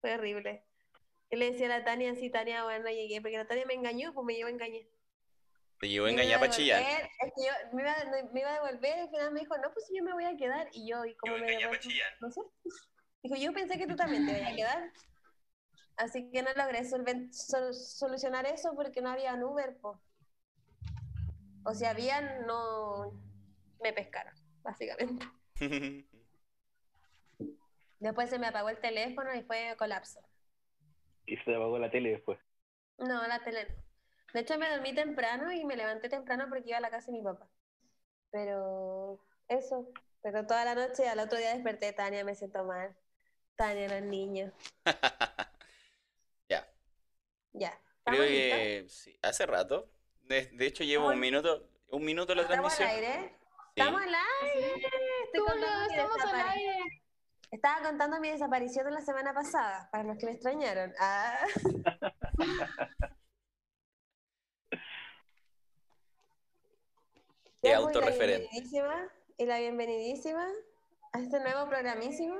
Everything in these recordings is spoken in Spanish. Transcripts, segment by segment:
Fue horrible. Y le decía a la Tania, sí, Tania, bueno, no llegué, porque la Tania me engañó, pues me llevó a engañar. Te llevó a engañar para chillar. Es que yo me iba, me iba a devolver, y al final me dijo, no, pues yo me voy a quedar. Y yo, ¿y cómo a me chillar. No sé. Dijo, yo pensé que tú también te ibas a quedar. Así que no logré sol- solucionar eso porque no había Uber, po. O si habían, no me pescaron, básicamente. Después se me apagó el teléfono y fue colapso. Y se apagó la tele después. No, la tele no. De hecho, me dormí temprano y me levanté temprano porque iba a la casa de mi papá. Pero eso, pero toda la noche y al otro día desperté, Tania, me siento mal. Tania, los niños. ya. Ya. Creo que sí, hace rato. De, de hecho, llevo un Estamos- minuto, un minuto la ¿Estamos al transmisión. aire? Sí. ¿Estamos al aire? Estoy mi estamos al aire. Estaba contando mi desaparición de la semana pasada, para los que me extrañaron. Ah. Qué Ya, y la autorreferente. bienvenidísima- Y la bienvenidísima a este nuevo programísimo.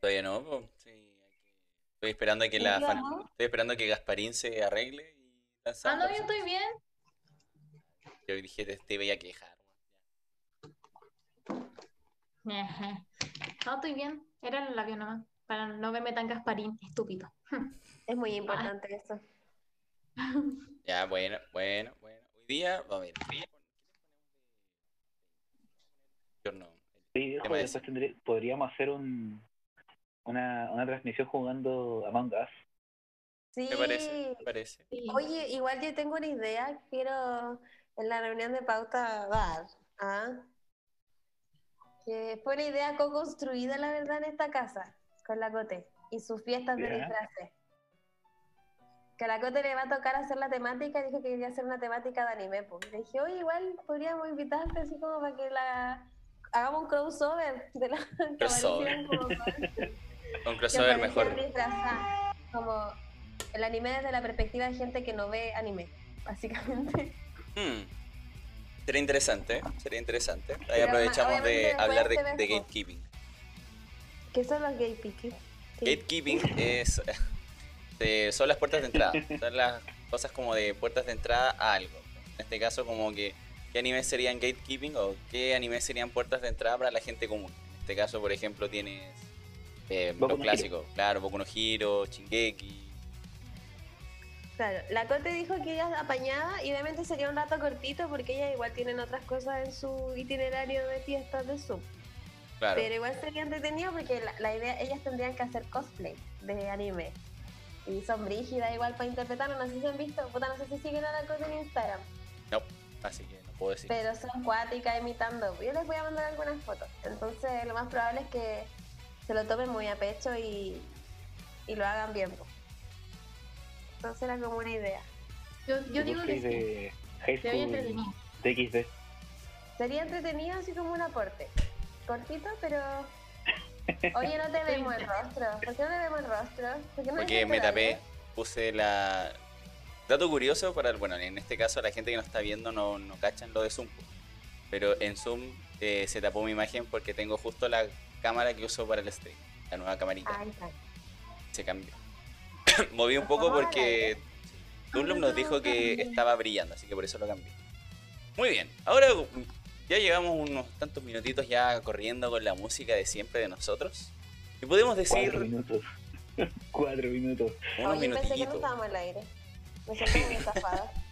Todavía no. Sí, Estoy esperando a que la. Estoy esperando a que Gasparín se arregle y Ah, lanzamos. no, yo estoy bien. Yo dije, te, te veía quejar. No, estoy bien. Era el labio nomás. Para no verme tan Gasparín, estúpido. Es muy importante eso. Ya, bueno, bueno, bueno. Hoy día, vamos a ver. ¿qué le ponemos de- Yo no. Sí, viejo, después tendré- podríamos hacer un, una, una transmisión jugando Among Us. Sí. Me parece, me parece. Sí. Oye, igual yo tengo una idea, quiero en la reunión de pauta dar, ¿ah? Que fue una idea co-construida, la verdad, en esta casa, con la Cote, y sus fiestas de Ya. disfraces. Que a la Cote le va a tocar hacer la temática, y dijo que quería hacer una temática de anime, pues. Le dije, oye, igual podríamos invitarte, así como para que la... Hagamos un crossover de la Crossover. como- Un crossover mejor. como el anime desde la perspectiva de gente que no ve anime, básicamente. Hmm. Sería interesante, sería interesante. Ahí Pero, aprovechamos de hablar de, de gatekeeping. ¿Qué son los pickers? Gatekeeping es, eh, son las puertas de entrada. Son las cosas como de puertas de entrada a algo. En este caso, como que qué animes serían gatekeeping o qué animes serían puertas de entrada para la gente común. En este caso, por ejemplo, tienes eh, los clásicos. Claro, Boku no Hero, Shingeki. Claro, la Cote dijo que ella apañaba y obviamente sería un rato cortito porque ella igual tienen otras cosas en su itinerario de fiestas de Zoom. Claro. Pero igual sería entretenido porque la, la idea, ellas tendrían que hacer cosplay de anime. Y son brígidas igual para interpretarlo, no sé si han visto, puta, no sé si siguen a la Cote en Instagram. No, así que no puedo decir. pero son cuáticas imitando. Yo les voy a mandar algunas fotos. Entonces, lo más probable es que se lo tomen muy a pecho y, y lo hagan bien. po. Entonces, era como una idea. Yo, yo digo que sí. de High Se oye School entretenido. DXD. Sería entretenido, así como un aporte. Cortito, pero. Oye, no te vemos el rostro. ¿Por qué no te vemos el rostro? ¿Por qué no Porque me tapé, puse la... Dato curioso para, el- bueno, en este caso la gente que no está viendo no, no cachan lo de Zoom. Pero en Zoom eh, se tapó mi imagen porque tengo justo la cámara que uso para el stream. La nueva camarita. Está. Se cambió. Moví un poco porque. Dunlop nos dijo que estaba brillando, así que por eso lo cambié. Muy bien, ahora ya llevamos unos tantos minutitos ya corriendo con la música de siempre de nosotros. Y podemos decir Cuatro minutos. Cuatro minutos. unos Oye, pensé que no estábamos al aire. Me siento muy estafada.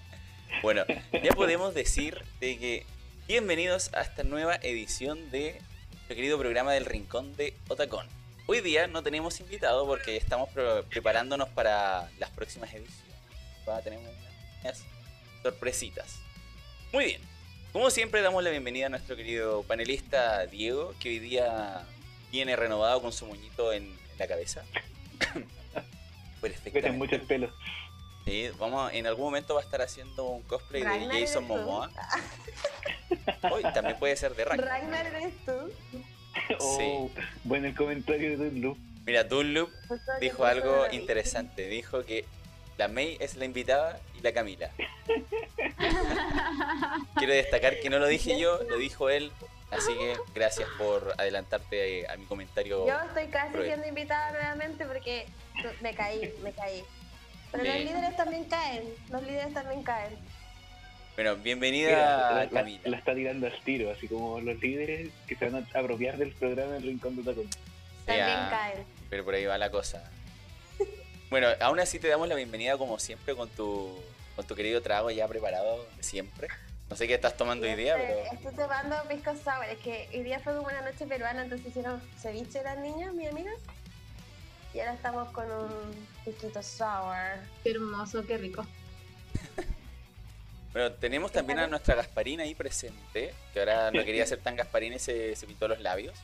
Bueno, ya podemos decir de que bienvenidos a esta nueva edición de nuestro querido programa del Rincón de Otacón. Hoy día no tenemos invitado porque estamos pre- preparándonos para las próximas ediciones. Va a tener unas sorpresitas. Muy bien. Como siempre damos la bienvenida a nuestro querido panelista Diego, que hoy día viene renovado con su moñito en, en la cabeza. Meten Perfectamente. mucho el pelo. Sí, vamos, en algún momento va a estar haciendo un cosplay de Ragnar Jason eres tú. Momoa. Hoy también puede ser de Ragnar. Ragnar eres tú. Oh, bueno el comentario de Dunlop. Mira, Dunloop dijo algo interesante. Dijo que la May es la invitada y la Camila. Quiero destacar que no lo dije yo, lo dijo él Así que gracias por adelantarte a mi comentario. Yo estoy casi cruel. siendo invitada nuevamente porque me caí, me caí. Pero los líderes también caen, los líderes también caen. Bueno, Mira, bienvenida la, la- Camila. la está tirando al tiro, así como los líderes que se van a apropiar del programa del Rincón de Tacón. También Ya, caen. Pero por ahí va la cosa. Bueno, aún así te damos la bienvenida como siempre con tu, con tu querido trago ya preparado de siempre. No sé qué estás tomando hoy día, pero Estoy tomando pisco sour. Es que hoy día fue como una noche peruana, entonces hicieron ceviche las niñas, mi amiga. Y ahora estamos con un pisquito sour. Qué hermoso, qué rico. Bueno, tenemos también a nuestra Gasparina ahí presente, que ahora no quería ser tan Gasparina y se, se pintó los labios.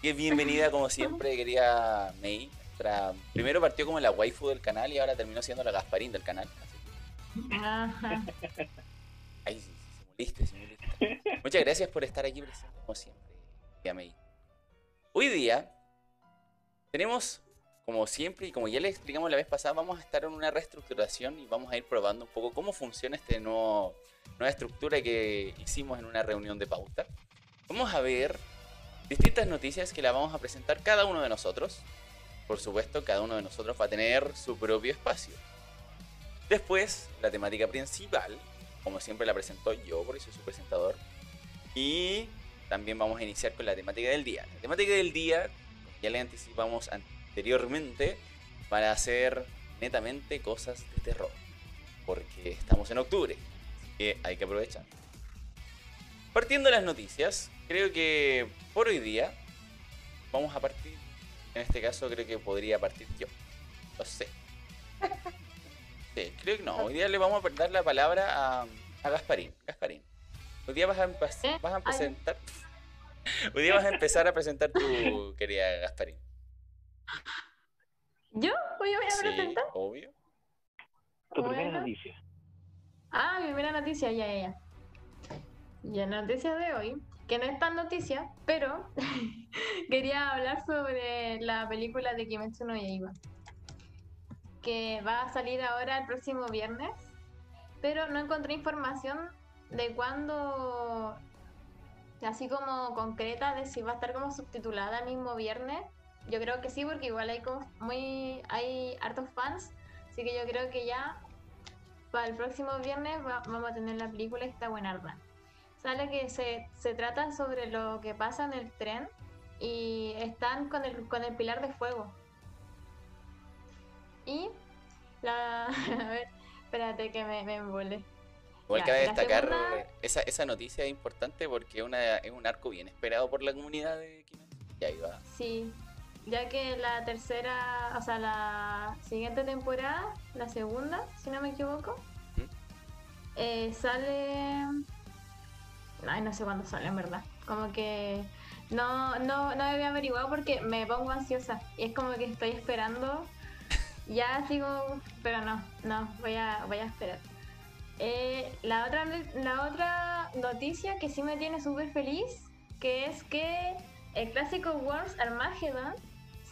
Y bienvenida como siempre, quería May. Nuestra- primero partió como la waifu del canal y ahora terminó siendo la Gasparín del canal. Ajá. Ay, sí, sí, simuliste, simuliste. Muchas gracias por estar aquí presente, como siempre, tía May. Hoy día tenemos, como siempre y como ya les explicamos la vez pasada, vamos a estar en una reestructuración y vamos a ir probando un poco cómo funciona esta nueva estructura que hicimos en una reunión de pauta. Vamos a ver distintas noticias que las vamos a presentar cada uno de nosotros. Por supuesto, cada uno de nosotros va a tener su propio espacio. Después, la temática principal, como siempre la presento yo, porque soy su presentador. Y también vamos a iniciar con la temática del día. La temática del día, ya le anticipamos anteriormente, van a ser netamente cosas de terror. Porque estamos en octubre, así que hay que aprovechar. Partiendo de las noticias, creo que por hoy día vamos a partir. En este caso, creo que podría partir yo. Lo sé. Sí, creo que no. Hoy día le vamos a dar la palabra a, a Gasparín. Gasparín. Hoy día vas a, ¿Eh? vas a presentar. Hoy día vas a empezar a presentar tu querida Gasparín. ¿Yo? ¿Hoy voy a Sí, presentar? obvio. Tu primera Bueno. noticia. Ah, mi primera noticia, ya, ya, ya. Y la noticia de hoy, que no es tan noticia, pero quería hablar sobre la película de Kimetsu no Yaiba, que va a salir ahora el próximo viernes, pero no encontré información de cuándo, así como concreta, de si va a estar como subtitulada el mismo viernes. Yo creo que sí, porque igual hay como muy, hay hartos fans, así que yo creo que ya para el próximo viernes va- vamos a tener la película y está buenarda. Sale que se, se trata sobre lo que pasa en el tren y están con el, con el pilar de fuego. Y la... A ver, espérate que me, me embole. Igual Ya, cabe destacar, segunda- esa, esa noticia es importante porque es, una, es un arco bien esperado por la comunidad de Kimetsu. Y ahí va. Sí, ya que la tercera, o sea, la siguiente temporada, la segunda, si no me equivoco, ¿Mm? eh, sale... Ay, no sé cuándo sale, en verdad. Como que no, no, no había averiguado porque me pongo ansiosa. Y es como que estoy esperando. Ya sigo, pero no, no, voy a, voy a esperar. Eh, la, otra, la otra noticia que sí me tiene súper feliz, que es que el clásico Worms Armageddon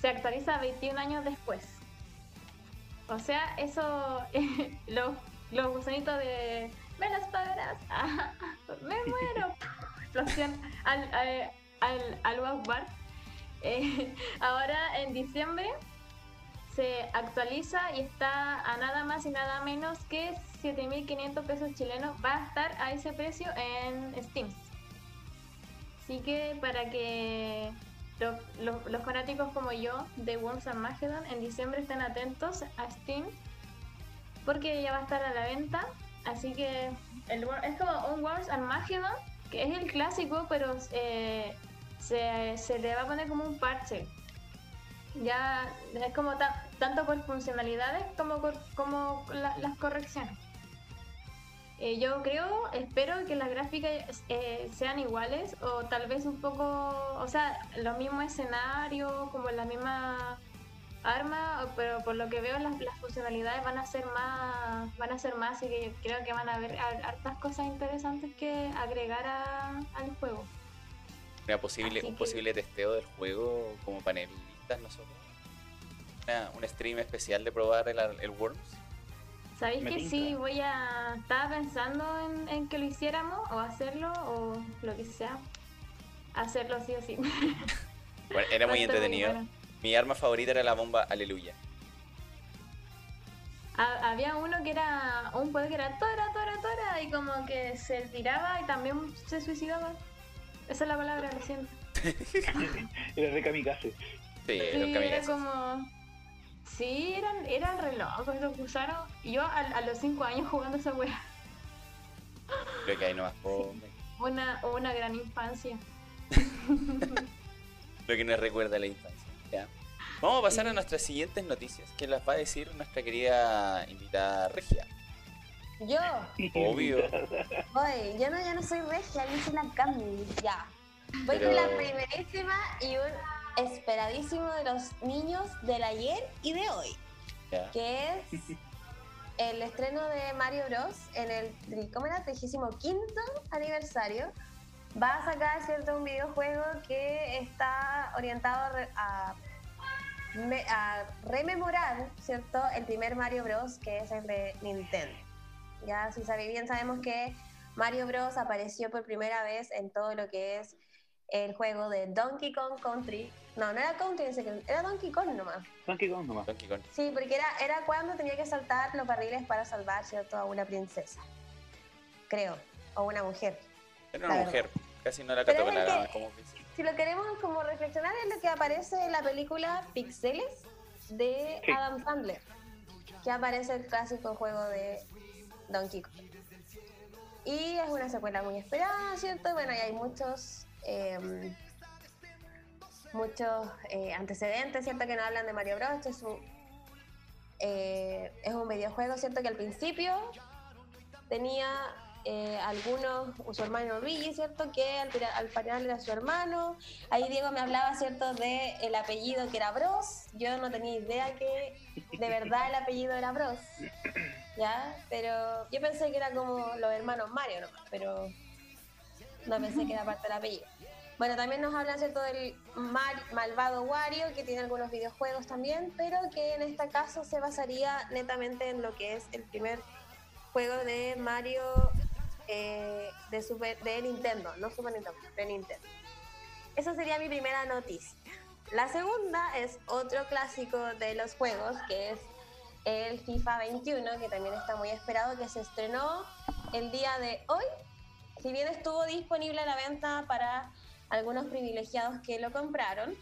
se actualiza 21 años después. O sea, eso, los, los gusanitos de... ¡Me las pagarás! Ah, ¡Me muero! Explosión al, al, al, al Akbar. Eh, ahora en diciembre se actualiza y está a nada más y nada menos que 7.500 pesos chilenos. Va a estar a ese precio en Steam. Así que para que lo- lo- los fanáticos como yo de Worms Armageddon en diciembre estén atentos a Steam porque ya va a estar a la venta. Así que el, es como un Worms Armageddon que es el clásico, pero eh, se, se le va a poner como un parche. Ya es como ta- tanto por funcionalidades como, como la- las correcciones. Eh, yo creo, espero que las gráficas eh, sean iguales o tal vez un poco, o sea, los mismos escenarios, como la misma arma, pero por lo que veo las, las funcionalidades van a ser más, van a ser más y que yo creo que van a haber har- hartas cosas interesantes que agregar a- al juego. Una posible, Así un que- posible testeo del juego como panelistas nosotros. Una- un stream especial de probar el, el Worms. ¿Sabéis que sí? Voy a. Estaba pensando en, en que lo hiciéramos o hacerlo o lo que sea. hacerlo sí o sí. Bueno, era muy entretenido. bueno. Mi arma favorita era la bomba Aleluya. Ha- Había uno que era un pueblo que era tora, tora, tora y como que se tiraba y también se suicidaba. Esa es la palabra, lo siento. Era re kamikaze. Sí, Sí, los era como... Sí, eran, eran re locos, los usaron. Yo a, a los 5 años jugando esa wea. Creo que ahí nomás po- Una, una gran infancia. lo que nos recuerda a la infancia. ¿ya? Vamos a pasar a nuestras siguientes noticias, que las va a decir nuestra querida invitada Regia. Yo, Obvio. voy, yo no, ya no soy regia, yo soy la Cami, ya. Voy Pero- con la primerísima y un esperadísimo de los niños del ayer y de hoy, ¿ya? que es el estreno de Mario Bros. en el tri- ¿cómo era? 35 aniversario. Va a sacar, ¿cierto? Un videojuego que está orientado a, a me- a rememorar, ¿cierto? El primer Mario Bros. que es el de Nintendo. Ya, si sabéis bien, sabemos que Mario Bros. apareció por primera vez en todo lo que es el juego de Donkey Kong Country. No, no era Country, era Donkey Kong nomás. Donkey Kong nomás. Donkey Kong. Sí, porque era, era cuando tenía que saltar los barriles para salvar, ¿cierto? A una princesa. Creo. O una mujer. Era una verdad. mujer. Casi no la catalogaban que- como princesa. Si lo queremos como reflexionar es lo que aparece en la película Pixeles de Sí. Adam Sandler. Que aparece el clásico juego de Donkey Kong. Y es una secuela muy esperada, ¿cierto? Bueno, y hay muchos... em, muchos eh, antecedentes, ¿cierto? Que no hablan de Mario Bros. Es un, eh, es un videojuego, ¿cierto? Que al principio tenía eh, algunos, su hermano Luigi, ¿cierto? Que al, al final era su hermano. Ahí Diego me hablaba, ¿cierto? De el apellido que era Bros. Yo no tenía idea que de verdad el apellido era Bros. ¿Ya? Pero yo pensé que era como los hermanos Mario nomás, pero no pensé que era parte del apellido. Bueno, también nos hablan, ¿cierto? Del mal- malvado Wario, que tiene algunos videojuegos también, pero que en este caso se basaría netamente en lo que es el primer juego de Mario eh, de, Super, de Nintendo, no Super Nintendo, de Nintendo. Esa sería mi primera noticia. La segunda es otro clásico de los juegos, que es el FIFA 21, que también está muy esperado, que se estrenó el día de hoy. Si bien estuvo disponible a la venta para algunos privilegiados que lo compraron,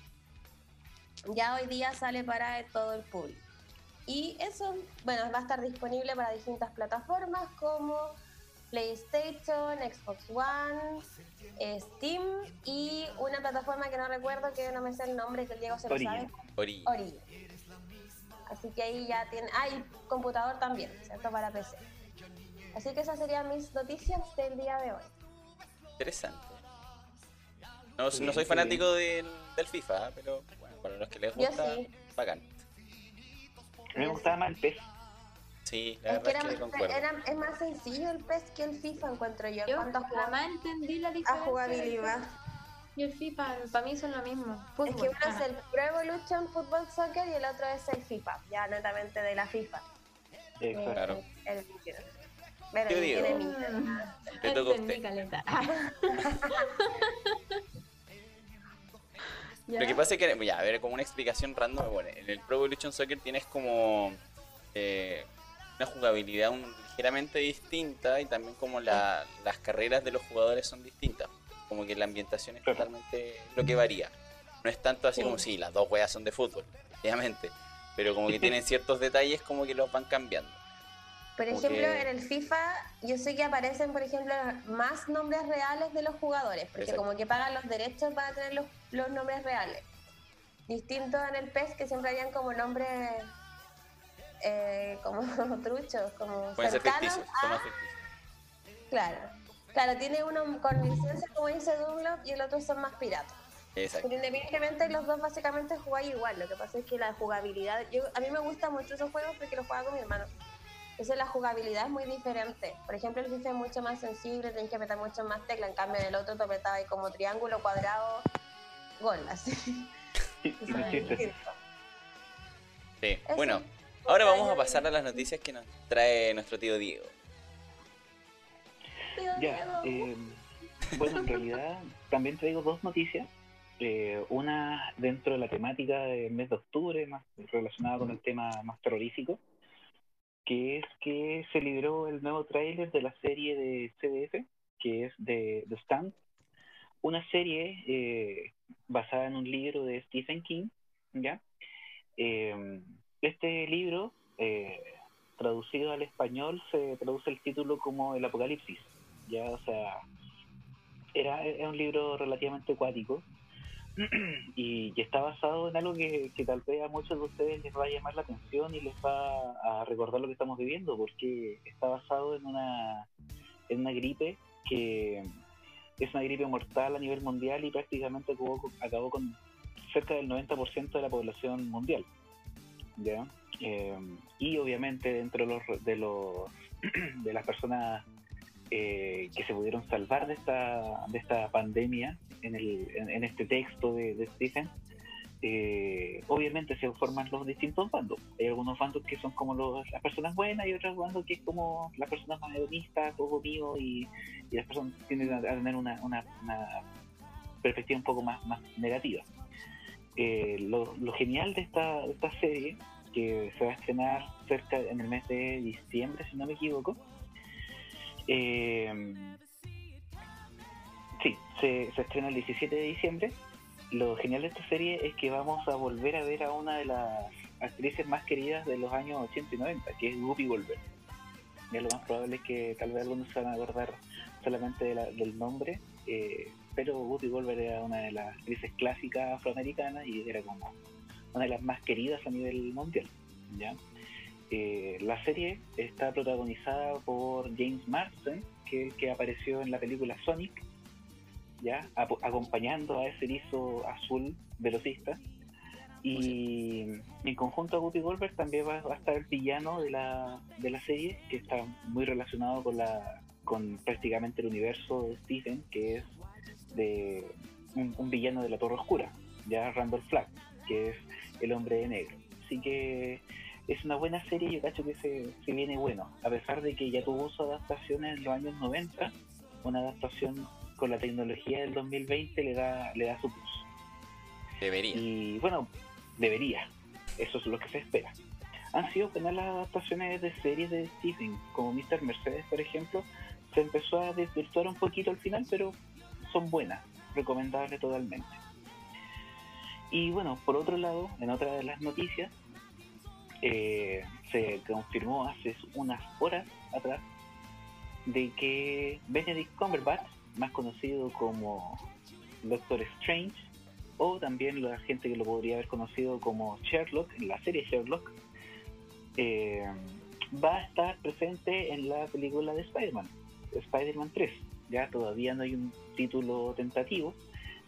ya hoy día sale para todo el público. Y eso, bueno, va a estar disponible para distintas plataformas como PlayStation, Xbox One, eh, Steam y una plataforma que no recuerdo, que no me sé el nombre, que el Diego se lo Origin. sabe, Ori. Origin. Así que ahí ya tiene. Ah, y computador también, ¿cierto? Para PC. Así que esas serían mis noticias del día de hoy. Interesante. No, soy fanático del, del FIFA, pero bueno, para los que les gusta, sí. bacán. A mí me gustaba más el pez. Sí, la Es que verdad era, es que más- concuerdo. era- es más sencillo el PES que el FIFA, encuentro yo. Yo ¿Cuánto a jamás entendí la a diferencia. jugabilidad? Y el FIFA, para mí son lo mismo. Es que uno Ah. es el Pro Evolution Football Soccer y el otro es el FIFA, ya netamente de la FIFA. Exacto. Claro. El, el 21. Bueno, Yo digo. Le toca usted. Lo que pasa es que, ya, a ver, como una explicación random, bueno, en el Pro Evolution Soccer tienes como eh, una jugabilidad un- ligeramente distinta y también como la- las carreras de los jugadores son distintas. Como que la ambientación es totalmente lo que varía. No es tanto así Sí. como si las dos weas son de fútbol, obviamente. Pero como que tienen ciertos detalles como que los van cambiando. Por ejemplo, que- en el FIFA, yo sé que aparecen, por ejemplo, más nombres reales de los jugadores, porque Exacto. como que pagan los derechos para tener los, los nombres reales. Distinto en el PES, que siempre habían como nombres eh, como truchos, como Pueden cercanos a-. Claro. Claro, tiene uno con licencia, como dice Dunlop, y el otro son más piratas. Exacto. Pero independientemente, los dos básicamente jugáis igual. Lo que pasa es que la jugabilidad. Yo, a mí me gustan mucho esos juegos porque los juego con mi hermano. Entonces, la jugabilidad es muy diferente. Por ejemplo, el FIFA es mucho más sensible, tienes que apretar mucho más teclas. En cambio, en el otro te apretaba ahí como triángulo, cuadrado, gol, así. Sí. Eso. Bueno, ahora vamos a pasar a las noticias que nos trae nuestro tío Diego. Tío Ya, Diego. eh, Bueno, en realidad también traigo dos noticias. Eh, una dentro de la temática del mes de octubre, más relacionada con el tema más terrorífico, que es que se libró el nuevo tráiler de la serie de CDF, que es de The Stand, una serie eh, basada en un libro de Stephen King, ¿ya? Eh, este libro, eh, traducido al español, se traduce el título como El Apocalipsis, ¿ya? O sea, era, es un libro relativamente acuático y, está basado en algo que, tal vez a muchos de ustedes les va a llamar la atención y les va a recordar lo que estamos viviendo, porque está basado en una, en una gripe que es una gripe mortal a nivel mundial y prácticamente acabó, acabó con cerca del 90% de la población mundial. ¿ya? Eh, y obviamente dentro de los, de, los de las personas eh, que se pudieron salvar de esta, de esta pandemia en, el, en, en este texto de, de Stephen, eh, obviamente se forman los distintos bandos. Hay algunos bandos que son como los- las personas buenas y otros bandos que es como las personas más hedonistas, todo mío, y, y las personas tienden a, tener una, una, una perspectiva un poco más, más negativa. Eh, lo, lo genial de esta, de esta serie, que se va a estrenar cerca en el mes de diciembre, si no me equivoco, eh, sí, se, estrena el 17 de diciembre. Lo genial de esta serie es que vamos a volver a ver a una de las actrices más queridas de los años 80 y 90, que es Whoopi Goldberg. Ya lo más probable es que tal vez algunos se van a acordar solamente de la- del nombre, eh, pero Whoopi Goldberg era una de las actrices clásicas afroamericanas y era como una de las más queridas a nivel mundial. ¿ya? Eh, la serie está protagonizada por James Marsden, que es el que apareció en la película Sonic, ya acompañando a ese erizo azul velocista. Y en conjunto a Whoopi Goldberg también va, va a estar el villano de la, de la serie, que está muy relacionado con la con prácticamente el universo de Stephen, que es de un, un villano de la Torre Oscura, ya Randall Flagg, que es el hombre de negro. Así que es una buena serie, yo cacho que se, se viene bueno, a pesar de que ya tuvo su adaptación en los años 90, una adaptación con la tecnología del 2020 le da, le da su plus. Debería. Y bueno, debería. Eso es lo que se espera. Han sido buenas las adaptaciones de series de Stephen, como Mr. Mercedes, por ejemplo. Se empezó a desvirtuar un poquito al final, pero son buenas, recomendables totalmente. Y bueno, por otro lado, en otra de las noticias, eh, se confirmó hace unas horas atrás de que Benedict Cumberbatch, más conocido como Doctor Strange, o también la gente que lo podría haber conocido como Sherlock, en la serie Sherlock, eh, va a estar presente en la película de Spider-Man, Spider-Man 3. Ya todavía no hay un título tentativo,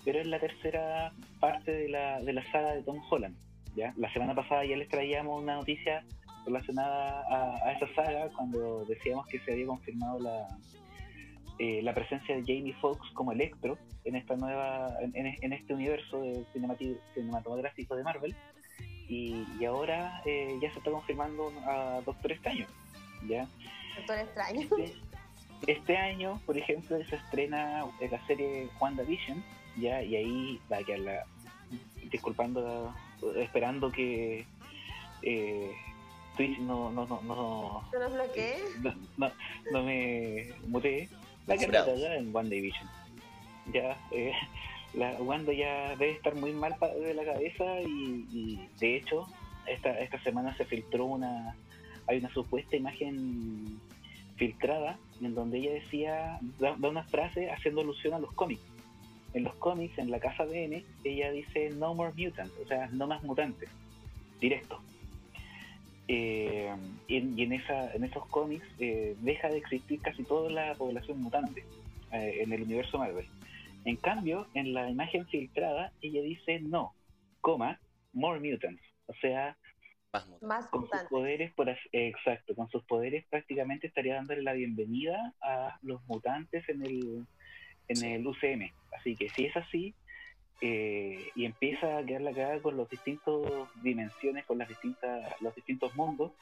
pero es la tercera parte de la, de la saga de Tom Holland. ¿Ya? La semana pasada ya les traíamos una noticia relacionada a, a esa saga cuando decíamos que se había confirmado la, eh, la presencia de Jamie Foxx como Electro en esta nueva en, este universo de cinematográfico de Marvel y, y ahora eh, ya se está confirmando a Doctor Extraño ya Doctor extraño. este, este año por ejemplo se estrena la serie WandaVision ya y ahí va a quedar la disculpando esperando que eh, Twitch no no no no, ¿No nos bloqueé? no, no, no me muteé la que Bravo. en WandaVision. Ya, eh, la Wanda ya debe estar muy mal pa- de la cabeza y, y, de hecho esta, esta semana se filtró una hay una supuesta imagen filtrada en donde ella decía da, da una frase haciendo alusión a los cómics en los cómics en la casa de N ella dice no more mutants o sea no más mutantes directo eh, y, en- y en, esa, en esos cómics eh, deja de existir casi toda la población mutante eh, en el universo Marvel. En cambio, en la imagen filtrada, ella dice no, coma, more mutants. O sea, Más mutantes. Más con sus poderes, por eh, exacto, con sus poderes prácticamente estaría dándole la bienvenida a los mutantes en el, en el UCM. Así que si es así, eh, y empieza a quedar la cagada con las distintas dimensiones, con las distintas, los distintos mundos,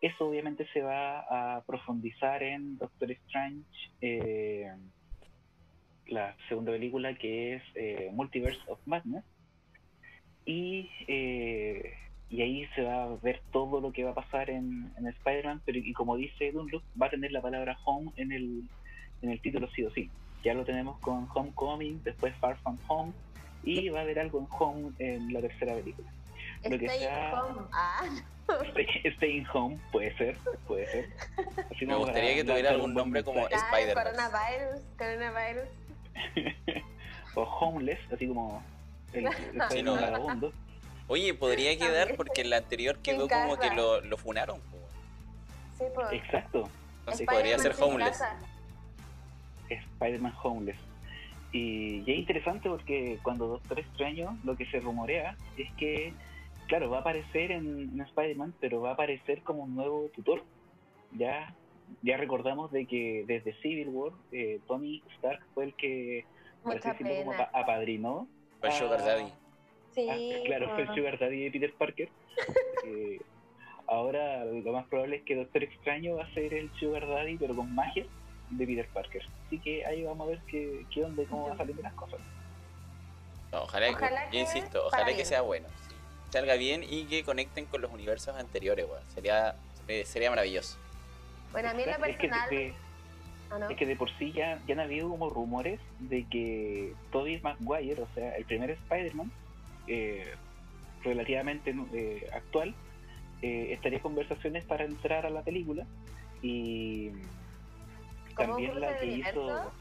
eso obviamente se va a profundizar en Doctor Strange, eh, la segunda película que es eh, Multiverse of Madness. Y, eh, y ahí se va a ver todo lo que va a pasar en, en Spider-Man, pero y como dice Dunlop, va a tener la palabra home en el, en el título sí o sí. Ya lo tenemos con Homecoming, después Far From Home, y va a haber algo en Home en la tercera película. Lo que Stay sea- home. Ah, Stay, Staying Home, puede ser, puede ser. Así Me gustaría que tuviera algún nombre como Spider-Man. coronavirus, coronavirus. o Homeless, así como el, el Sí, no. vagabundo. Oye, podría quedar porque en la anterior quedó como que lo, lo funaron. Sí, pues. Exacto, Entonces podría ser Homeless. casa. Spider-Man Homeless. Y, y es interesante porque cuando Doctor Extraño lo que se rumorea es que, claro, va a aparecer en, en Spider-Man, pero va a aparecer como un nuevo tutor. Ya, ya recordamos de que desde Civil War, eh, Tony Stark fue el que, como apadrinó. Fue Sugar Daddy. Sí. Ah, claro, fue el. Sugar Daddy de Peter Parker. Eh, ahora lo más probable es que Doctor Extraño va a ser el Sugar Daddy, pero con magia, de Peter Parker. Así que ahí vamos a ver qué, qué onda y cómo van saliendo las cosas. No, ojalá, Ojalá yo que insisto, ojalá que sea bueno. sí. Salga bien y que conecten con los universos anteriores, weón. Sería, eh, sería maravilloso. Bueno, a mí en lo es, que personal. de, Ah, ¿no? es que de por sí ya, ya han habido como rumores de que Tobey Maguire, o sea, el primer Spider-Man, eh, relativamente eh, actual, eh, estaría en conversaciones para entrar a la película y ¿Como un también la que hizo?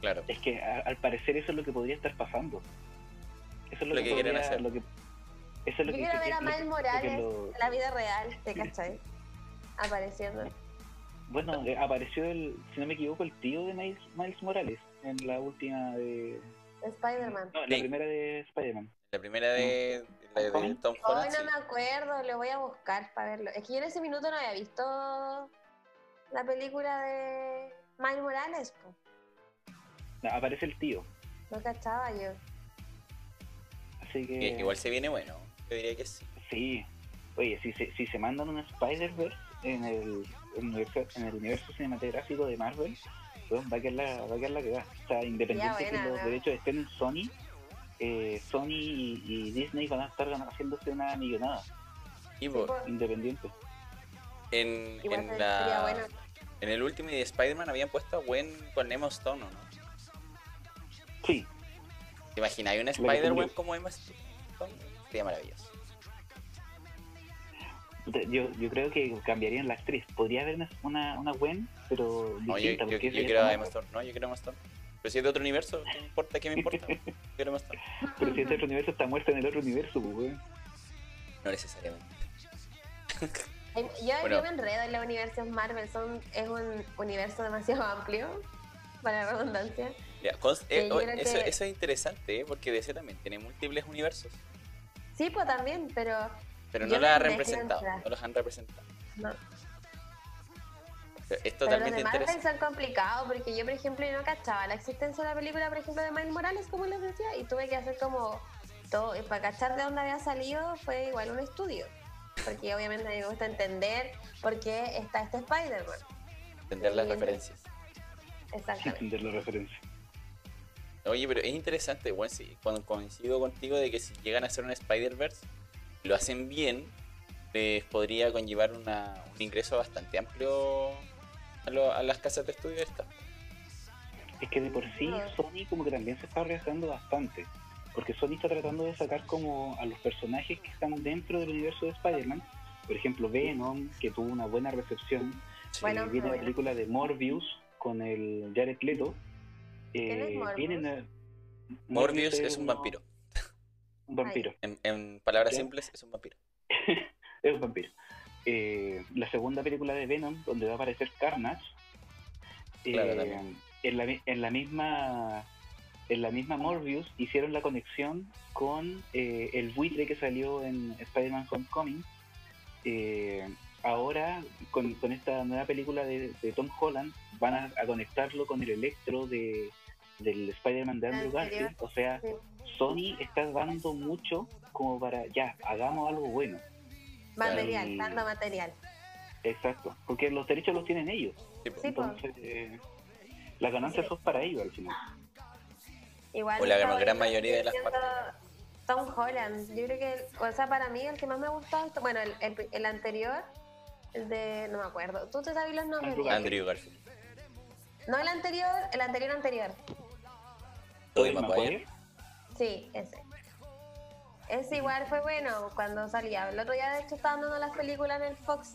Claro. es que a- al parecer eso es lo que podría estar pasando eso es lo, Lo que, que quieren podría- hacer. lo que eso es lo Yo que quiero ver a Miles Morales lo- en la vida real, ¿te cachai? Apareciendo. bueno eh, apareció el si no me equivoco el tío de Miles, Miles Morales en la última de Spider-Man. no, en la Sí. primera de Spider-Man La primera de, la de. Tom Hoy Holland. no sí. me acuerdo, lo voy a buscar para verlo. Es que yo en ese minuto no había visto la película de Miles Morales, po. No, aparece el tío No cachaba yo. así que Que igual se viene bueno. Yo diría que sí. sí oye si se, si se mandan un Spider-Verse en el, universo, en el universo cinematográfico de Marvel pues, va a quedar la va a quedar la que va o sea independiente Ya, que buena, los ¿no? derechos estén en Sony eh, Sony y, y Disney van a estar haciéndose una millonada Y po, po. independiente en, en, sería la, bueno. En el último de Spider-Man habían puesto a Gwen con Emma Stone, ¿o no? sí ¿Te imaginas? una que Spider-Gwen como Emma Stone? Sería maravilloso. yo, yo creo que cambiarían la actriz podría haber una, una, Gwen pero No, yo, distinta quiero a Emma. Stone. No, yo quiero a Emma Stone. Pero si es de otro universo, ¿qué me importa? ¿Qué me importa? Yo quiero Emma Stone. pero si este otro universo está muerta en el otro universo pues, weón. No necesariamente. Yo, Bueno. yo me enredo en los universos Marvel, son, es un universo demasiado amplio, para la redundancia. Ya, cons- eh, oh, eso, que- eso es interesante, ¿eh? porque DC también tiene múltiples universos. Sí, pues también, pero Pero no los ha representado. No los han representado. no. Pero Es Pero los totalmente Marvel interesante. son complicados porque yo, por ejemplo, no cachaba la existencia de la película, por ejemplo, de Miles Morales, como les decía, y tuve que hacer como todo, para cachar de dónde había salido fue igual un estudio. Porque obviamente a mí me gusta entender por qué está este Spider-Man. Entender las referencias. Exactamente. entender la referencia Oye, pero es interesante, bueno, sí, cuando coincido contigo de que si llegan a hacer un Spider-Verse, lo hacen bien, les podría conllevar una, un ingreso bastante amplio a, lo- a las casas de estudio estas. Es que de por sí. Sony como que también se está arriesgando bastante. Porque Sony está tratando de sacar como a los personajes que están dentro del universo de Spider-Man. Por ejemplo, Venom, que tuvo una buena recepción. Bueno, Eh, viene la película de Morbius con el Jared Leto. ¿Quién es Eh, Morbius? vienen a- Morbius es un uno- vampiro. Un vampiro. En, en palabras simples, es un vampiro. Es un vampiro. Eh, la segunda película de Venom, donde va a aparecer Carnage, eh, Claro, también. en, la, mi- en la misma en la misma Morbius hicieron la conexión con eh, el buitre que salió en Spider-Man Homecoming. Eh, ahora, con, con esta nueva película de, de Tom Holland, van a, a conectarlo con el electro de, del Spider-Man de Andrew Anterior. Garfield. O sea, Sí. Sony está dando mucho como para, ya, hagamos algo bueno. Material, Y- dando material. Exacto, porque los derechos los tienen ellos. Sí. Entonces, eh, las ganancias son para ellos al final. Igual O la gran- mayoría de las siendo Tom Holland. Yo creo que, o sea, para mí el que más me ha gustado, bueno, el, el, el anterior, el de, no me acuerdo. ¿Tú te sabes los nombres? Andrew Garfield. No el anterior, el anterior anterior. Tobey Maguire. Sí, ese. Ese igual fue bueno cuando salía. El otro día, de hecho, estaban dando las películas en el Fox.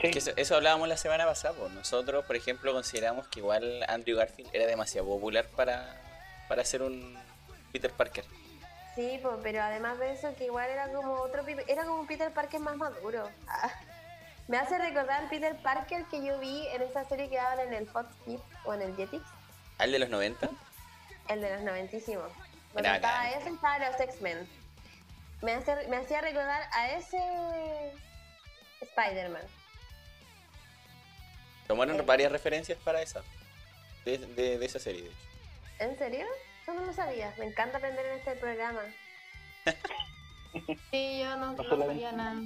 Sí. Que eso, eso hablábamos la semana pasada. pues. Nosotros, por ejemplo, consideramos que igual Andrew Garfield era demasiado popular para, para ser un Peter Parker. Sí, pero además de eso, que igual era como otro era como un Peter Parker más maduro. Ah. Me hace recordar al Peter Parker que yo vi en esa serie que daban en el Fox Kids o en el Jetix, ¿Al de los 90? el de los noventísimos. Donde Era estaba ese, estaba los X-Men. Me, hace- me hacía recordar a ese Spider-Man. Tomaron Eh. varias referencias para esa. De, de- de esa serie, de hecho. ¿En serio? Yo no lo sabía. Me encanta aprender en este programa. Sí, yo no, No sabía nada.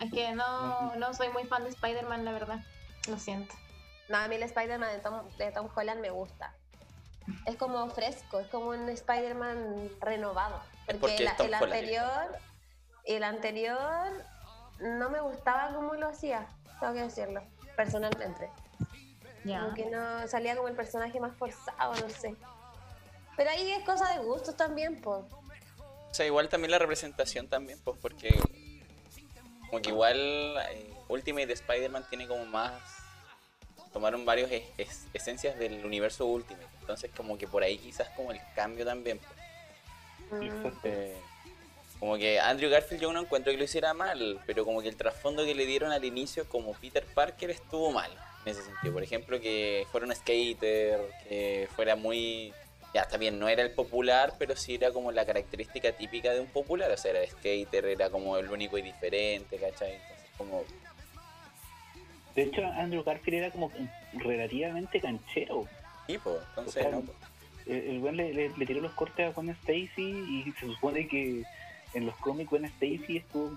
Es que no, no soy muy fan de Spider-Man, la verdad. Lo siento. No, a mí el Spider-Man de Tom, de Tom Holland me gusta. Es como fresco, es como un Spider-Man renovado. Porque, porque el, el anterior, el anterior no me gustaba cómo lo hacía, tengo que decirlo, personalmente. Ya. Como que no salía como el personaje más forzado, no sé. Pero ahí es cosa de gustos también, pues. O sea, igual también la representación también, pues porque como que igual eh, Ultimate Spider-Man tiene como más tomaron es- es- esencias del universo Ultimate, entonces como que por ahí quizás como el cambio también. pues. Eh, como que Andrew Garfield yo no encuentro que lo hiciera mal, pero como que el trasfondo que le dieron al inicio como Peter Parker estuvo mal en ese sentido. Por ejemplo, que fuera un skater, que fuera muy... Ya, está bien, no era el popular, pero sí era como la característica típica de un popular. O sea, era skater, era como el único y diferente, ¿cachai? Entonces, como... De hecho, Andrew Garfield era como relativamente canchero. Tipo, entonces. ¿no? El, weón le, le- le tiró los cortes a Gwen Stacy y se supone que en los cómics Gwen Stacy estuvo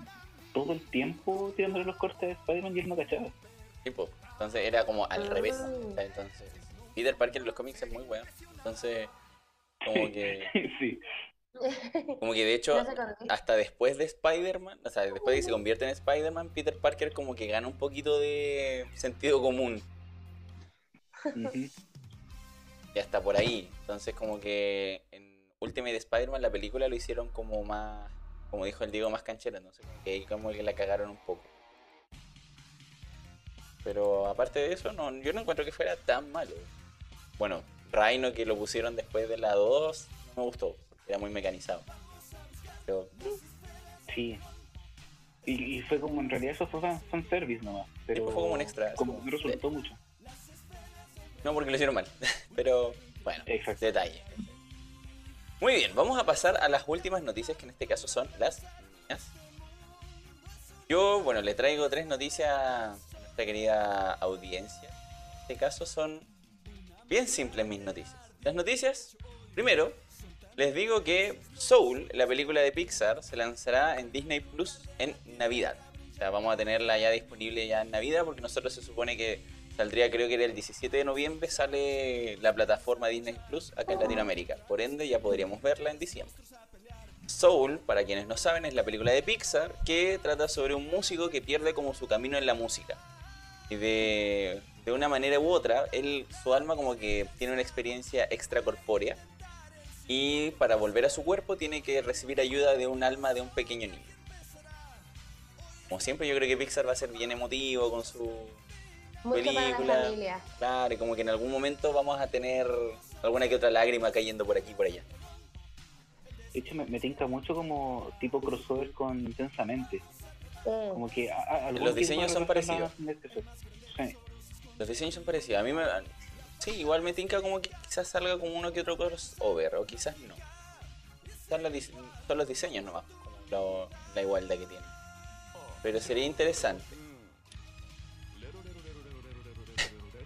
todo el tiempo tirándole los cortes a Spider-Man y él no cachaba. Tipo, entonces era como al Ah. revés. ¿cachai? Entonces, Peter Parker en los cómics es muy bueno. Entonces, como que... sí. Como que de hecho, No sé hasta después de Spider-Man, o sea, después de que se convierte en Spider-Man, Peter Parker como que gana un poquito de sentido común. Y hasta por ahí. Entonces como que en Ultimate Spider-Man la película lo hicieron como más, como dijo el Diego, más canchera. Entonces como que ahí como que la cagaron un poco. Pero aparte de eso, no, yo no encuentro que fuera tan malo. Bueno, Rhino que lo pusieron después de la 2, no me gustó, era muy mecanizado. Pero Sí. Y, y fue como, en realidad eso fue fan, fanservice nomás. Pero fue como un extra, Como no resultó mucho. No porque lo hicieron mal. Pero bueno, Exacto. detalle. Muy bien, vamos a pasar a las últimas noticias que en este caso son las mías. Yo, bueno, le traigo tres noticias a nuestra querida audiencia. En este caso son bien simples mis noticias. Las noticias, primero, les digo que Soul, la película de Pixar, se lanzará en Disney Plus en Navidad. O sea, vamos a tenerla ya disponible ya en Navidad porque nosotros se supone que saldría, creo que el 17 de noviembre, sale la plataforma Disney Plus acá en Latinoamérica. Por ende, ya podríamos verla en diciembre. Soul, para quienes no saben, es la película de Pixar que trata sobre un músico que pierde como su camino en la música. Y de, de una manera u otra, él, su alma como que tiene una experiencia extracorpórea. Y para volver a su cuerpo tiene que recibir ayuda de un alma de un pequeño niño. Como siempre, yo creo que Pixar va a ser bien emotivo con su Mucho para película. la familia. Claro, y como que en algún momento vamos a tener alguna que otra lágrima cayendo por aquí y por allá. De hecho, me, me tinca mucho como tipo crossover con Intensamente. Mm. Como que a- a- Los diseños de son parecidos. Los diseños son parecidos. A mí me. Sí, igual me tinca como que quizás salga como uno que otro crossover, o quizás no. Son los, dise- son los diseños nomás, como la igualdad que tienen. Pero sería interesante.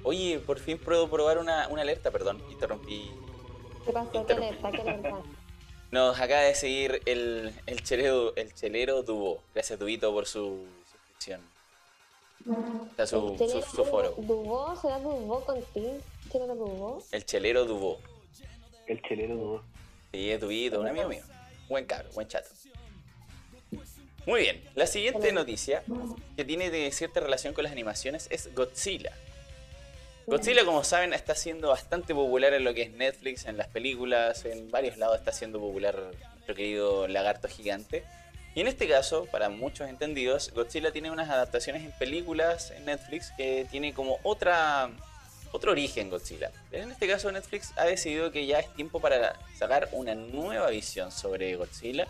Oye, por fin puedo probar una, una alerta, perdón, interrumpí. ¿Qué pasó? ¿Qué alerta? ¿Qué alerta? Nos acaba de seguir el, el chelero, el chelero Dubo. Gracias, Dubito, por su suscripción. Su, ¿El su, chileno su foro. ¿Dubó? ¿Será Dubó Dubó? El chelero Dubo. El chelero dudó. Sí, es Tubito, un amigo mío. Buen cabro, buen chato. Muy bien, la siguiente noticia que tiene de cierta relación con las animaciones es Godzilla. Godzilla, como saben, está siendo bastante popular en lo que es Netflix, en las películas, en varios lados está siendo popular nuestro querido lagarto gigante. Y en este caso, para muchos entendidos, Godzilla tiene unas adaptaciones en películas en Netflix que tiene como otra otro origen Godzilla. En este caso Netflix ha decidido que ya es tiempo para sacar una nueva visión sobre Godzilla,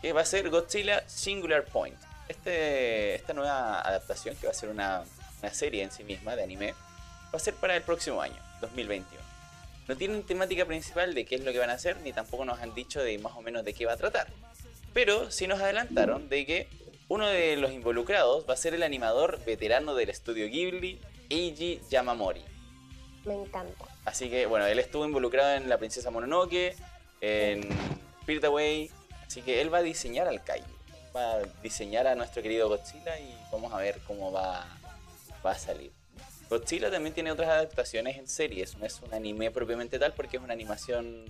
que va a ser Godzilla Singular Point. Este, esta nueva adaptación, que va a ser una, una serie en sí misma de anime, va a ser para el próximo año, 2021. No tienen temática principal de qué es lo que van a hacer, ni tampoco nos han dicho de más o menos de qué va a tratar. Pero sí nos adelantaron de que uno de los involucrados va a ser el animador veterano del estudio Ghibli, Eiji Yamamori. Me encanta. Así que, bueno, él estuvo involucrado en La Princesa Mononoke, en Spirit Away, así que él va a diseñar al Kai. Va a diseñar a nuestro querido Godzilla y vamos a ver cómo va, va a salir. Godzilla también tiene otras adaptaciones en series, no es un anime propiamente tal porque es una animación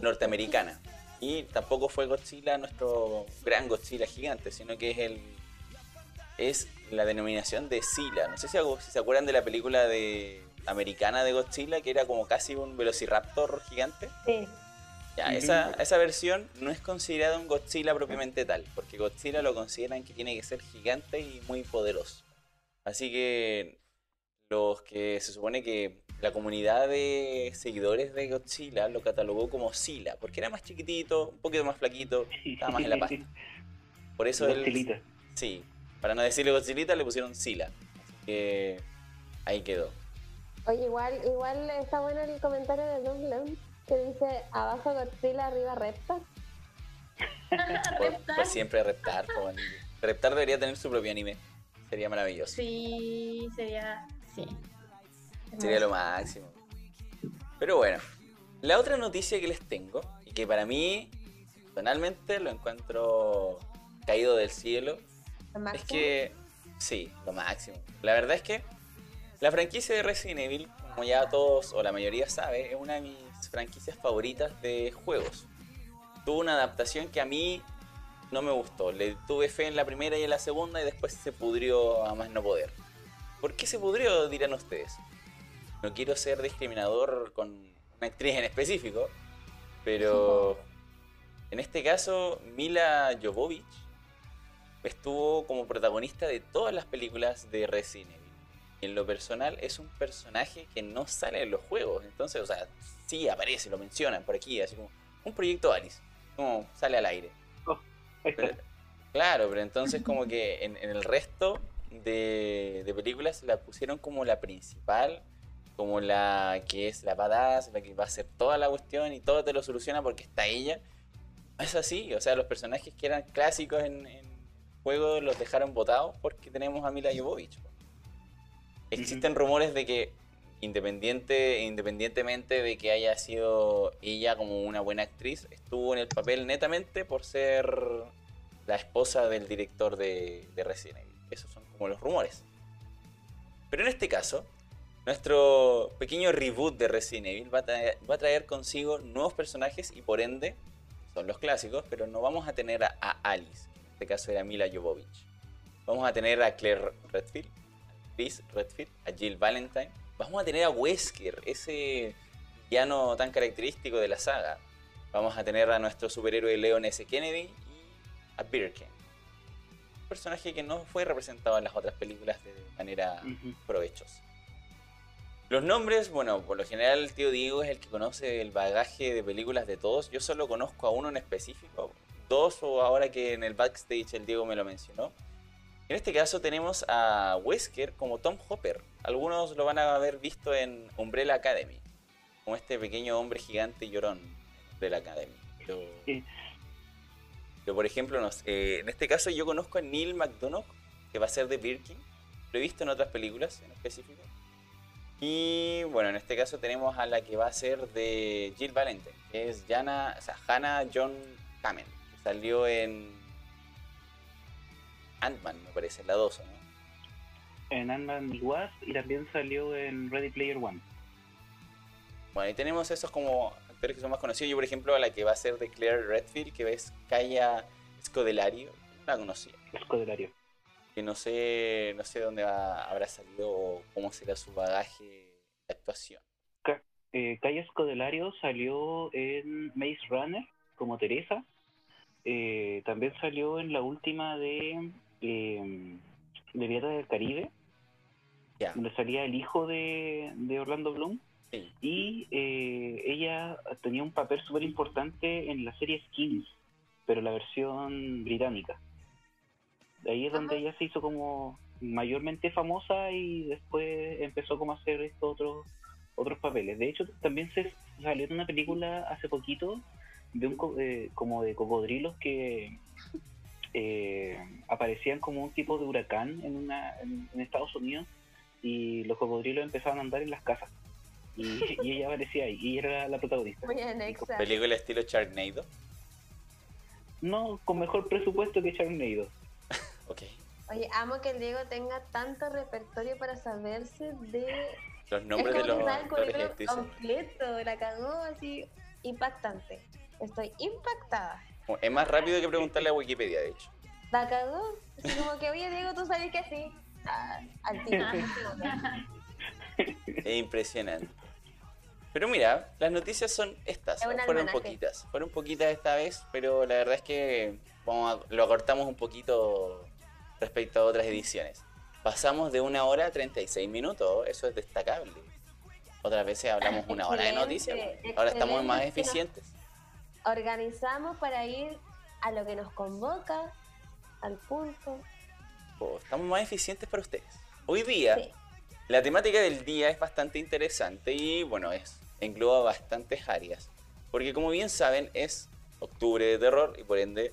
norteamericana. Y tampoco fue Godzilla nuestro gran Godzilla gigante, sino que es el es la denominación de Sila. No sé si, si se acuerdan de la película de americana de Godzilla, que era como casi un velociraptor gigante. Sí. Ya, esa, esa versión no es considerada un Godzilla propiamente tal, porque Godzilla lo consideran que tiene que ser gigante y muy poderoso. Así que los que se supone que la comunidad de seguidores de Godzilla lo catalogó como Sila, porque era más chiquitito, un poquito más flaquito, estaba más en la pasta. Por eso él, Godzillita. Sí, para no decirle Godzilla le pusieron Sila. Así que ahí quedó. Oye, igual, igual está bueno el comentario de Douglas que dice abajo Godzilla, arriba Reptar. Reptar. por siempre Reptar. bueno. Reptar debería tener su propio anime. Sería maravilloso. Sí, sería. Sí. Sería lo máximo. Pero bueno, la otra noticia que les tengo, y que para mí, personalmente, lo encuentro caído del cielo, Lo es que, sí, lo máximo. La verdad es que la franquicia de Resident Evil, como ya todos o la mayoría sabe, es una de mis franquicias favoritas de juegos. Tuvo una adaptación que a mí no me gustó. Le tuve fe en la primera y en la segunda y después se pudrió a más no poder. ¿Por qué se pudrió? Dirán ustedes. No quiero ser discriminador con una actriz en específico, pero en este caso Mila Jovovich estuvo como protagonista de todas las películas de Resident Evil. Y en lo personal es un personaje que no sale en los juegos. Entonces, o sea, sí aparece, lo mencionan por aquí, así como un proyecto Alice. Como sale al aire. Pero- claro, pero entonces como que en, en el resto de, de películas la pusieron como la principal, como la que es la badass, la que va a hacer toda la cuestión y todo te lo soluciona porque está ella. Es así, o sea, los personajes que eran clásicos en, en juegos los dejaron botados porque tenemos a Mila Jovovich. Existen rumores de que independiente, independientemente de que haya sido ella como una buena actriz, estuvo en el papel netamente por ser la esposa del director de, de Resident Evil. Esos son como los rumores. Pero en este caso, nuestro pequeño reboot de Resident Evil va a traer, va a traer consigo nuevos personajes y por ende son los clásicos, pero no vamos a tener a, a Alice, que en este caso era Mila Jovovich. Vamos a tener a Claire Redfield, a Chris Redfield, a Jill Valentine. Vamos a tener a Wesker, ese villano tan característico de la saga. Vamos a tener a nuestro superhéroe Leon S. Kennedy y a Birkin. Un personaje que no fue representado en las otras películas de manera provechosa. Los nombres, bueno, por lo general el tío Diego es el que conoce el bagaje de películas de todos. Yo solo conozco a uno en específico, dos o ahora que en el backstage el Diego me lo mencionó. En este caso tenemos a Wesker como Tom Hopper. Algunos lo van a haber visto en Umbrella Academy, como este pequeño hombre gigante llorón de la Academy. Pero, Sí. pero, por ejemplo, no sé, eh, en este caso yo conozco a Neil McDonough, que va a ser de Birkin. Lo he visto en otras películas en específico. Y bueno, en este caso tenemos a la que va a ser de Jill Valentine, que es Jana, o sea, Hannah John Kamen, que salió en Ant-Man, me parece, la 2, ¿no? En Ant-Man y Wasp y también salió en Ready Player One. Bueno, y tenemos esos como actores que son más conocidos. Yo, por ejemplo, a la que va a ser de Claire Redfield, que es Kaya Scodelario. No la conocía. Escodelario. Que no sé, no sé dónde va, habrá salido o cómo será su bagaje de actuación. Ca- eh, Kaya Scodelario salió en Maze Runner como Teresa. Eh, también salió en la última de, eh, de Piratas del Caribe, donde salía el hijo de, de Orlando Bloom. Sí. Y eh, ella tenía un papel súper importante en la serie Skins, pero la versión británica. De ahí es donde Ajá. ella se hizo como mayormente famosa y después empezó como a hacer estos otros otros papeles. De hecho, también se salió en una película hace poquito de un co- eh, como de cocodrilos que eh, aparecían como un tipo de huracán en, una, en, en Estados Unidos y los cocodrilos empezaban a andar en las casas. Y, y ella aparecía ahí y era la protagonista. Muy. Película estilo Sharknado. No, con mejor presupuesto que Charnado. Ok. Oye, amo que el Diego tenga tanto repertorio para saberse de. Los nombres es de los completo, la cagó así. Impactante. Estoy impactada. Es más rápido que preguntarle a Wikipedia, de hecho. La cagó. Así como que, oye, Diego, tú sabes que sí. Ah, al tiro. Es impresionante. Pero mira, las noticias son estas. Fueron almanaque. poquitas. Fueron poquitas esta vez, pero la verdad es que vamos a- lo acortamos un poquito respecto a otras ediciones. Pasamos de una hora a 36 minutos. Eso es destacable. Otras veces hablamos una hora de noticias. Ahora estamos más eficientes. Organizamos para ir a lo que nos convoca, al punto. Oh, Estamos más eficientes para ustedes. Hoy día, Sí. la temática del día es bastante interesante y bueno, es engloba bastantes áreas. Porque como bien saben, es octubre de terror y por ende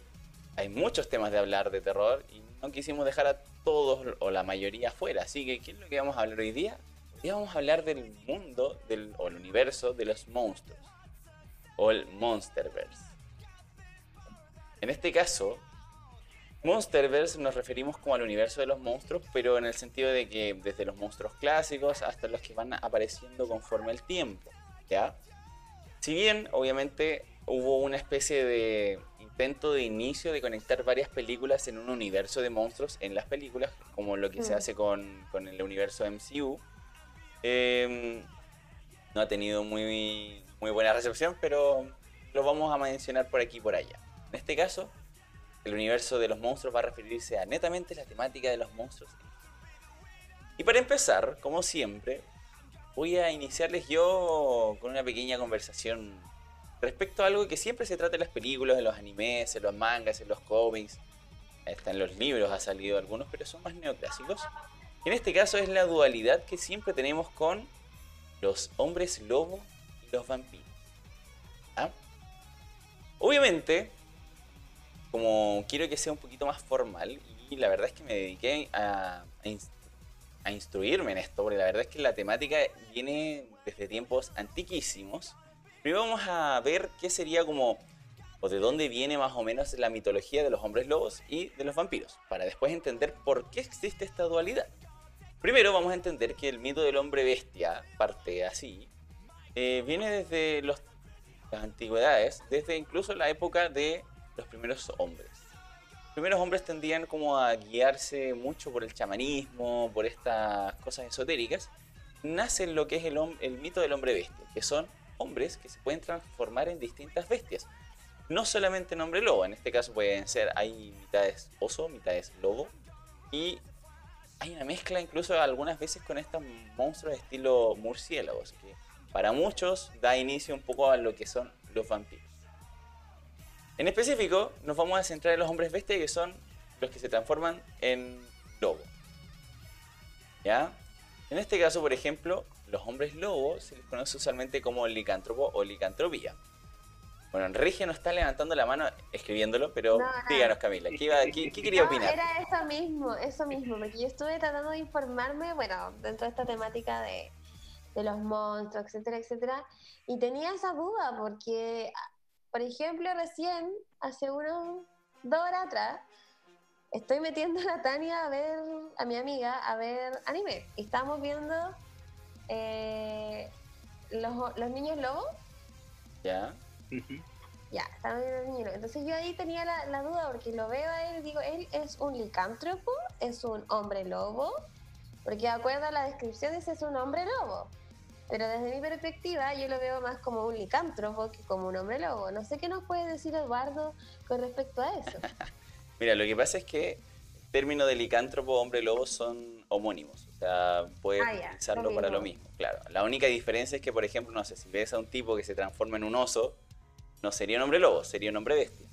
hay muchos temas de hablar de terror y no quisimos dejar a todos o la mayoría afuera. Así que, ¿qué es lo que vamos a hablar hoy día? Hoy día vamos a hablar del mundo del, o el universo de los monstruos. O el Monsterverse. En este caso, Monsterverse nos referimos como al universo de los monstruos, pero en el sentido de que desde los monstruos clásicos hasta los que van apareciendo conforme el tiempo, ¿ya? Si bien, obviamente, hubo una especie de intento de inicio de conectar varias películas en un universo de monstruos en las películas, como lo que se Mm. hace con, con el universo MCU, eh, no ha tenido muy, muy buena recepción, pero lo vamos a mencionar por aquí y por allá. En este caso, el universo de los monstruos va a referirse a netamente la temática de los monstruos. Y para empezar, como siempre, voy a iniciarles yo con una pequeña conversación respecto a algo que siempre se trata en las películas, en los animes, en los mangas, en los cómics, hasta en los libros ha salido algunos, pero son más neoclásicos. En este caso es la dualidad que siempre tenemos con los hombres lobo y los vampiros. ¿Ah? Obviamente, como quiero que sea un poquito más formal, y la verdad es que me dediqué a, a ins- a instruirme en esto, porque la verdad es que la temática viene desde tiempos antiquísimos. Primero vamos a ver qué sería como, o de dónde viene más o menos la mitología de los hombres lobos y de los vampiros, para después entender por qué existe esta dualidad. Primero vamos a entender que el mito del hombre bestia parte así, eh, viene desde los- las antigüedades, desde incluso la época de los primeros hombres. Los primeros hombres tendían como a guiarse mucho por el chamanismo, por estas cosas esotéricas. Nace lo que es el, el mito del hombre bestia, que son hombres que se pueden transformar en distintas bestias. No solamente en hombre lobo, en este caso pueden ser, hay mitades oso, mitades lobo, y hay una mezcla incluso algunas veces con estos monstruos de estilo murciélagos, que para muchos da inicio un poco a lo que son los vampiros. En específico, nos vamos a centrar en los hombres bestia, que son los que se transforman en lobo. ¿Ya? En este caso, por ejemplo, los hombres lobo se les conoce usualmente como licántropo o licantropía. Bueno, Regia no está levantando la mano escribiéndolo, pero No, no. díganos, Camila, ¿qué, iba- qué- qué quería No, opinar? era eso mismo, eso mismo, porque yo estuve tratando de informarme, bueno, dentro de esta temática de, de los monstruos, etcétera, etcétera, y tenía esa duda, porque, por ejemplo, recién, hace unos dos horas atrás, estoy metiendo a la Tania a ver, a mi amiga, a ver anime, y estábamos viendo eh, los, los niños lobos. ¿Ya? Ya, estaban viendo los niños lobos. Entonces yo ahí tenía la, la duda porque lo veo a él y digo, él es un licántropo, es un hombre lobo, porque de acuerdo a la descripción dice es un hombre lobo. Pero desde mi perspectiva yo lo veo más como un licántropo que como un hombre lobo. No sé qué nos puede decir Eduardo con respecto a eso. Mira, lo que pasa es que el término de licántropo hombre lobo son homónimos. O sea, puedes Ah, utilizarlo lo para lo mismo. Claro. La única diferencia es que, por ejemplo, no sé, si ves a un tipo que se transforma en un oso, no sería un hombre lobo, sería un hombre bestia.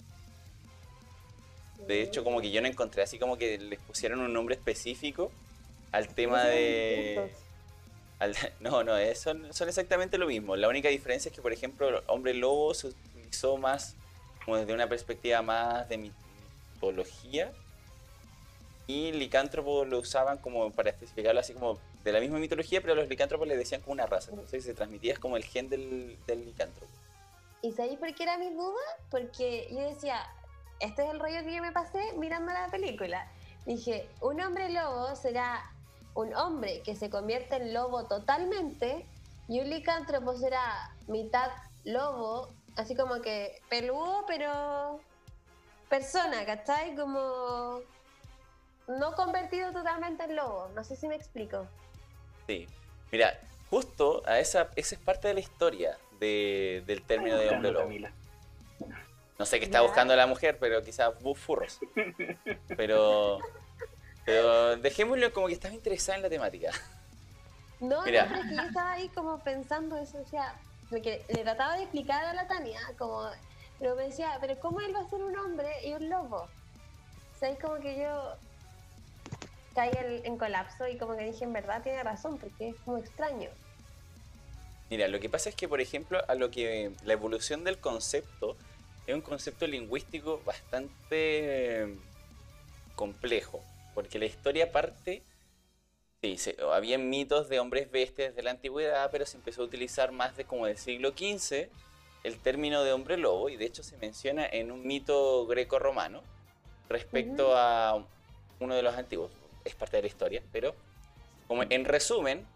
De hecho, como que yo no encontré así como que les pusieron un nombre específico al tema de... al- no, no, son, son exactamente lo mismo. La única diferencia es que, por ejemplo, hombre lobo se utilizó más como desde una perspectiva más de mitología y licántropo lo usaban como para especificarlo así como de la misma mitología, pero a los licántropos les decían como una raza. Entonces se transmitía como el gen del, del licántropo. ¿Y sabéis por qué era mi duda? Porque yo decía, este es el rollo que yo me pasé mirando la película. Dije, un hombre lobo será un hombre que se convierte en lobo totalmente y un licántropo será mitad lobo, así como que peludo, pero persona, ¿cachai? Como no convertido totalmente en lobo. No sé si me explico. Sí. Mira, justo a esa, esa es parte de la historia de- del término de hombre lobo. No sé qué está buscando la mujer, pero quizás furros. Pero, pero dejémoslo como que estaba interesada en la temática. No, Mira. no, es que yo estaba ahí como pensando eso, o sea, de que le trataba de explicar a la Tania, como, pero me decía, pero ¿cómo él va a ser un hombre y un lobo? O sea, es como que yo caí en, en colapso y como que dije, en verdad tiene razón, porque es como extraño. Mira, lo que pasa es que, por ejemplo, a lo que la evolución del concepto es un concepto lingüístico bastante eh, complejo, porque la historia parte, sí, se- había mitos de hombres bestias desde la antigüedad, pero se empezó a utilizar más de como del siglo XV el término de hombre lobo, y de hecho se menciona en un mito greco-romano respecto a uno de los antiguos, es parte de la historia, pero como en resumen,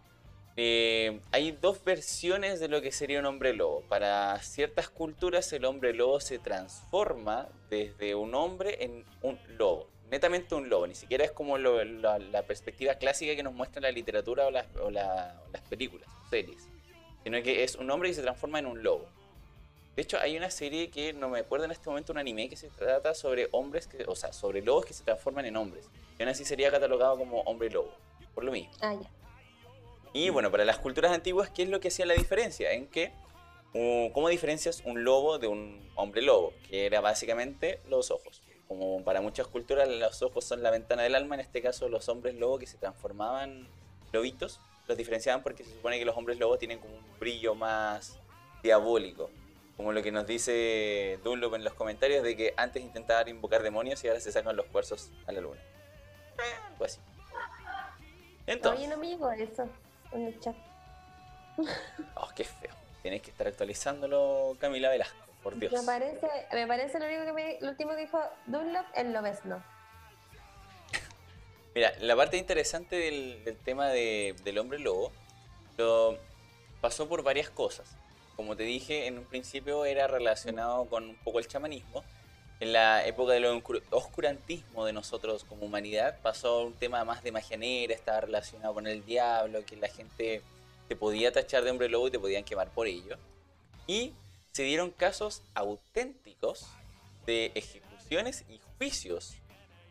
eh, hay dos versiones de lo que sería un hombre lobo. Para ciertas culturas el hombre lobo se transforma desde un hombre en un lobo. Netamente un lobo, ni siquiera es como lo- la, perspectiva clásica que nos muestra la literatura o las, o o las películas, series. Sino que es un hombre que se transforma en un lobo. De hecho, hay una serie que no me acuerdo en este momento, un anime que se trata sobre hombres, que, o sea, sobre lobos que se transforman en hombres. Y aún así sería catalogado como hombre lobo, por lo mismo. Ah, ya. Y bueno, para las culturas antiguas, ¿qué es lo que hacía la diferencia? En que, ¿cómo diferencias un lobo de un hombre lobo? Que era básicamente los ojos. Como para muchas culturas los ojos son la ventana del alma, en este caso los hombres lobo que se transformaban lobitos, los diferenciaban porque se supone que los hombres lobos tienen como un brillo más diabólico. Como lo que nos dice Dunlop en los comentarios de que antes intentaban invocar demonios y ahora se sacan los cuarzos a la luna. Algo así. Entonces, Oye, no me llegó eso en el chat. Oh, qué feo. Tienes que estar actualizándolo, Camila Velasco, por Dios. Me parece, me parece lo, único que me, lo último que dijo Dunlop, el Lobesno. Mira, la parte interesante del, del tema de- del hombre lobo lo pasó por varias cosas. Como te dije, en un principio era relacionado con un poco el chamanismo. En la época del oscur- oscurantismo de nosotros como humanidad pasó un tema más de magia negra, estaba relacionado con el diablo, que la gente te podía tachar de hombre lobo y te podían quemar por ello. Y se dieron casos auténticos de ejecuciones y juicios,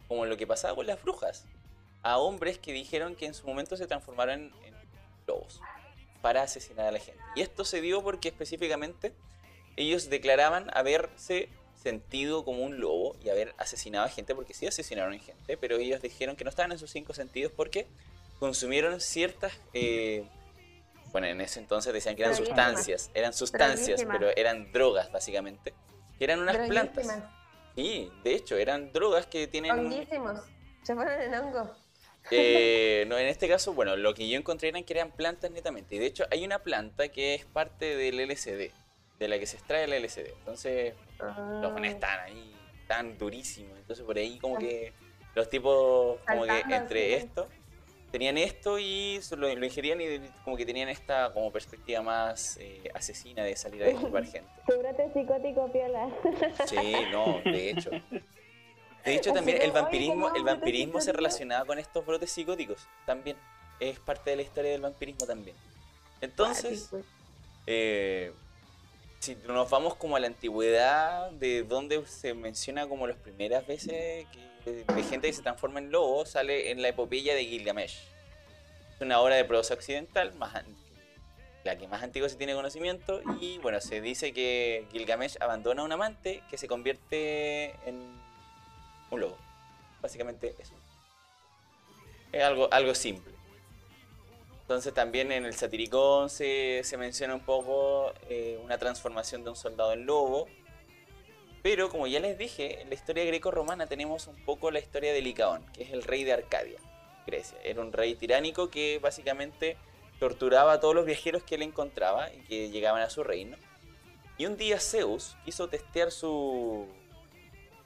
como lo que pasaba con las brujas, a hombres que dijeron que en su momento se transformaron en lobos para asesinar a la gente. Y esto se dio porque específicamente ellos declaraban haberse sentido como un lobo y haber asesinado a gente, porque sí asesinaron a gente, pero ellos dijeron que no estaban en sus cinco sentidos porque consumieron ciertas... eh, bueno, en ese entonces decían que eran sustancias, eran sustancias, pero eran drogas básicamente, que eran unas plantas. Sí, de hecho, eran drogas que tienen... honguísimos. Se fueron en hongo. Eh, no, en este caso, bueno, lo que yo encontré eran que eran plantas netamente. Y de hecho, hay una planta que es parte del LSD, de la que se extrae el LSD. Entonces, los manes están ahí, tan durísimos. Entonces, por ahí, como que los tipos, como que entre esto, tenían esto y lo, lo ingerían y como que tenían esta como perspectiva más eh, asesina de salir a disculpar gente. Brote psicótico piola. Sí, no, de hecho. De hecho también el vampirismo, ¿cómo el vampirismo se relacionaba con estos brotes psicóticos también. Es parte de la historia del vampirismo también. Entonces, eh, si nos vamos como a la antigüedad, de donde se menciona como las primeras veces que, de gente que se transforma en lobo, sale en la epopeya de Gilgamesh. Es una obra de prosa occidental, más la que más antigua se tiene conocimiento, y bueno, se dice que Gilgamesh abandona a un amante que se convierte en un lobo. Básicamente eso. Es algo, algo simple. Entonces también en el satiricón se, se menciona un poco eh, una transformación de un soldado en lobo. Pero como ya les dije, en la historia greco-romana tenemos un poco la historia de Licaón, que es el rey de Arcadia, Grecia. Era un rey tiránico que básicamente torturaba a todos los viajeros que él encontraba y que llegaban a su reino. Y un día Zeus quiso testear su...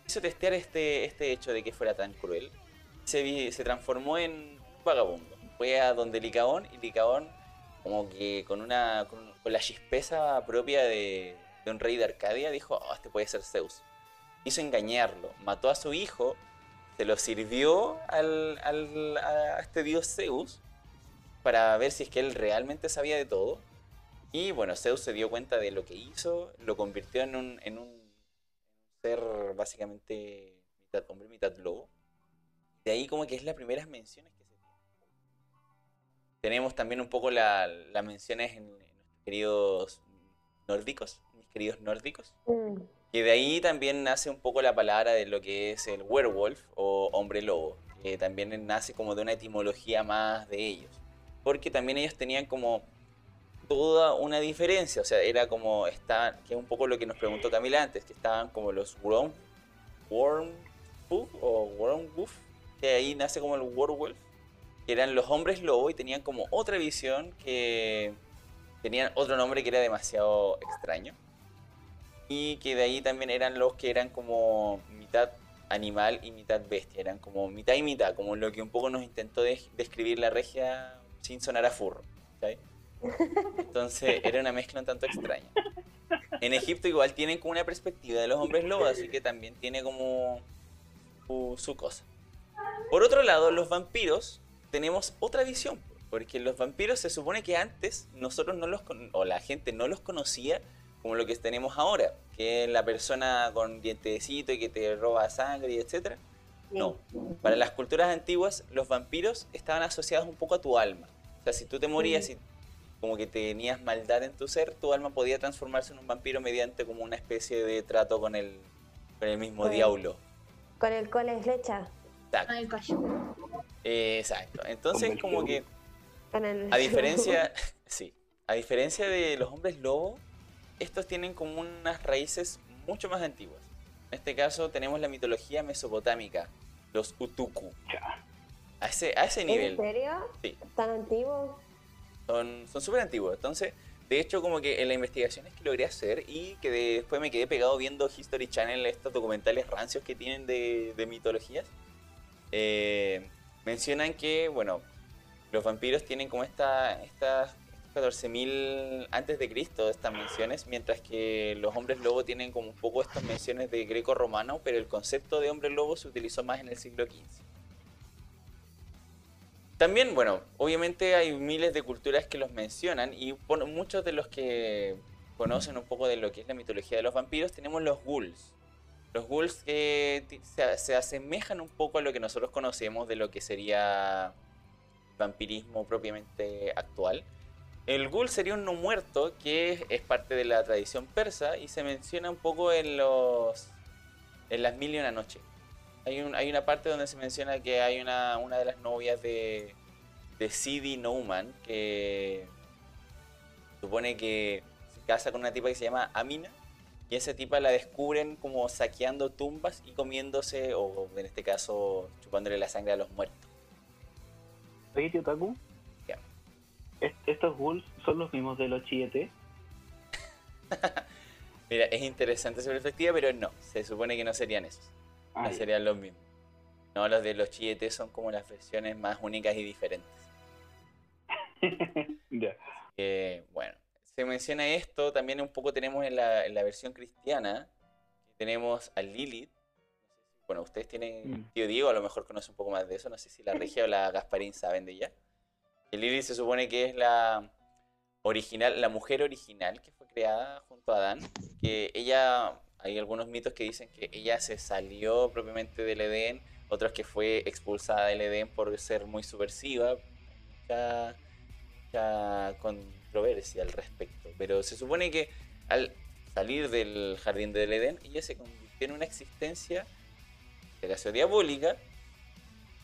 quiso testear este, este hecho de que fuera tan cruel. Se, transformó en vagabundo. Fue a donde Licaón y Licaón como que con una con la chispeza propia de, de un rey de Arcadia dijo, oh, este puede ser Zeus. Hizo engañarlo, mató a su hijo, se lo sirvió al, al- a este dios Zeus para ver si es que él realmente sabía de todo. Y bueno, Zeus se dio cuenta de lo que hizo, lo convirtió en un, en un ser básicamente mitad hombre, mitad lobo. De ahí como que es las primeras menciones que se tienen. Tenemos también un poco la- las menciones en, en nuestros queridos nórdicos, mis queridos nórdicos. Mm. Y de ahí también nace un poco la palabra de lo que es el werewolf o hombre lobo, que también nace como de una etimología más de ellos. Porque también ellos tenían como toda una diferencia, o sea, era como, está, que es un poco lo que nos preguntó Camila antes, que estaban como los worm, wormwolf o wormwolf, que ahí nace como el werewolf, que eran los hombres lobo y tenían como otra visión que tenían otro nombre que era demasiado extraño. Y que de ahí también eran los que eran como mitad animal y mitad bestia, eran como mitad y mitad, como lo que un poco nos intentó de- describir la regia sin sonar a furro. Entonces era una mezcla un tanto extraña. En Egipto igual tienen como una perspectiva de los hombres lobos, así que también tiene como su, su cosa. Por otro lado, los vampiros tenemos otra visión, porque los vampiros se supone que antes nosotros no los, o la gente no los conocía como lo que tenemos ahora, que es la persona con dientecito y que te roba sangre y etcétera. No, para las culturas antiguas los vampiros estaban asociados un poco a tu alma. O sea, si tú te morías y como que tenías maldad en tu ser, tu alma podía transformarse en un vampiro mediante como una especie de trato con el, con el mismo Con el- diablo. Con el cole flecha. Exacto. Ay, cacho. Eh, exacto. Entonces Como que Zeus. Con el... a diferencia, sí, a diferencia de los hombres lobo, estos tienen como unas raíces mucho más antiguas. En este caso tenemos la mitología mesopotámica, los Utuku. Ya. A ese, a ese ¿En nivel serio? Sí. ¿Tan antiguo? Son súper antiguos. Entonces, de hecho, como que en las investigaciones que logré hacer y que de- después me quedé pegado viendo History Channel, estos documentales rancios que tienen de, de mitologías, eh, mencionan que, bueno, los vampiros tienen como esta, estas 14.000 antes de Cristo, estas menciones, mientras que los hombres lobo tienen como un poco estas menciones de greco-romano, pero el concepto de hombre lobo se utilizó más en el siglo XV. También, bueno, obviamente hay miles de culturas que los mencionan y muchos de los que conocen un poco de lo que es la mitología de los vampiros, tenemos los ghouls. Los ghouls que se, se asemejan un poco a lo que nosotros conocemos de lo que sería vampirismo propiamente actual. El ghoul sería un no muerto que es, es parte de la tradición persa y se menciona un poco en los en las mil y una noche. Hay, un, hay una parte donde se menciona que hay una, una de las novias de, de Sidi Nouman que supone que se casa con una tipa que se llama Amina y esa tipa la descubren como saqueando tumbas y comiéndose, o en este caso chupándole la sangre a los muertos. Oye, tío Taku. Ya. ¿est- ¿Estos ghouls son los mismos de los chiete? Mira, es interesante esa perspectiva, pero no, se supone que no serían esos, Ah, serían los mismos. No, los de los chilletes son como las versiones más únicas y diferentes. ya. Eh, bueno, se menciona esto, también un poco tenemos en la, en la versión cristiana, tenemos a Lilith. Bueno, ustedes tienen, Mm. tío Diego a lo mejor conoce un poco más de eso, no sé si la Regia o la Gasparín saben de ella. Que Lilith se supone que es la original, la mujer original que fue creada junto a Adán, que ella, hay algunos mitos que dicen que ella se salió propiamente del Edén, otros que fue expulsada del Edén por ser muy subversiva, mucha, mucha controversia al respecto, pero se supone que al salir del jardín del Edén, ella se convirtió en una existencia de caso diabólica.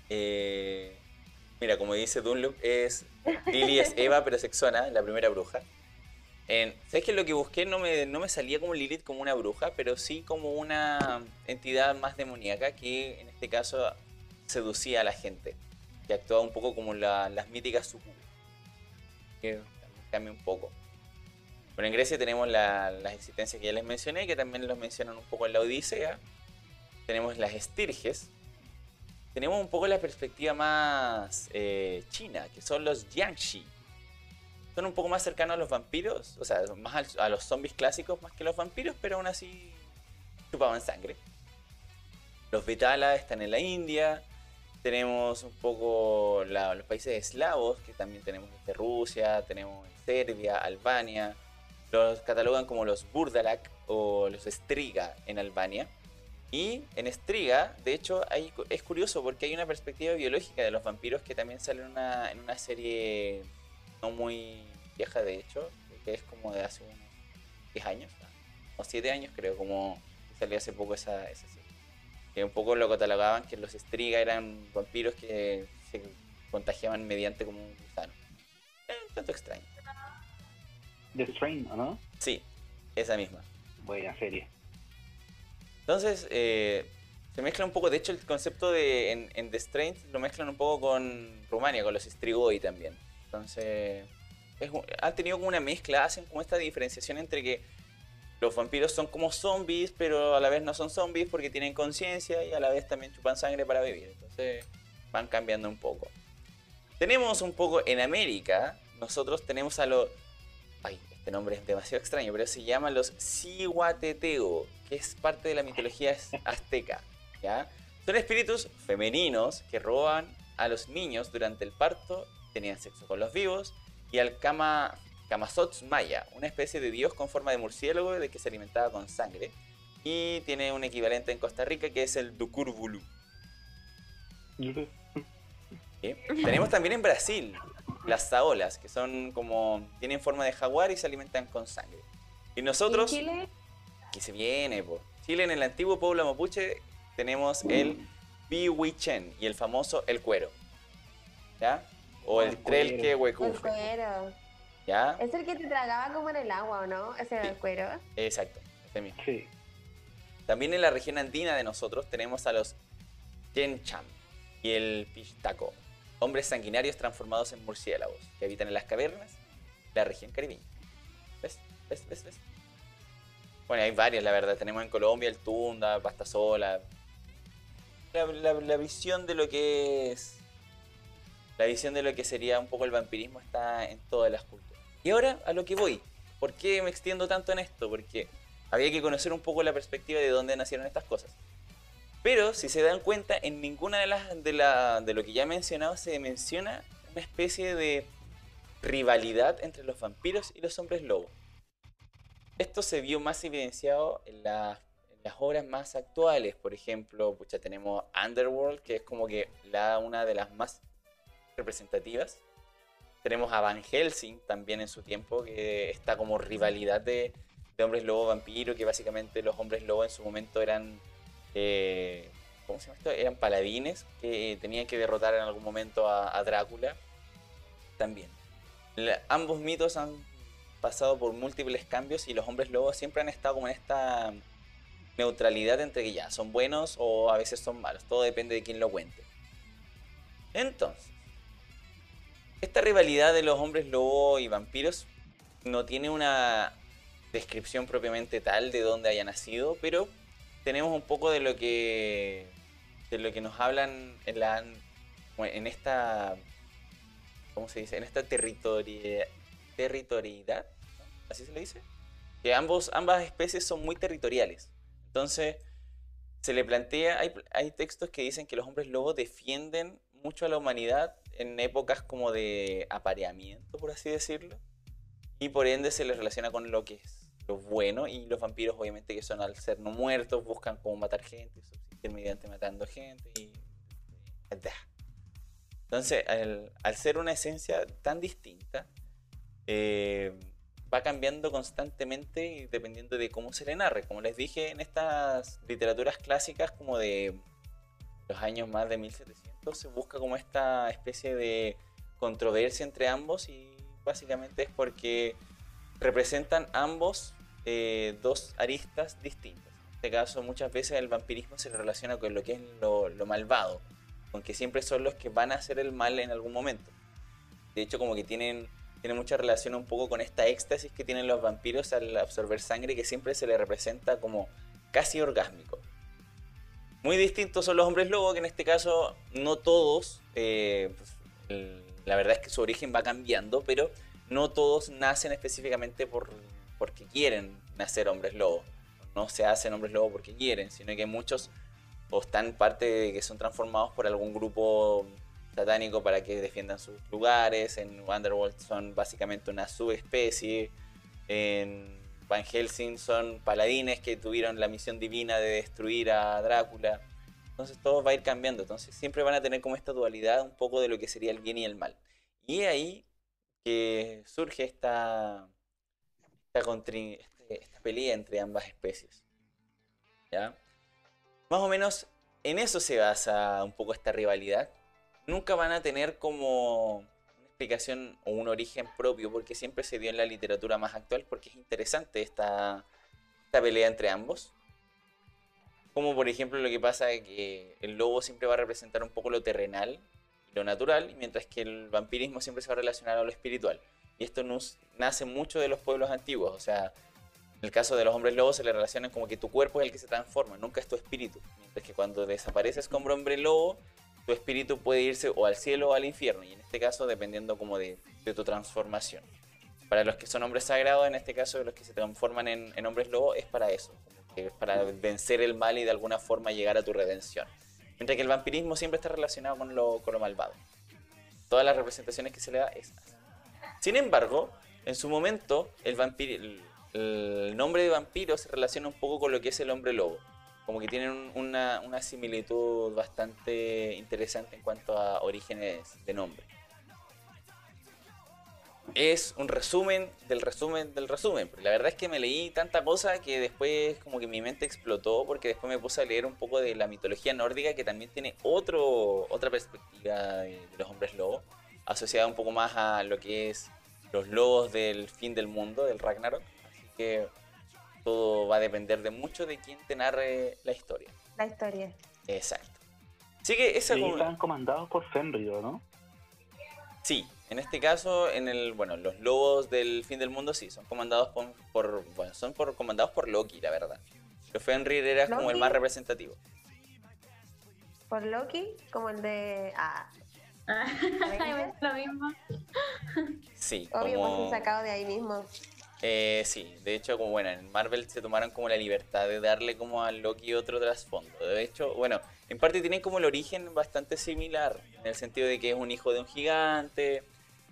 Eh, mira, como dice Dunlop, es Lily es Eva, pero sexona, la primera bruja. En, ¿Sabes qué? Lo que busqué no me, no me salía como Lilith como una bruja, pero sí como una entidad más demoníaca que en este caso seducía a la gente. Que actuaba un poco como la- las míticas sucubes. Que cambia un poco. Bueno, en Grecia tenemos la- las existencias que ya les mencioné, que también los mencionan un poco en la Odisea. Tenemos las estirges. Tenemos un poco la perspectiva más eh, china, que son los Jiangxi. Son un poco más cercanos a los vampiros, o sea, más a los zombies clásicos más que los vampiros, pero aún así chupaban sangre. Los Vitala están en la India. Tenemos un poco la- los países eslavos, que también tenemos desde Rusia, tenemos en Serbia, Albania. Los catalogan como los Burdalak o los Striga en Albania. Y en Striga, de hecho, hay, es curioso porque hay una perspectiva biológica de los vampiros que también sale una, en una serie no muy vieja, de hecho, que es como de hace unos 10 años, o 7 años creo, como salió hace poco esa, esa serie. Que un poco lo catalogaban que los Striga eran vampiros que se contagiaban mediante como un gusano. Es un tanto extraño. The Strain, ¿o no? Sí, esa misma. Buena serie. Entonces, eh, se mezcla un poco, de hecho el concepto de en, en The Strange lo mezclan un poco con Rumania, con los Strigoi también. Entonces, es han tenido como una mezcla, hacen como esta diferenciación entre que los vampiros son como zombies, pero a la vez no son zombies porque tienen conciencia y a la vez también chupan sangre para vivir. Entonces, van cambiando un poco. Tenemos un poco en América, nosotros tenemos a los... Ay, este nombre es demasiado extraño, pero se llaman los Cihuateteo, que es parte de la mitología az- azteca. ¿ya? Son espíritus femeninos que roban a los niños durante el parto, tenían sexo con los vivos, y al Kama, Kamazots Maya, una especie de dios con forma de murciélago de que se alimentaba con sangre, y tiene un equivalente en Costa Rica que es el Dukurbulu. ¿sí? Tenemos también en Brasil las saolas, que son como. tienen forma de jaguar y se alimentan con sangre. Y ¿Y nosotros, Chile? que se viene, po. Chile en el antiguo pueblo mapuche tenemos el Bihuichen y el famoso el cuero. ¿Ya? O el El Trelque cuero. El Huecufe. cuero. ¿Ya? Es el que te tragaba como en el agua, ¿o no? Ese era Sí. el cuero. Exacto, ese mismo. Sí. También en la región andina de nosotros tenemos a los Yencham y el Pichtaco, hombres sanguinarios transformados en murciélagos que habitan en las cavernas de la región caribeña. ¿Ves? ¿Ves? ¿Ves? ¿Ves? Bueno, hay varias, la verdad. Tenemos en Colombia el Tunda, Pastasola. La, la, la visión de lo que es. La visión de lo que sería un poco el vampirismo está en todas las culturas. Y ahora a lo que voy. ¿Por qué me extiendo tanto en esto? Porque había que conocer un poco la perspectiva de dónde nacieron estas cosas. Pero si se dan cuenta, en ninguna de las de, la, de lo que ya he mencionado se menciona una especie de rivalidad entre los vampiros y los hombres lobo. Esto se vio más evidenciado en, la- en las obras más actuales. Por ejemplo, pucha, tenemos Underworld, que es como que la, una de las más representativas. Tenemos a Van Helsing también en su tiempo, que está como rivalidad de, de hombres lobo vampiro, que básicamente los hombres lobo en su momento eran. eh, ¿Cómo se llama esto? Eran paladines que tenían que derrotar en algún momento a, a Drácula. También. La- ambos mitos han pasado por múltiples cambios y los hombres lobos siempre han estado como en esta neutralidad entre que ya son buenos o a veces son malos. Todo depende de quién lo cuente. Entonces, esta rivalidad de los hombres lobo y vampiros no tiene una descripción propiamente tal de dónde haya nacido, pero tenemos un poco de lo que de lo que nos hablan en la en esta ¿cómo se dice? En esta territoria, territorialidad, así se le dice, que ambos ambas especies son muy territoriales. Entonces, se le plantea, hay, hay textos que dicen que los hombres lobos defienden mucho a la humanidad en épocas como de apareamiento, por así decirlo, y por ende se les relaciona con lo que es lo bueno, y los vampiros obviamente que son al ser no muertos, buscan cómo matar gente, subsistir mediante matando gente, y... Entonces, al, al ser una esencia tan distinta, eh, va cambiando constantemente dependiendo de cómo se le narre. Como les dije, en estas literaturas clásicas como de los años más de 1700 se busca como esta especie de controversia entre ambos y básicamente es porque representan ambos eh, dos aristas distintas. En este caso muchas veces el vampirismo se relaciona con lo que es lo, lo malvado, con que siempre son los que van a hacer el mal en algún momento. De hecho como que tienen tiene mucha relación un poco con esta éxtasis que tienen los vampiros al absorber sangre que siempre se le representa como casi orgásmico. Muy distintos son los hombres lobo, que en este caso no todos, eh, pues, la verdad es que su origen va cambiando, pero no todos nacen específicamente por, porque quieren nacer hombres lobo. No se hacen hombres lobo porque quieren, sino que muchos o están parte de que son transformados por algún grupo satánico para que defiendan sus lugares. En Wonderworld son básicamente una subespecie. Van Helsing son paladines que tuvieron la misión divina de destruir a Drácula. Entonces todo va a ir cambiando. Entonces siempre van a tener como esta dualidad un poco de lo que sería el bien y el mal. Y ahí que surge esta, esta, este, esta pelea entre ambas especies. ¿Ya? Más o menos en eso se basa un poco esta rivalidad nunca van a tener como explicación o un origen propio, porque siempre se dio en la literatura más actual, porque es interesante esta, pelea entre ambos. Como por ejemplo lo que pasa es que el lobo siempre va a representar un poco lo terrenal y lo natural, mientras que el vampirismo siempre se va a relacionar a lo espiritual. Y esto nos, nace mucho de los pueblos antiguos, o sea, en el caso de los hombres lobos se le relaciona como que tu cuerpo es el que se transforma, nunca es tu espíritu. Mientras que cuando desapareces como hombre lobo, tu espíritu puede irse o al cielo o al infierno, y en este caso dependiendo como de, tu transformación. Para los que son hombres sagrados, en este caso los que se transforman en, hombres lobo, es para eso, es para vencer el mal y de alguna forma llegar a tu redención. Mientras que el vampirismo siempre está relacionado con lo, con malvado. Todas las representaciones que se le da es Sin embargo, en su momento, el nombre de vampiro se relaciona un poco con lo que es el hombre lobo como que tienen una, similitud bastante interesante en cuanto a orígenes de nombre. Es un resumen del resumen del resumen. La verdad es que me leí tanta cosa que después como que mi mente explotó porque después me puse a leer un poco de la mitología nórdica que también tiene otro, otra perspectiva de, los hombres lobos, asociada un poco más a lo que es los lobos del fin del mundo, del Ragnarok. Así que todo va a depender de mucho de quién te narre la historia. La historia. Exacto. Así que esa están comandados por Fenrir, ¿no? Sí, en este caso, en el, bueno, los lobos del fin del mundo sí, son comandados por, bueno, son por, comandados por Loki, la verdad. Pero Fenrir era como el más representativo. ¿Por Loki? Como el de... Ah. lo mismo. Sí, Obvio, como... sacado de ahí mismo. Eh, sí, de hecho, como bueno, en Marvel se tomaron como la libertad de darle como a Loki otro trasfondo. De hecho, bueno, en parte tienen como el origen bastante similar, en el sentido de que es un hijo de un gigante,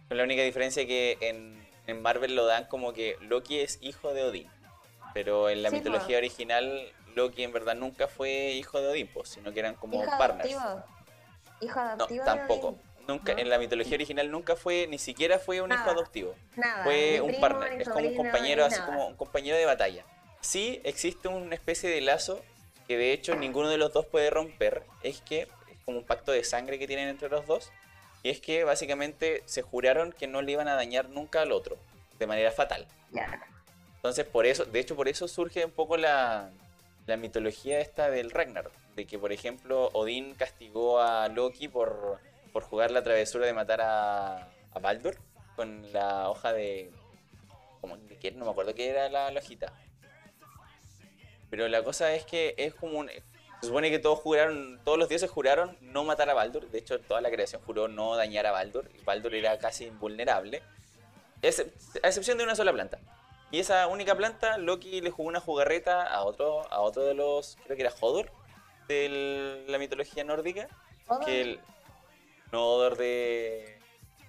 con la única diferencia que en, Marvel lo dan como que Loki es hijo de Odín. Pero en la mitología original, Loki en verdad nunca fue hijo de Odín, pues, sino que eran como ¿Hijo partners. Adoptivo? ¿Hijo adoptivo? No, tampoco. Nunca, En la mitología original nunca fue, ni siquiera fue un hijo adoptivo. Fue un partner, es como un compañero, así como un compañero de batalla. Sí existe una especie de lazo que de hecho ninguno de los dos puede romper. Es que es como un pacto de sangre que tienen entre los dos. Y es que básicamente se juraron que no le iban a dañar nunca al otro, de manera fatal. Entonces por eso, de hecho por eso surge un poco la, la mitología esta del Ragnar. De que por ejemplo Odín castigó a Loki por por jugar la travesura de matar a, a Baldur con la hoja de. Como, no me acuerdo qué era la, hojita. Pero la cosa es que es como un. Se supone que todos juraron, todos los dioses juraron no matar a Baldur. De hecho, toda la creación juró no dañar a Baldur. Baldur era casi invulnerable. Excep- a excepción de una sola planta. Y esa única planta, Loki le jugó una jugarreta a otro, a otro de los, creo que era Hodor, de la mitología nórdica. Que el, no Hodor de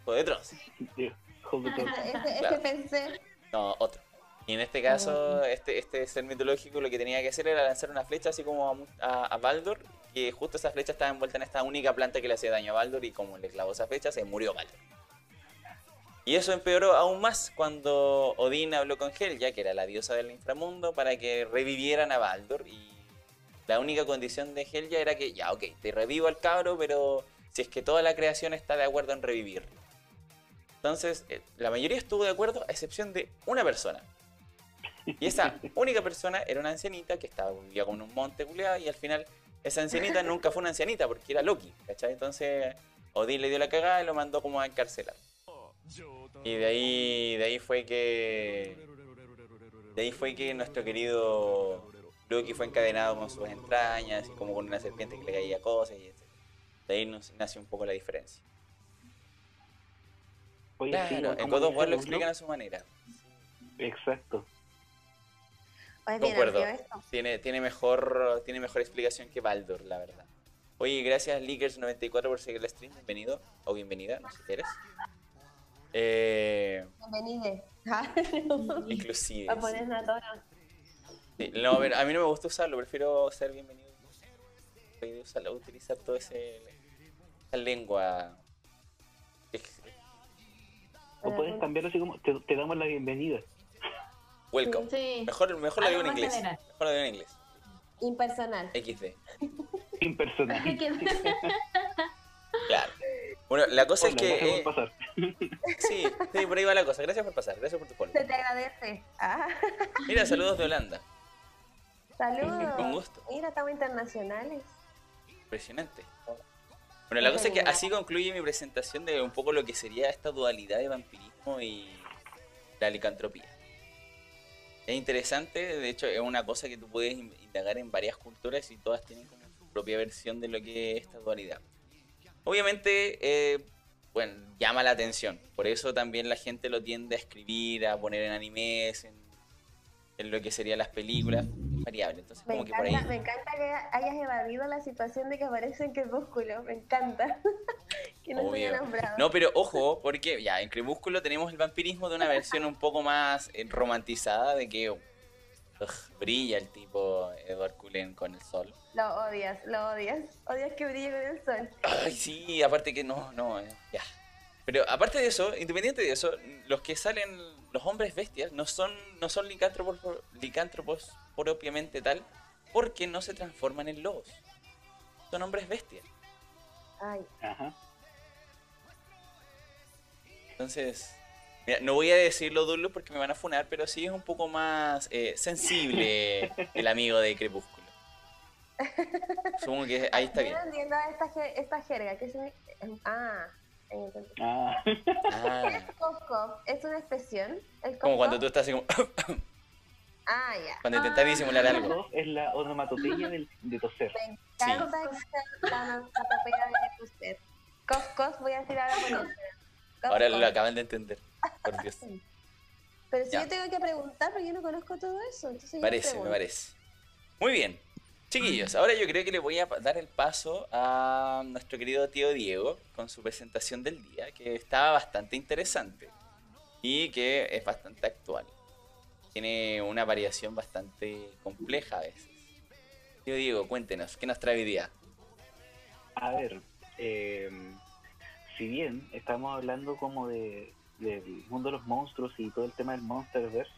Juego de. Ese, ese Claro. pensé. No, otro. Y en este caso, este, este ser mitológico lo que tenía que hacer era lanzar una flecha así como a, a, a Baldur. Y justo esa flecha estaba envuelta en esta única planta que le hacía daño a Baldur. Y como le clavó esa flecha, se murió Baldur. Y eso empeoró aún más cuando Odín habló con Helja, que era la diosa del inframundo, para que revivieran a Baldur. Y la única condición de Helja era que, ya, ok, te revivo al cabro, pero si es que toda la creación está de acuerdo en revivirlo. Entonces, eh, la mayoría estuvo de acuerdo, a excepción de una persona. Y esa única persona era una ancianita que estaba vivía con un monte culeada y al final esa ancianita nunca fue una ancianita porque era Loki, ¿cachai? Entonces Odín le dio la cagada y lo mandó como a encarcelar. Y de ahí, de ahí fue que. De ahí fue que nuestro querido Loki fue encadenado con sus entrañas y como con una serpiente que le caía cosas y etc. De ahí nos nace un poco la diferencia. Oye, sí, Claro, en God of War lo explican a su manera. Exacto. Oye, bien Concuerdo. esto. Tiene, tiene, mejor, tiene mejor explicación que Baldur, la verdad. Oye, gracias Leakers94 por seguir el stream. Bienvenido o bienvenida, no sé qué eres. Eh, Bienvenido. inclusive. A poner una tona. Sí, no, a, ver, a mí no me gusta usarlo, prefiero ser bienvenido. Usarlo, utilizar todo ese lengua. O puedes cambiarlo así como, te, te damos la bienvenida. Welcome. Sí. Mejor, mejor lo digo en inglés. general. Mejor lo digo en inglés. Impersonal. XD. Impersonal. Claro. Bueno, la cosa Hola, es que. gracias eh, por pasar. sí, sí, por ahí va la cosa. Gracias por pasar, gracias por tu follow. Se te agradece. Ah, Mira, saludos de Holanda. saludos. Con gusto. Mira, estamos internacionales. Impresionante. Bueno, la cosa es que así concluye mi presentación de un poco lo que sería esta dualidad de vampirismo y la licantropía. Es interesante, de hecho es una cosa que tú puedes in- indagar en varias culturas y todas tienen como su propia versión de lo que es esta dualidad. Obviamente, eh, bueno, llama la atención, por eso también la gente lo tiende a escribir, a poner en animes, en, en lo que serían las películas, variable. Entonces, Me como que por ahí... encanta, me encanta que hayas evadido la situación de que aparece en Crepúsculo. Me encanta. que no se Obvio. haya nombrado. No, pero ojo, porque ya en Crepúsculo tenemos el vampirismo de una versión un poco más eh, romantizada de que ugh, brilla el tipo Edward Cullen con el sol. Lo odias, lo odias. Odias que brille con el sol. Ay, sí, aparte que no, no, eh, ya. Pero aparte de eso, independiente de eso, los que salen, los hombres bestias, no son, no son licántropos, licántropos propiamente tal, porque no se transforman en lobos. Son hombres bestias. Ay, Ajá. Entonces, mira, no voy a decirlo duro porque me van a funar, pero sí es un poco más eh, sensible el amigo de Crepúsculo. Supongo que ahí está yo bien. no entiendo esta, je- esta jerga. ¿Qué significa? Ah, ahí entendí. Ah, Ah, cough, ¿Es una expresión? ¿El cough, como cuando tú estás así como... Ah, ya. cuando intentas disimular algo. Es la onomatopeya del- de toser. Me encanta esa- la onomatopeya de usted. Cough, cough, voy a decir ahora por eso. Cough, Ahora cough. lo acaban de entender. Por Dios. Pero si Ya. yo tengo que preguntar, porque yo no conozco todo eso. Entonces yo Parece, me pregunto. parece. Muy bien. Chiquillos, ahora yo creo que le voy a dar el paso a nuestro querido tío Diego con su presentación del día, que estaba bastante interesante y que es bastante actual. Tiene una variación bastante compleja a veces. Tío Diego, cuéntenos, ¿qué nos trae hoy día? A ver, eh, si bien estamos hablando como de del mundo de los monstruos y todo el tema del Monsterverse,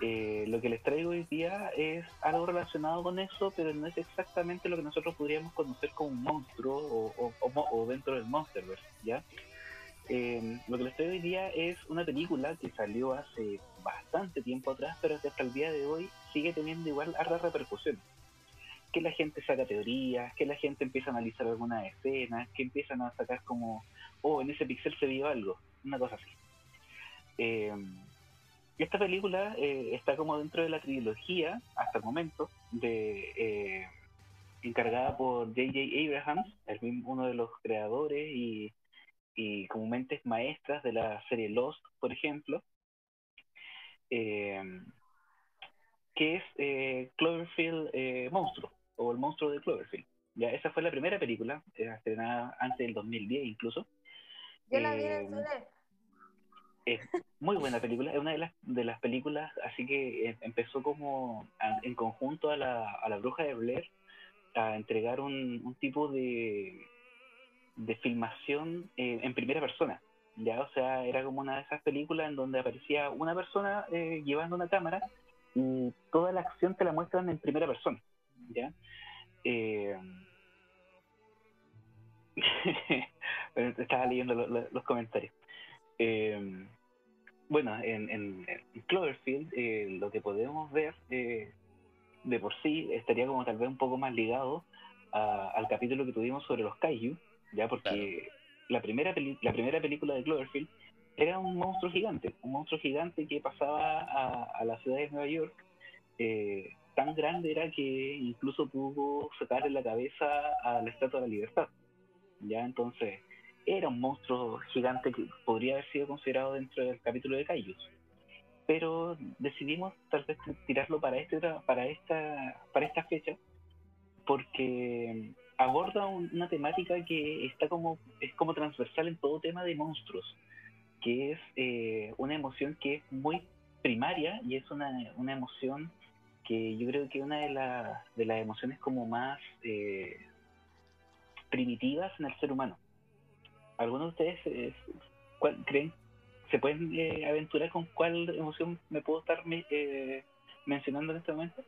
eh, lo que les traigo hoy día es algo relacionado con eso, pero no es exactamente lo que nosotros podríamos conocer como un monstruo o, o- o o dentro del Monsterverse, ¿ya? Eh, lo que les traigo hoy día es una película que salió hace bastante tiempo atrás, pero que hasta el día de hoy sigue teniendo igual harta repercusión que la gente saca teorías, que la gente empieza a analizar algunas escenas, que empiezan a sacar como, oh, en ese pixel se vio algo, una cosa así. Eh, esta película eh, está como dentro de la trilogía, hasta el momento, de, eh, encargada por J.J. Abrahams, el mismo, uno de los creadores y, y como mentes maestras de la serie Lost, por ejemplo, eh, que es eh, Cloverfield eh, Monstruo, o el monstruo de Cloverfield. Ya, esa fue la primera película, eh, estrenada antes del 2010 incluso. Yo la vi en el Eh, cine. es muy buena película, es una de las, de las películas, así que eh, empezó como a- en conjunto a la, a la bruja de Blair a entregar un, un tipo de, de filmación eh, en primera persona. Ya, o sea, era como una de esas películas en donde aparecía una persona eh, llevando una cámara y toda la acción te la muestran en primera persona. ¿ya? Eh, estaba leyendo lo- lo- los comentarios. Eh, bueno, en, en, en Cloverfield eh, lo que podemos ver eh, de por sí estaría como tal vez un poco más ligado a- al capítulo que tuvimos sobre los kaiju, ya porque la primera peli- la primera película de Cloverfield era un monstruo gigante, un monstruo gigante que pasaba a, a la ciudad de Nueva York. eh, tan grande era que incluso pudo sacarle la cabeza a la Estatua de la Libertad. Ya entonces era un monstruo gigante que podría haber sido considerado dentro del capítulo de Kaijus. Pero decidimos tal vez tirarlo para este para esta para esta fecha porque aborda un- una temática que está como es como transversal en todo tema de monstruos, que es eh, una emoción que es muy primaria y es una, una emoción que yo creo que una de, la- de las emociones como más eh, primitivas en el ser humano. ¿Algunos de ustedes eh, cuál- creen, se pueden eh, aventurar con cuál emoción me puedo estar eh, mencionando en este momento?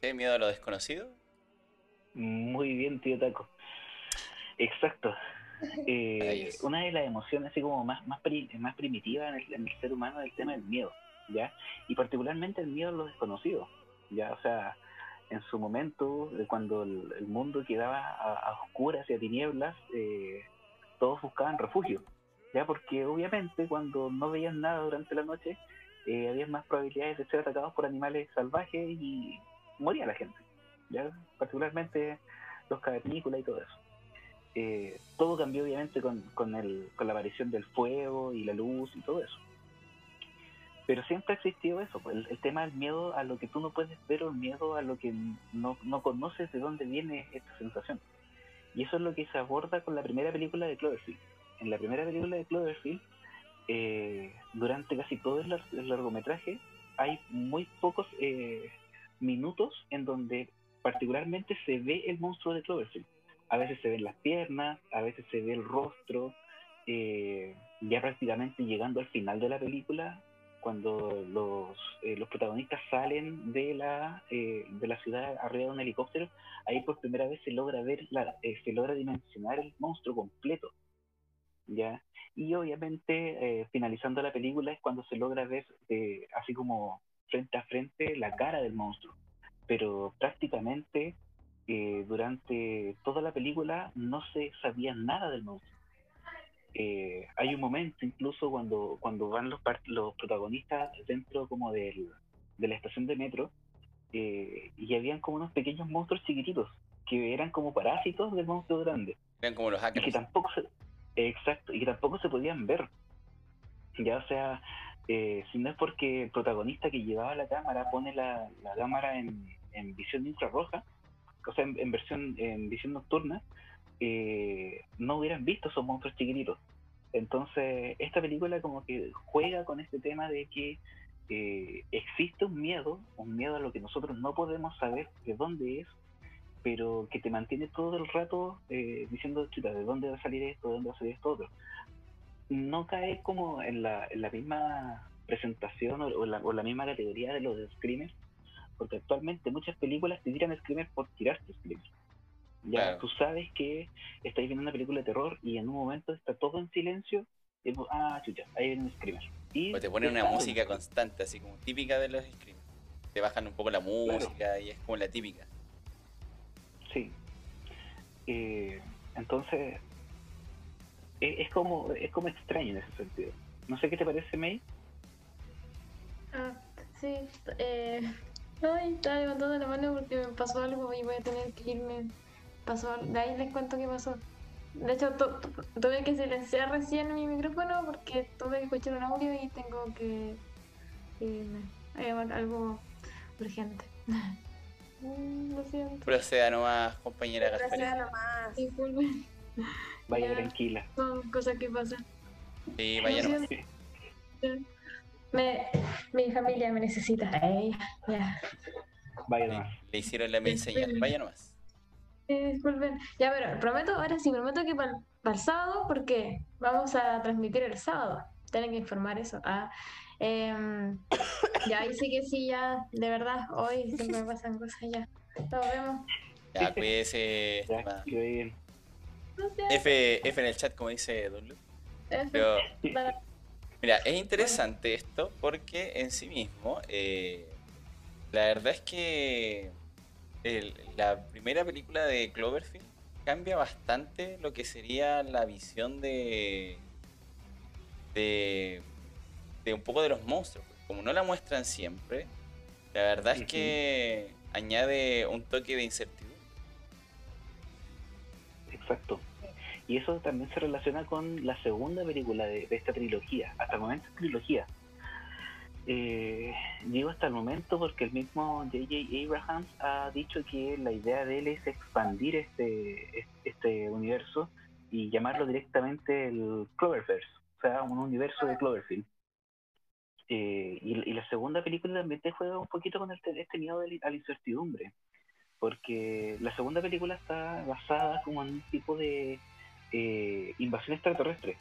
¿Qué miedo a lo desconocido? Muy bien, tío Taco. Exacto. Eh, una de las emociones así como más, más, pri- más primitivas en el, en el ser humano es el tema del miedo, ¿ya? Y particularmente el miedo a lo desconocido, ¿ya? O sea, en su momento, eh, cuando el, el mundo quedaba a, a oscuras y a tinieblas, eh, todos buscaban refugio, ¿ya? Porque obviamente cuando no veían nada durante la noche, eh, había más probabilidades de ser atacados por animales salvajes y moría la gente, ¿ya? Particularmente los cavernícolas y todo eso. Eh, todo cambió obviamente con, con, el, con la aparición del fuego y la luz y todo eso. Pero siempre ha existido eso, pues, el, el tema del miedo a lo que tú no puedes ver o el miedo a lo que no, no conoces de dónde viene esta sensación. Y eso es lo que se aborda con la primera película de Cloverfield. En la primera película de Cloverfield, eh, durante casi todo el, lar- el largometraje, hay muy pocos eh, minutos en donde particularmente se ve el monstruo de Cloverfield. A veces se ven las piernas, a veces se ve el rostro, eh, ya prácticamente llegando al final de la película, cuando los, eh, los protagonistas salen de la, eh, de la ciudad arriba de un helicóptero, ahí por primera vez se logra ver, se logra dimensionar el monstruo completo. ¿ya? Y obviamente, finalizando la película, es cuando se logra ver así como frente a frente la cara del monstruo. Pero prácticamente eh, durante toda la película no se sabía nada del monstruo. Eh, hay un momento incluso cuando, cuando van los, los protagonistas dentro como del, de la estación de metro eh, y habían como unos pequeños monstruos chiquititos que eran como parásitos del monstruo grande Eran como los y que hackers. tampoco se, exacto y que tampoco se podían ver ya o sea eh, si no es porque el protagonista que llevaba la cámara pone la, cámara en, en visión infrarroja o sea en, en versión en visión nocturna eh, no hubieran visto esos monstruos chiquititos entonces esta película como que juega con este tema de que eh, existe un miedo un miedo a lo que nosotros no podemos saber de dónde es pero que te mantiene todo el rato eh, diciendo, chuta, ¿de dónde va a salir esto? ¿De dónde va a salir esto otro? No cae como en la, en la misma presentación o, o la, o la misma categoría de los screamers, porque actualmente muchas películas te tiran screamers por tirarte screamers. Ya Claro. tú sabes que estáis viendo una película de terror y en un momento está todo en silencio y ah, chucha, ahí viene un screamer. Y O te ponen una música constante, así como típica de los screamers. Te bajan un poco la música y es como la típica. Sí. Eh, entonces, es, es como es como extraño en ese sentido. No sé qué te parece, May. Ah, sí, eh, Ay, estaba levantando la mano porque me pasó algo y voy a tener que irme. Pasó, de ahí les cuento qué pasó. De hecho, tu- tu- tuve que silenciar recién mi micrófono porque tuve que escuchar un audio y tengo que irme. Hay algo urgente. Mm, Lo siento. Proceda nomás, compañera Proceda nomás. Disculpen. Vaya Ya. tranquila. Son cosas que pasan. Sí, vaya siento. Me, mi familia me necesita. Ya. Vaya nomás. le hicieron la señal. Vaya nomás. Eh, disculpen. Ya, pero prometo, ahora sí, prometo que para el sábado, porque vamos a transmitir el sábado. Tienen que informar eso. Ah, em, ya, ahí sí que sí, ya, de verdad, hoy siempre me pasan cosas ya. Nos vemos. Ya, cuídese. Ya, que bien. No sé. F, F en el chat, como dice Don Lu. Pero Mira, es interesante esto porque en sí mismo, eh, la verdad es que el- la primera película de Cloverfield cambia bastante lo que sería la visión de, de, de un poco de los monstruos. Como no la muestran siempre, la verdad es que añade un toque de incertidumbre. Exacto. Y eso también se relaciona con la segunda película de, esta trilogía. Hasta el momento es trilogía. Eh, digo hasta el momento porque el mismo J.J. Abrahams ha dicho que la idea de él es expandir este, este universo y llamarlo directamente el Cloververse, o sea, un universo de Cloverfield. Eh, y, la segunda película también te juega un poquito con este, este miedo a la incertidumbre, porque la segunda película está basada como en un tipo de eh, invasión extraterrestre,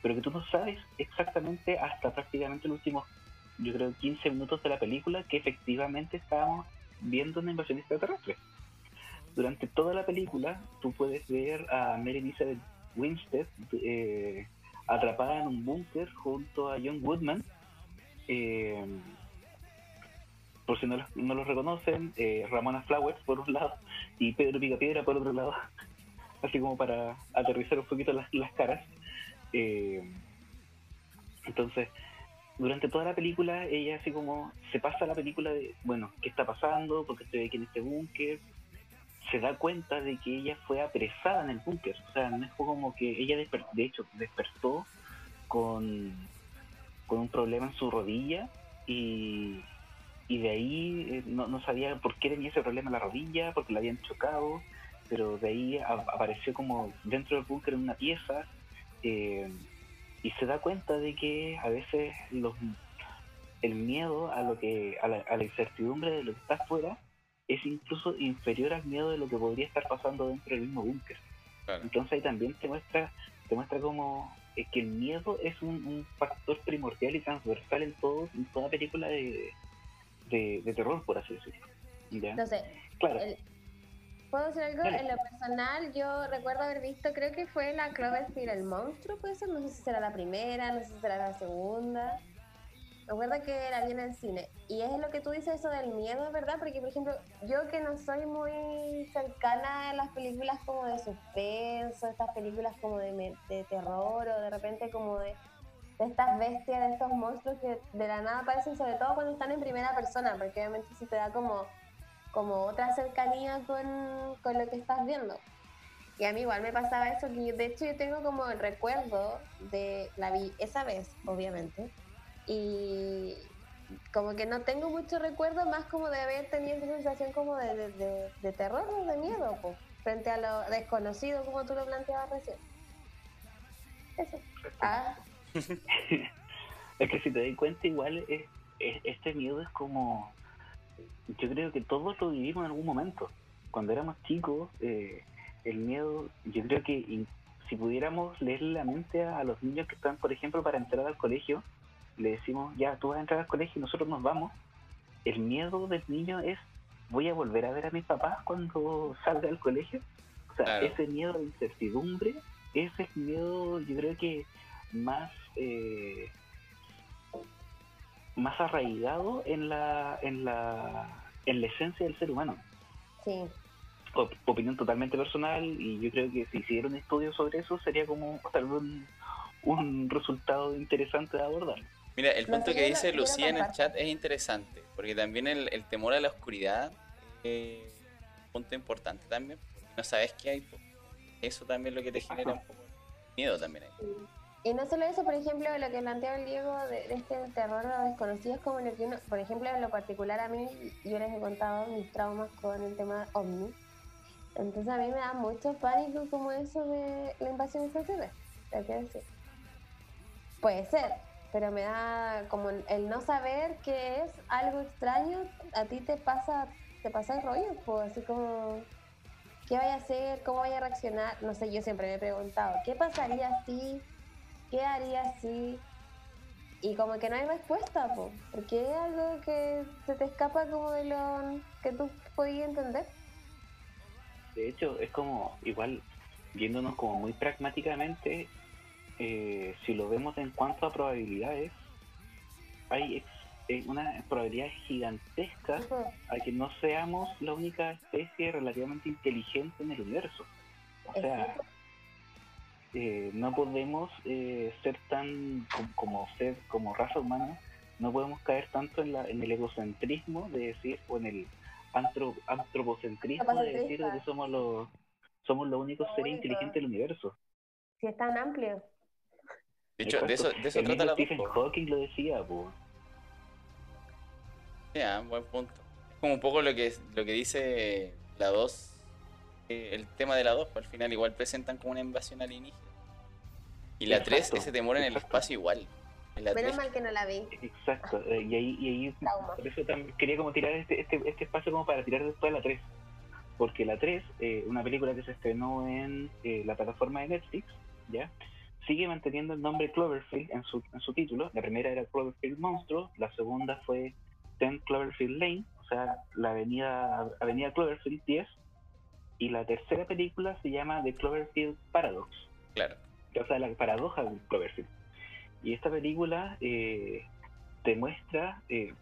pero que tú no sabes exactamente hasta prácticamente los últimos, yo creo, 15 minutos de la película que efectivamente estábamos viendo una invasión extraterrestre. Durante toda la película tú puedes ver a Mary Elizabeth Winstead eh, atrapada en un búnker junto a John Woodman. eh, por si no los, no los reconocen, eh, Ramona Flowers por un lado y Pedro Picapiedra por otro lado, así como para aterrizar un poquito las, las caras. Eh, entonces, durante toda la película, ella así como se pasa la película de, bueno, ¿qué está pasando? porque estoy aquí en este búnker? Se da cuenta de que ella fue apresada en el búnker. O sea, no es como que ella, de hecho, despertó con, con un problema en su rodilla y, y de ahí eh, no, no sabía por qué tenía ese problema en la rodilla, porque la habían chocado, pero de ahí a- apareció como dentro del búnker en una pieza eh, y se da cuenta de que a veces los, el miedo a lo que a la, a la incertidumbre de lo que está afuera es incluso inferior al miedo de lo que podría estar pasando dentro del mismo búnker. Claro. Entonces ahí también te muestra, te muestra como eh, que el miedo es un, un factor primordial y transversal en todo, en toda película de, de, de terror, por así decirlo. ¿Ya? Sé, Claro, el- ¿puedo decir algo? Dale. En lo personal, yo recuerdo haber visto, creo que fue la Cloverfield el monstruo, puede ser, no sé si será la primera, no sé si será la segunda. Recuerdo que la vi en el cine. Y es lo que tú dices, eso del miedo, ¿verdad? Porque, por ejemplo, yo que no soy muy cercana a las películas como de suspenso, estas películas como de, de terror o de repente como de, de estas bestias, de estos monstruos que de la nada aparecen, sobre todo cuando están en primera persona, porque obviamente si te da como, como otra cercanía con, con lo que estás viendo. Y a mí igual me pasaba eso, que yo- de hecho yo tengo como el recuerdo de, la vi esa vez, obviamente, y como que no tengo mucho recuerdo más como de haber tenido esa sensación como de, de, de- de terror o de miedo, pues, frente a lo desconocido como tú lo planteabas recién. Eso. Ah, es que si te das cuenta, igual es, es- este miedo es como. Yo creo que todos lo vivimos en algún momento. Cuando éramos chicos, eh, el miedo, yo creo que in- si pudiéramos leerle la mente a, a los niños que están, por ejemplo, para entrar al colegio, le decimos, ya, tú vas a entrar al colegio y nosotros nos vamos. El miedo del niño es, voy a volver a ver a mis papás cuando salga del colegio. O sea, Claro. ese miedo de incertidumbre, ese es miedo, yo creo que más eh, más arraigado en la en la en la esencia del ser humano sí. Op- opinión totalmente personal y yo creo que si hiciera un estudio sobre eso sería como tal vez un, un resultado interesante de abordar Mira, el punto que dice Lucía en el chat es interesante, porque también el, el temor a la oscuridad es un punto importante también, porque no sabes qué hay. Eso también es lo que te genera un poco miedo también ahí. Y no solo eso, por ejemplo, lo que planteaba el Diego de, de este terror a lo desconocido es como lo que uno, por ejemplo, en lo particular a mí, yo les he contado mis traumas con el tema ovni. Entonces a mí me da mucho pánico como eso de la invasión extraterrestre. hay que decir. Puede ser, pero me da como el no saber que es algo extraño, a ti te pasa, te pasa el rollo, pues así como ¿Qué vaya a hacer? ¿Cómo vaya a reaccionar? No sé, yo siempre me he preguntado, ¿qué pasaría si? ¿Qué haría si? Y como que no hay respuesta, po, porque es algo que se te escapa como de lo que tú podías entender. De hecho, es como, igual, viéndonos como muy pragmáticamente, eh, si lo vemos en cuanto a probabilidades, hay eh, una probabilidad gigantesca a que no seamos la única especie relativamente inteligente en el universo. O sea, Exacto. Eh, no podemos eh, ser tan com- como ser como raza humana, no podemos caer tanto en, la, en el egocentrismo de decir o en el antro- antropocentrismo de decir que somos los somos los únicos Lo seres único. inteligentes del universo. Si es tan amplio. De hecho, de eso, de eso El trata la Stephen. Hawking lo decía, po. Ya, buen punto. Es como un poco lo que, lo que dice la 2, el tema de la 2, al final igual presentan como una invasión alienígena. Y la 3, Exacto, ese temor en el espacio igual. Menos 3, mal que no la vi. Exacto, eh, y ahí, y ahí por eso también quería como tirar este, este, este espacio como para tirar después de la 3. Porque la 3, eh, una película que se estrenó en eh, la plataforma de Netflix, ¿ya? Sigue manteniendo el nombre Cloverfield en su, en su título. La primera era Cloverfield Monstruo, la segunda fue 10 Cloverfield Lane, o sea, la avenida, avenida Cloverfield 10. Y la tercera película se llama The Cloverfield Paradox, claro. o sea, la paradoja de Cloverfield. Y esta película eh, te muestra eh,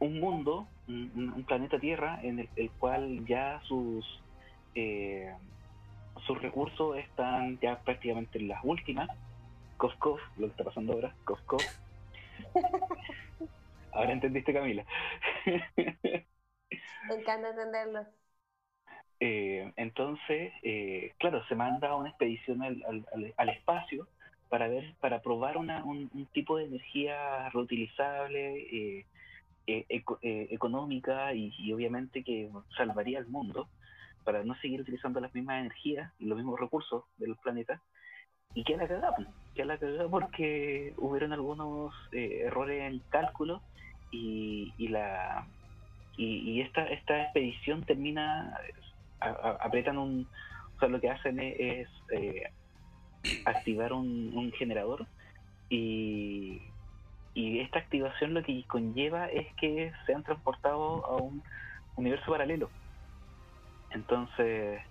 un mundo, un, planeta Tierra, en el, el cual ya sus eh, sus recursos están ya prácticamente en las últimas. Cof, lo que está pasando ahora, cof. Ahora entendiste, Camila. Me encanta entenderlo. Eh, entonces, eh, claro, se manda una expedición al, al- al- espacio para ver, para probar una, un, tipo de energía reutilizable, eh, eh, eh, económica y, y obviamente que salvaría al mundo para no seguir utilizando las mismas energías y los mismos recursos del planeta. Y que la cagamos, que la cagamos porque hubieron algunos errores en cálculo y, y la y, y esta esta expedición termina a- a- apretan un o sea lo que hacen es, eh, activar un, generador y y esta activación lo que conlleva es que sean transportados a un universo paralelo. Entonces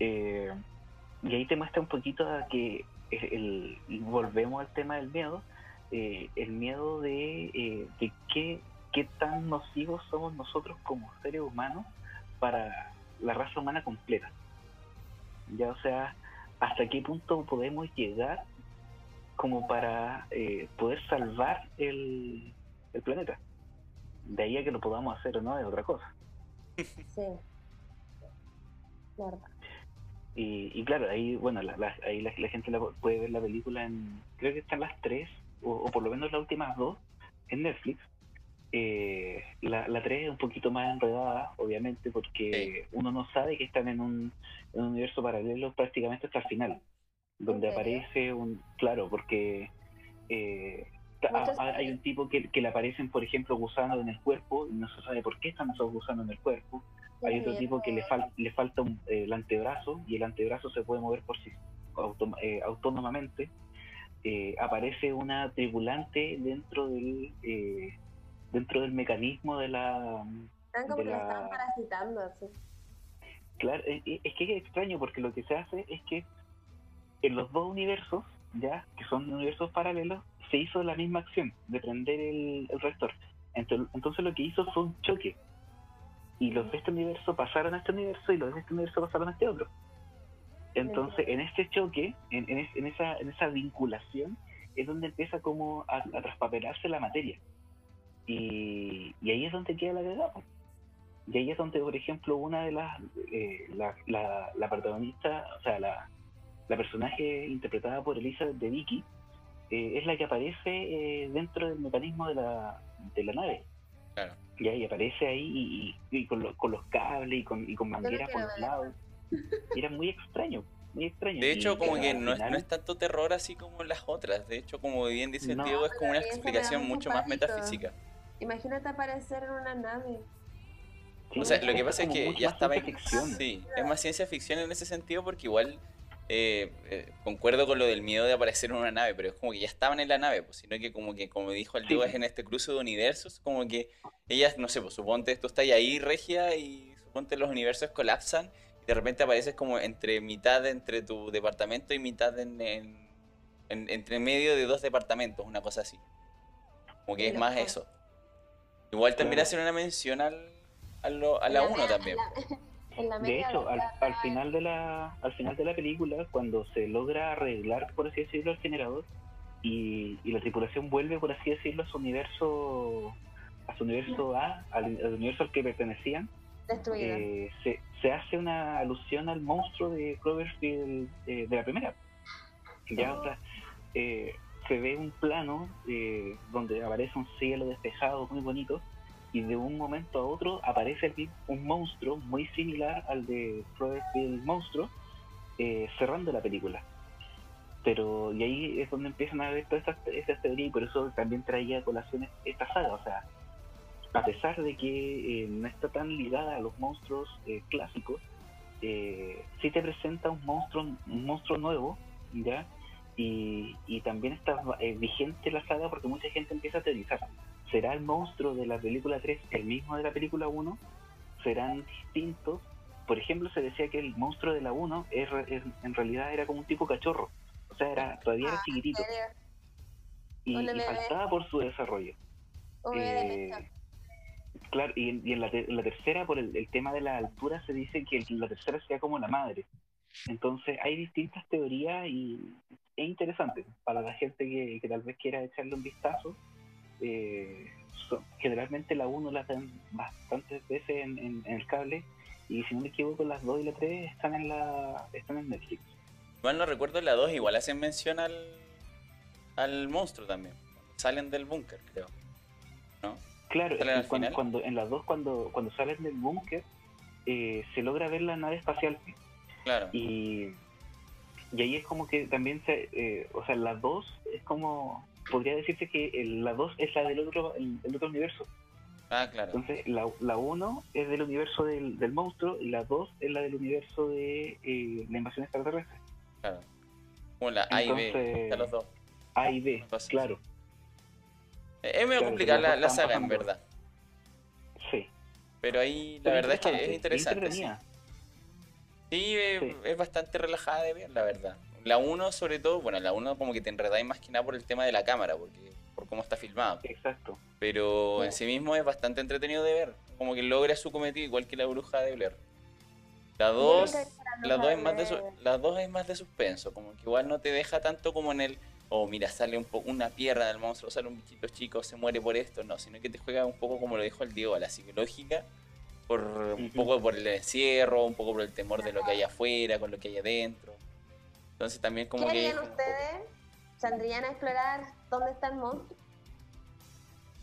eh, y ahí te muestra un poquito a que el- volvemos al tema del miedo eh, el miedo de, eh, de qué, qué tan nocivos somos nosotros como seres humanos para la raza humana completa. Ya, o sea, hasta qué punto podemos llegar como para eh, poder salvar el, el planeta. De ahí a que lo podamos hacer o no es otra cosa. Sí. La verdad. Y, y claro, ahí, bueno, la, la- ahí la, la gente la puede ver la película en, creo que están las tres, o, o por lo menos las últimas dos, en Netflix. Eh, la, la tres es un poquito más enredada, obviamente, porque uno no sabe que están en un, en un universo paralelo prácticamente hasta el final, donde aparece un, claro, porque eh, hay un tipo que, que le aparecen, por ejemplo, gusanos en el cuerpo, y no se sabe por qué están esos gusanos en el cuerpo. Hay otro tipo que le, fal- le falta un- eh, el antebrazo y el antebrazo se puede mover por sí autom- eh, autónomamente. Eh, aparece una tripulante dentro del eh, dentro del mecanismo de la Están como que la- parasitando, así. claro eh, eh, es que es extraño porque lo que se hace es que en los dos universos ya que son universos paralelos se hizo la misma acción de prender el, el reactor entonces, entonces lo que hizo fue un choque y los de este universo pasaron a este universo y los de este universo pasaron a este otro. Entonces, en este choque, en, en, es- en esa, en esa vinculación, es donde empieza como a, a traspapelarse la materia. Y, y ahí es donde queda la cagada. po. Y ahí es donde, por ejemplo, una de las, eh, la, la, la protagonista, o sea, la, la personaje interpretada por Elizabeth de Vicky, eh, es la que aparece eh, dentro del mecanismo de la, de la nave. Claro. Y ahí aparece ahí y, y- y con, lo- con los cables y con, y con mangueras por los lados. Y era muy extraño, muy extraño. De Y hecho, como que no es, no es tanto terror así como las otras. De hecho, como bien dice el No. Diego, es como una explicación mucho más metafísica. Imagínate aparecer en una nave. sí, O sea, lo que pasa es que ya estaba... ciencia ficción. Sí, es más ciencia ficción en ese sentido porque igual eh, eh, concuerdo con lo del miedo de aparecer en una nave, pero es como que ya estaban en la nave, pues, sino que como que, como dijo el Sí. Diego, es en este cruce de universos, como que ellas, no sé, pues suponte tú estás ahí, Regia, y suponte los universos colapsan y de repente apareces como entre mitad entre tu departamento y mitad en, en- en- entre medio de dos departamentos, una cosa así. Como que es más loco. eso. Igual también Claro. hacer una mención al, a, lo- a la En 1 mea- también. En la, en la De hecho, al, al final de la al final de la película, cuando se logra arreglar, por así decirlo, el generador y, y la tripulación vuelve, por así decirlo, a su universo a su universo A, al, al universo al que pertenecían, eh, se, se hace una alusión al monstruo de Cloverfield eh, de la primera. Ya, o sea, eh, se ve un plano eh, donde aparece un cielo despejado muy bonito y de un momento a otro aparece un monstruo muy similar al de Cloverfield Monstruo eh, cerrando la película. Pero y ahí es donde empiezan a ver todas estas teorías y por eso también traía a colación esta saga. O sea, a pesar de que eh, no está tan ligada a los monstruos eh, clásicos, eh, sí te presenta un monstruo, un monstruo nuevo, ¿ya? Y, y también está eh, vigente la saga porque mucha gente empieza a teorizar. ¿Será el monstruo de la película 3 el mismo de la película 1? ¿Serán distintos? Por ejemplo, se decía que el monstruo de la 1 es en realidad era como un tipo cachorro. O sea, era, todavía era Ah, chiquitito y, y faltaba por su desarrollo. Eh. Claro, y en, y en la, te- en la tercera, por el, el tema de la altura, se dice que el- la tercera sea como la madre. Entonces, hay distintas teorías y es interesante para la gente que, que tal vez quiera echarle un vistazo. Eh, so- generalmente la 1 la dan bastantes veces en, en- en el cable y si no me equivoco, las 2 y la 3 están en, la, están en Netflix. Igual no recuerdo la 2, igual hacen mención al, al monstruo también. Salen del búnker, creo. ¿No? Claro, cuando- en las dos, cuando, cuando salen del búnker, eh, se logra ver la nave espacial. Claro. Y, y ahí es como que también se, eh, o sea, la 2 es como, podría decirse que el- la 2 es la del otro, el, el otro universo. Ah, claro. Entonces, la, la 1 es del universo del, del monstruo y la 2 es la del universo de eh, la invasión extraterrestre. claro. Como la A y B, los dos. A y B, claro, Es medio Claro, complicada la, saga, en verdad. sí. Pero ahí la Pero verdad es que es interesante. sí. entretenida. Sí, Sí. es bastante relajada de ver, la verdad. La 1 sobre todo, bueno, la 1 como que te enredáis más que nada por el tema de la cámara, porque por cómo está filmado. Exacto. Pero en sí mismo es bastante entretenido de ver. Como que logra su cometido igual que la bruja de Blair. La 2, Yo creo que la 2 es más de la 2 es más de suspenso, como que igual no te deja tanto como en el oh, mira, sale un poco una pierna del monstruo, sale un bichito chico, se muere por esto, no, sino que te juega un poco como lo dijo el Diego, a la psicológica, por un poco por el encierro, un poco por el temor de lo que hay afuera, con lo que hay adentro. Entonces también como ¿Qué que harían poco- ustedes? ¿Saldrían a explorar dónde está el monstruo?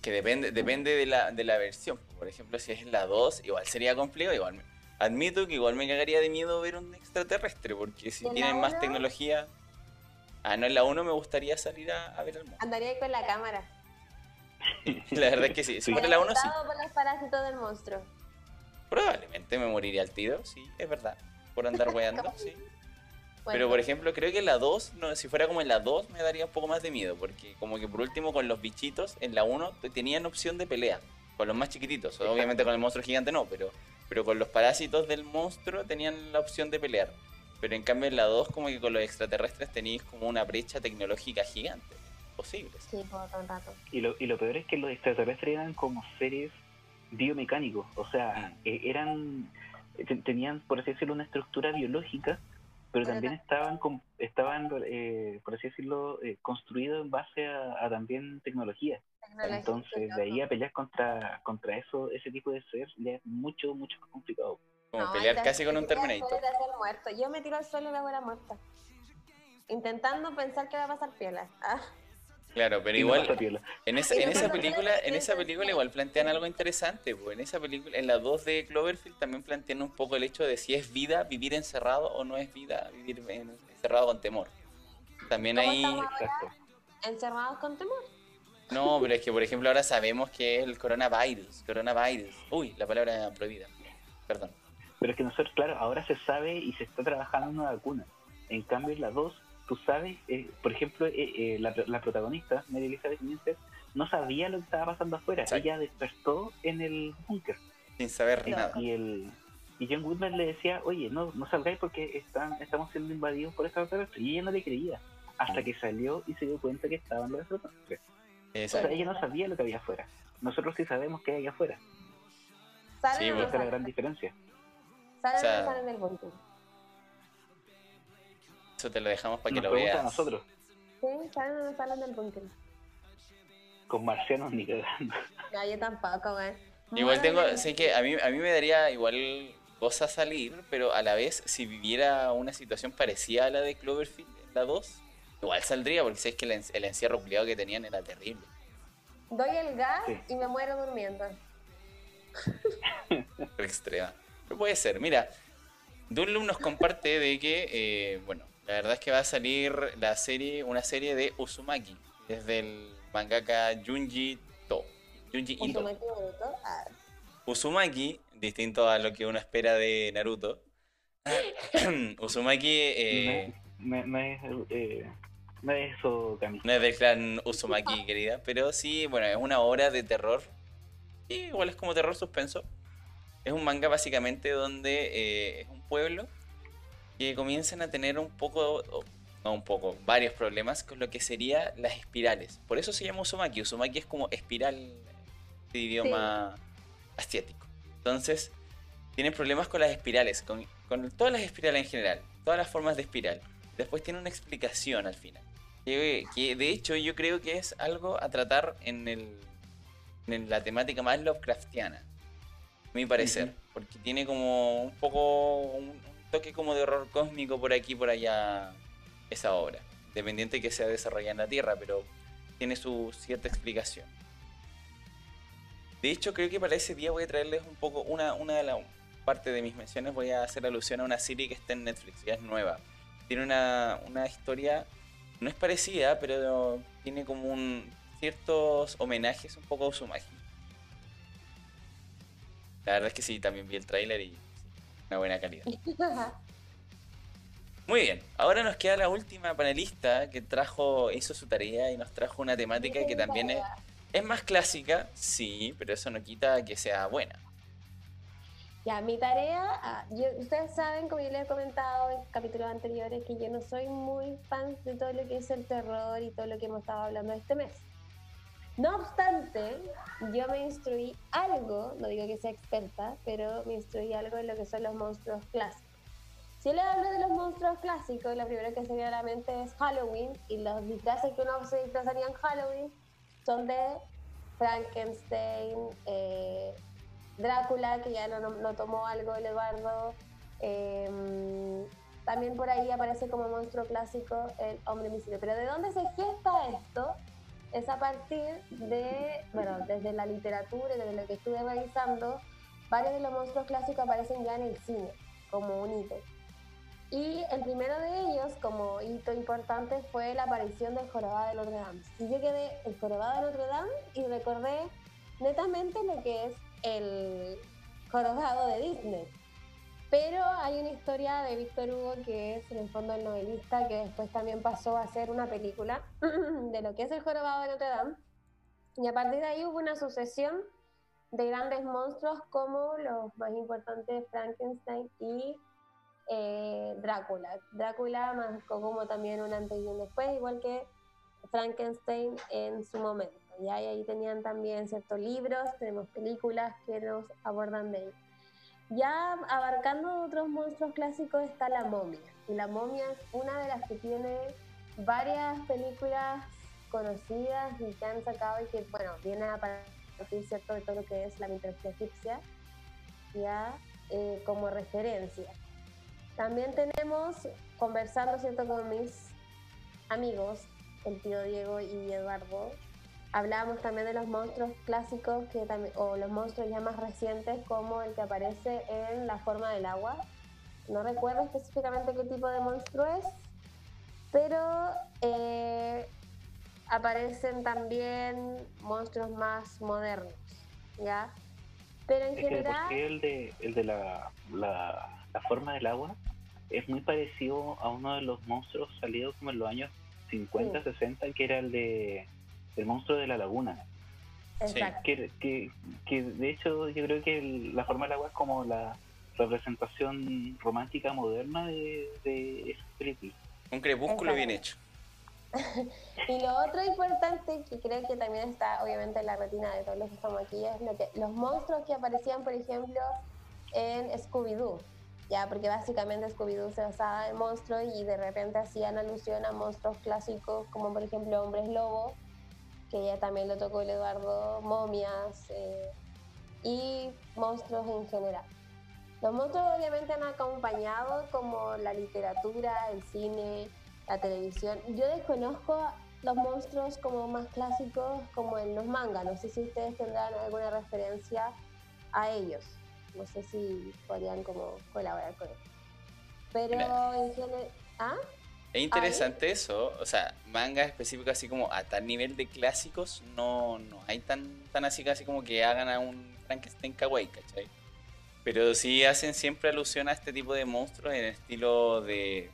que depende, depende de la, de la versión. Por ejemplo, si es la 2, igual sería complejo, igual me- admito que igual me cagaría de miedo ver un extraterrestre, porque si ¿Y en la tienen más tecnología. Ah, no, en la 1 me gustaría salir a, a ver al monstruo. Andaría ahí con la cámara. La verdad es que sí. Si Sí. fuera la 1, sí. Por los parásitos del monstruo. Probablemente me moriría al tiro, sí, es verdad. Por andar weando, sí. Bueno, Pero por ejemplo, creo que en la 2, no, si fuera como en la 2, me daría un poco más de miedo. Porque como que por último con los bichitos, en la 1 te- tenían opción de pelea. Con los más chiquititos. Obviamente con el monstruo gigante no, pero, pero con los parásitos del monstruo tenían la opción de pelear. Pero en cambio en la 2 como que con los extraterrestres tenéis como una brecha tecnológica gigante. Posible. sí. Sí, por todo el rato. Y lo, y lo peor es que los extraterrestres eran como seres biomecánicos, o sea, Mm. eh, eran te- tenían, por así decirlo, una estructura biológica pero también estaban, com- estaban eh, por así decirlo, eh, construidos en base a, a también tecnología. Tecnología, Entonces, de ahí a pelear contra, contra eso, ese tipo de ser, ya es mucho, mucho más complicado. Como No, pelear casi con un Terminator. Yo me tiro al suelo y la fuera muerta. Intentando pensar que va a pasar piola. Ah, Claro, pero igual en esa, en esa película, en esa película igual plantean algo interesante, pues en esa película, en la 2 de Cloverfield también plantean un poco el hecho de si es vida vivir encerrado o no es vida vivir en- encerrado con temor. También ¿Cómo ahí, encerrados con temor. no, pero es que por ejemplo ahora sabemos que es el coronavirus, coronavirus. Uy, la palabra prohibida. Perdón. Pero es que nosotros, claro, ahora se sabe y se está trabajando en una vacuna. En cambio, en la 2, tú sabes, eh, por ejemplo, eh, eh, la, la protagonista, Mary Elizabeth Winstead, no sabía lo que estaba pasando afuera. Exacto. Ella despertó en el búnker. Sin saber Y, nada. y el y John Goodman le decía, oye, no, no salgáis porque están, estamos siendo invadidos por extraterrestres. Y ella no le creía. Hasta que salió y se dio cuenta que estaban los extraterrestres. O sea, ella no sabía lo que había afuera. Nosotros sí sabemos qué hay afuera. ¿Salen Sí, pues. Esa es la gran diferencia. ¿Salen O sea, salen del búnker? Eso te lo dejamos para que Nos lo veas. a nosotros, Sí, ¿salen o no salen del búnker? con marcianos ni cagando. No, yo tampoco, güey. Igual tengo, sé que a mí, a mí me daría igual cosa salir, pero a la vez, si viviera una situación parecida a la de Cloverfield, la 2, igual saldría, porque sabes que el, en- el encierro culiado que tenían era terrible. Doy el gas Sí. y me muero durmiendo. Pero extrema. Pero puede ser, mira, Dunlum nos comparte de que, eh, bueno, la verdad es que va a salir la serie, una serie de Uzumaki, desde el mangaka Junji To. Junji Ito. Uzumaki. Ah, Uzumaki, distinto a lo que uno espera de Naruto. Uzumaki eh, No, no es, eh, es no es del clan Uzumaki, querida, pero sí, bueno, es una obra de terror. Sí, igual es como terror suspenso. Es un manga básicamente donde eh, es un pueblo que comienzan a tener un poco, no un poco, varios problemas con lo que sería las espirales. Por eso se llama Uzumaki. Uzumaki es como espiral de idioma asiático. Entonces, tienen problemas con las espirales, con, con todas las espirales en general, todas las formas de espiral. Después tiene una explicación al final. Que, que, de hecho yo creo que es algo a tratar en, el, en la temática más Lovecraftiana, a mi parecer, porque tiene como un poco un toque como de horror cósmico por aquí por allá esa obra, dependiente que sea desarrollada en la Tierra, pero tiene su cierta explicación. De hecho, creo que para ese día voy a traerles un poco, una, una de las parte de mis menciones voy a hacer alusión a una serie que está en Netflix, ya es nueva. Tiene una, una historia, no es parecida, pero tiene como un ciertos homenajes un poco a Uzumaki. La verdad es que sí, también vi el tráiler y una buena calidad. Muy bien, ahora nos queda la última panelista que trajo, hizo su tarea y nos trajo una temática que también es, es más clásica, sí, pero eso no quita que sea buena. Ya, mi tarea, ah, yo- ustedes saben, como yo les he comentado en capítulos anteriores, que yo no soy muy fan de todo lo que es el terror y todo lo que hemos estado hablando este mes. No obstante, yo me instruí algo, no digo que sea experta, pero me instruí algo en lo que son los monstruos clásicos. Si les hablo de los monstruos clásicos, lo primero que se viene a la mente es Halloween, y los disfraces que uno se disfrazaría en Halloween son de Frankenstein, eh, Drácula, que ya lo, lo tomó algo el Eduardo. em, también por ahí aparece como monstruo clásico el hombre invisible. Pero ¿de dónde se gesta esto? Es a partir de, bueno, desde la literatura y desde lo que estuve revisando, varios de los monstruos clásicos aparecen ya en el cine, como un hito. Y el primero de ellos, como hito importante, fue la aparición del jorobado de Notre Dame. Y yo quedé el jorobado de Notre Dame y recordé netamente lo que es el jorobado de Disney. Pero hay una historia de Víctor Hugo que es en el fondo el novelista que después también pasó a hacer una película de lo que es el jorobado de Notre Dame. Y a partir de ahí hubo una sucesión de grandes monstruos como los más importantes Frankenstein y eh, Drácula. Drácula marcó como también un antes y un después, igual que Frankenstein en su momento. Y ahí tenían también ciertos libros, tenemos películas que nos abordan de ello. Ya abarcando otros monstruos clásicos está la momia. Y la momia es una de las que tiene varias películas conocidas y que han sacado y que, bueno, viene a partir ¿cierto? de todo lo que es la mitología egipcia, ya eh, como referencia. También tenemos, conversando ¿cierto? con mis amigos, el tío Diego y Eduardo, hablábamos también de los monstruos clásicos que también, o los monstruos ya más recientes como el que aparece en la forma del agua. No recuerdo específicamente qué tipo de monstruo es, pero eh, aparecen también monstruos más modernos, ¿ya? Pero en general... el de, el de la, la, la, forma del agua es muy parecido a uno de los monstruos salidos como en los años 50, 60, que era el de el monstruo de la laguna. Exacto. Que, que, que, de hecho yo creo que la forma del agua es como la representación romántica moderna de, de esa película. Un crepúsculo bien hecho. y lo otro importante que creo que también está obviamente en la retina de todos los que estamos aquí es lo que los monstruos que aparecían por ejemplo en Scooby-Doo ya porque básicamente Scooby-Doo se basaba en monstruos y de repente hacían alusión a monstruos clásicos como por ejemplo hombres lobo que ya también lo tocó el Eduardo momias eh, y monstruos en general los monstruos obviamente han acompañado como la literatura el cine la televisión. Yo desconozco los monstruos como más clásicos como en los mangas. No sé si ustedes tendrán alguna referencia a ellos. No sé si podrían como colaborar con eso. Pero en general... ¿Ah? Es interesante eso, o sea, manga específico así como a tal nivel de clásicos no, no hay tan, tan así casi como que hagan a un Frankenstein kawaii, ¿cachai? Pero sí hacen siempre alusión a este tipo de monstruos en estilo de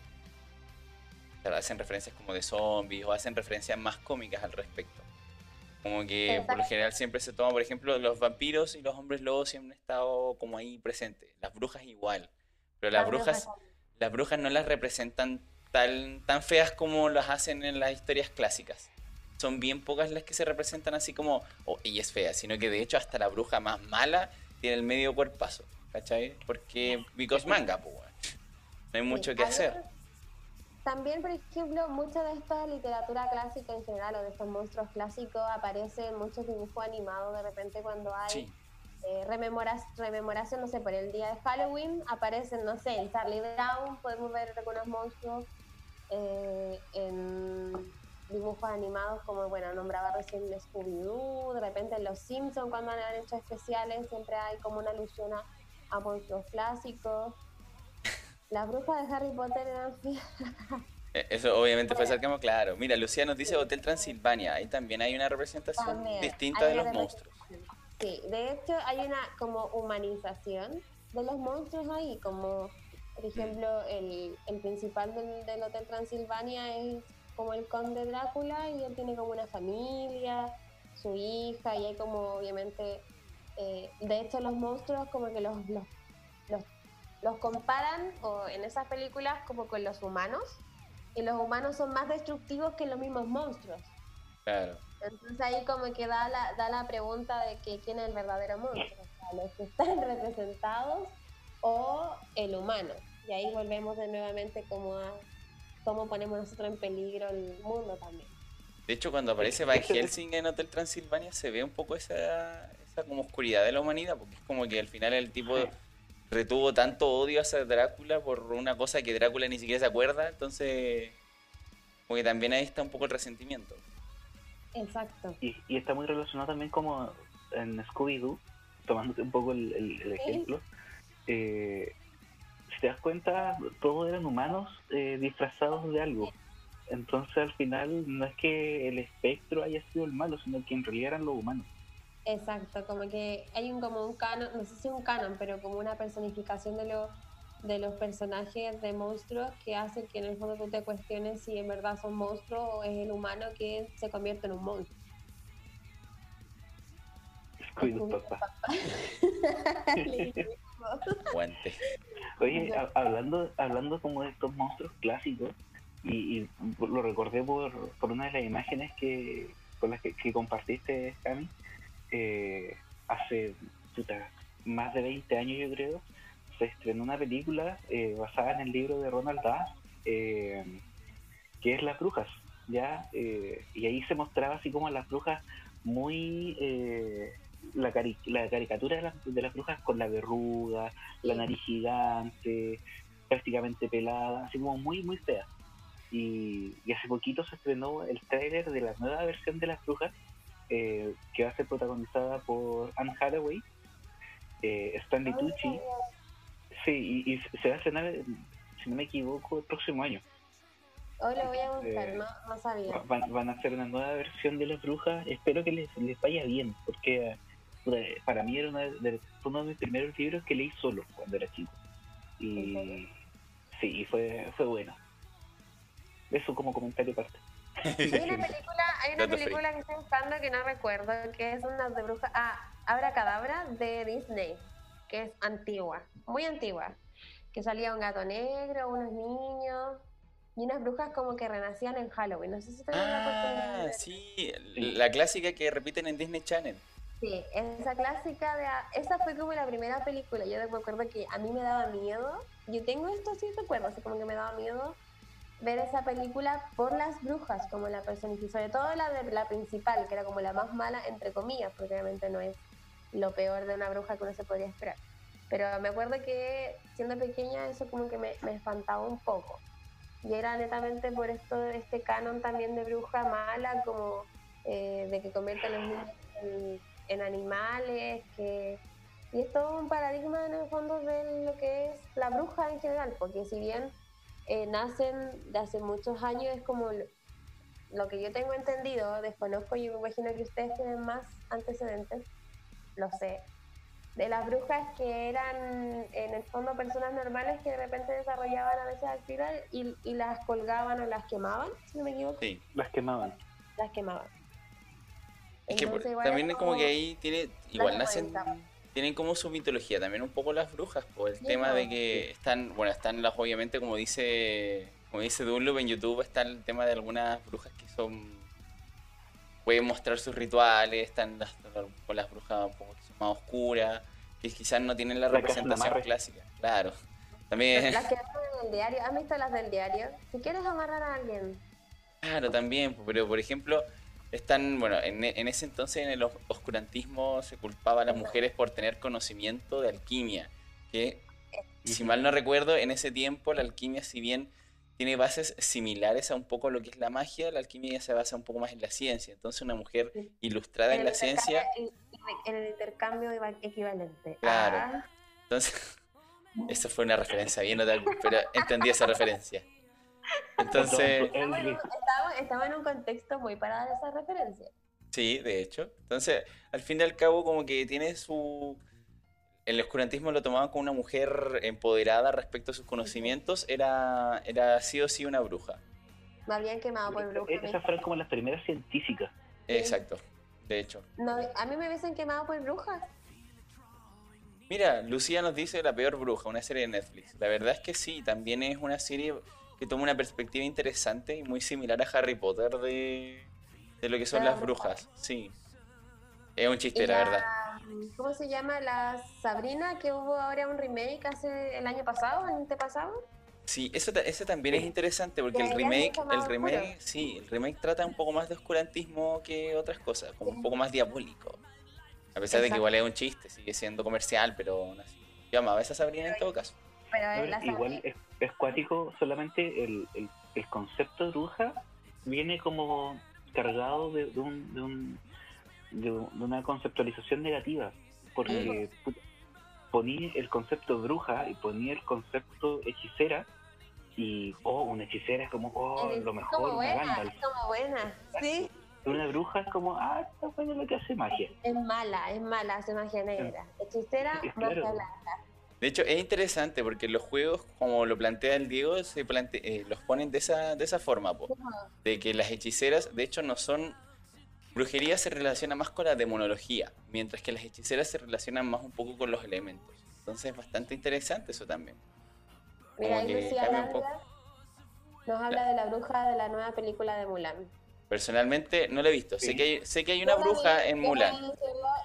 hacen referencias como de zombies o hacen referencias más cómicas al respecto. Como que por lo general siempre se toma, por ejemplo, los vampiros y los hombres lobos siempre han estado como ahí presentes. Las brujas igual. Pero las, brujas, las brujas no las representan tan, tan feas como las hacen en las historias clásicas. Son bien pocas las que se representan así como, oh, ella es fea, sino que de hecho hasta la bruja más mala tiene el medio cuerpazo, ¿cachai? Porque, because manga, pues, no hay mucho que hacer también, por ejemplo, mucha de esta literatura clásica en general o de estos monstruos clásicos aparecen muchos dibujos animados de repente cuando hay eh, rememoración, no sé, por el día de Halloween aparecen, no sé, en Charlie Brown podemos ver algunos monstruos eh, en dibujos animados como, bueno, nombraba recién Scooby-Doo, de repente en Los Simpsons cuando han hecho especiales siempre hay como una alusión a, a monstruos clásicos. Las brujas de Harry Potter eran eh, Eso obviamente fue cercano, claro. Mira, Lucía nos dice Hotel Transilvania. Ahí también hay una representación distinta de los monstruos. Sí, de hecho hay una como humanización de los monstruos ahí, como por ejemplo el, el principal del, Hotel Transilvania es como el conde Drácula y él tiene como una familia, su hija y hay como obviamente, eh, de hecho los monstruos como que los, los los comparan o en esas películas como con los humanos y los humanos son más destructivos que los mismos monstruos. Claro. Entonces ahí como que da la, da la pregunta de que quién es el verdadero monstruo, los que están representados o el humano. Y ahí volvemos de nuevamente como a cómo ponemos nosotros en peligro el mundo también. De hecho, cuando aparece Van Helsing en Hotel Transilvania se ve un poco esa, esa como oscuridad de la humanidad, porque es como que al final el tipo retuvo tanto odio hacia Drácula por una cosa que Drácula ni siquiera se acuerda, entonces como que también ahí está un poco el resentimiento. Exacto. Y, está muy relacionado también como en Scooby-Doo, tomándote un poco el, ejemplo. Eh, si te das cuenta, todos eran humanos eh, disfrazados de algo. Entonces al final no es que el espectro haya sido el malo, sino que en realidad eran los humanos. Exacto, como que hay un como un canon, no sé si un canon, pero como una personificación de los de los personajes de monstruos que hace que en el fondo tú te cuestiones si en verdad son monstruos o es el humano que se convierte en un monstruo. Oye, hablando, hablando como de estos monstruos clásicos, y, lo recordé por, por, una de las imágenes que con las que, compartiste, Cami, eh, hace más de 20 años yo creo, se estrenó una película eh, basada en el libro de Ronald Dahl, eh, que es Las Brujas, ¿ya? Eh, y ahí se mostraba así como las brujas muy... la, cari- la caricatura de, las- de las brujas con la verruga, la nariz gigante, prácticamente pelada, así como muy, muy fea. Y, y hace poquito se estrenó el tráiler de la nueva versión de las brujas, eh, que va a ser protagonizada por Anne Hathaway, eh, Stanley Tucci, sí, y, y se va a estrenar, si no me equivoco, el próximo año. Hoy lo voy a buscar, Eh, no, no sabía. Van, van a hacer una nueva versión de las brujas, espero que les, les vaya bien, porque para mí era una de- uno de mis primeros libros que leí solo cuando era chico. ¿En Y sí, fue, fue bueno. Eso como comentario aparte. Hay una película, hay una película que estoy buscando que no recuerdo, que es una de brujas. Ah, Abra Cadabra de Disney, que es antigua, muy antigua. Que salía un gato negro, unos niños y unas brujas como que renacían en Halloween. No sé si tuvieron la oportunidad de Ah, ver. sí, la clásica que repiten en Disney Channel. Sí, esa clásica de... Esa fue como la primera película. Yo me acuerdo que a mí me daba miedo. Yo tengo esto sí recuerdo, así como que me daba miedo ver esa película por las brujas, como la personificación. Sobre todo la de la principal, que era como la más mala, entre comillas, porque obviamente no es lo peor de una bruja que uno se podría esperar. Pero me acuerdo que siendo pequeña eso como que me, me espantaba un poco. Y era netamente por esto, este canon también de bruja mala, como eh, de que convierte los niños en, en animales, que... Y es todo un paradigma en el fondo de lo que es la bruja en general, porque si bien eh, nacen de hace muchos años, es como lo, lo que yo tengo entendido, desconozco, yo me imagino que ustedes tienen más antecedentes, lo sé, de las brujas que eran en el fondo personas normales que de repente desarrollaban a veces actividad y, y las colgaban o las quemaban, si no me equivoco, Sí. Las quemaban. las quemaban. Es que por- Entonces, igual también es es como que ahí tiene, igual nacen, tienen como su mitología, también un poco las brujas, por el Sí, tema de que están, bueno, están las, obviamente, como dice, como dice Dunlop en YouTube, está el tema de algunas brujas que son, pueden mostrar sus rituales, están las, con las brujas un poco más oscuras, que quizás no tienen la hacen representación clásica, claro. También, Las que vemos en el diario, ¿has visto las del diario? Si quieres amarrar a alguien, Claro, también, pero por ejemplo, están, bueno, en, e- en ese entonces en el os- oscurantismo se culpaba a las mujeres por tener conocimiento de alquimia, que si mal no recuerdo, en ese tiempo la alquimia, si bien tiene bases similares a un poco lo que es la magia, la alquimia ya se basa un poco más en la ciencia. Entonces una mujer ilustrada en la ciencia, En el intercambio equivalente. Claro. Ah, entonces, eso fue una referencia bien notable, pero entendí esa referencia. Entonces... estamos, en, estamos- estamos en un contexto muy para dar esa referencia. Sí, de hecho. Entonces, al fin y al cabo, como que tiene su... El oscurantismo lo tomaban como una mujer empoderada respecto a sus conocimientos, era, era sí o sí una bruja. Me habían quemado por bruja. Esas fueron como las primeras científicas. Exacto, de hecho. No, a mí me hubiesen quemado por brujas. Mira, Lucía nos dice La peor bruja, una serie de Netflix. La verdad es que sí, también es una serie que toma una perspectiva interesante y muy similar a Harry Potter de, de lo que son las brujas. Sí. Es un chiste, la verdad. ¿Cómo se llama? La Sabrina, que hubo ahora un remake hace el año pasado, el antepasado. Sí, eso, eso también es interesante porque el remake, el oscuro. remake, sí, el remake trata un poco más de oscurantismo que otras cosas, como un poco más diabólico. A pesar de que igual es un chiste, sigue siendo comercial, pero aún así. Yo amaba esa Sabrina en todo caso. Pero ¿no? es la Igual es, es cuático, solamente el, el, el concepto de bruja viene como cargado de, de un, de, un, de, un- de una conceptualización negativa. Porque puta, poní el concepto bruja y poní el concepto hechicera y, oh, una hechicera es como, oh, Es lo mejor, una buena, es como buena. Sí, Una bruja es como, ah, está bueno lo que hace magia. es mala, es mala, hace magia negra. Hechicera, Es magia claro. blanca. De hecho, es interesante porque los juegos, como lo plantea el Diego, se plante- eh, los ponen de esa, de esa forma, po. de que las hechiceras, de hecho, no son... Brujería se relaciona más con la demonología, mientras que las hechiceras se relacionan más un poco con los elementos. Entonces es bastante interesante eso también. Mira, Como ahí que Lucía. Aranda nos habla de la bruja de la nueva película de Mulan. Personalmente no la he visto. Sé que hay, sé que hay una Yo la bruja en Mulan.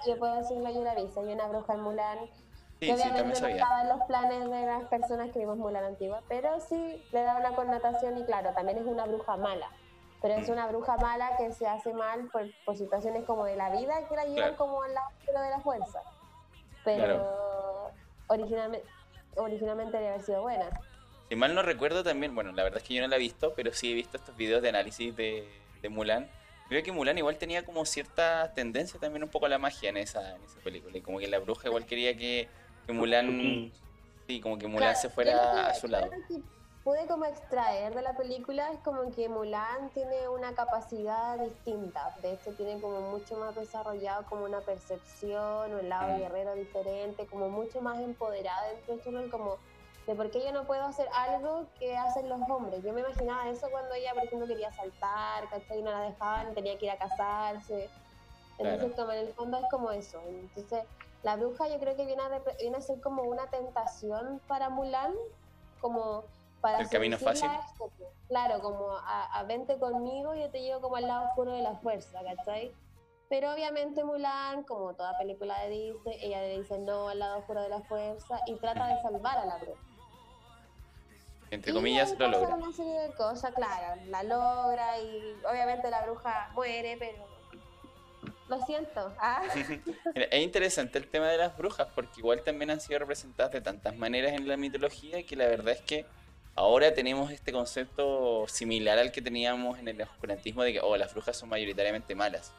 Yo puedo decirlo, yo la vi. Hay una bruja en Mulan Sí, que sí, también obviamente no estaba en los planes de las personas que vimos Mulan antigua, pero sí le da una connotación y claro, también es una bruja mala. Pero es una bruja mala que se hace mal por, por situaciones como de la vida que la llevan Claro. como al lado de la fuerza. Pero originalmente, originalmente debe haber sido buena. Si mal no recuerdo también, bueno, la verdad es que yo no la he visto, pero sí he visto estos videos de análisis de, de Mulan. Creo que Mulan igual tenía como cierta tendencia también un poco a la magia en esa, en esa película. Y como que la bruja igual quería que, que Mulan, sí, como que Mulan Claro, se fuera que- a su lado. que pude como extraer de la película es como que Mulan tiene una capacidad distinta. De hecho, tiene como mucho más desarrollado como una percepción, un lado Mm. guerrero diferente, como mucho más empoderada dentro de Chulul, como de por qué yo no puedo hacer algo que hacen los hombres. Yo me imaginaba eso cuando ella, por ejemplo, quería saltar, ¿cachai? No la dejaban, tenía que ir a casarse. Entonces, Claro. como en el fondo es como eso. Entonces, la bruja yo creo que viene a, viene a ser como una tentación para Mulan, como para El camino fácil. a esto, pues. Claro, como a, a vente conmigo, yo te llevo como al lado oscuro de la fuerza, ¿cachai? Pero obviamente Mulan, como toda película de Disney, ella le dice no al lado oscuro de la fuerza y trata de salvar a la bruja. Entre Y comillas, lo logra. una serie de cosas, claro, la logra y obviamente la bruja muere, pero lo siento. Ah. Mira, es interesante el tema de las brujas, porque igual también han sido representadas de tantas maneras en la mitología que la verdad es que ahora tenemos este concepto similar al que teníamos en el oscurantismo de que oh, las brujas son mayoritariamente malas.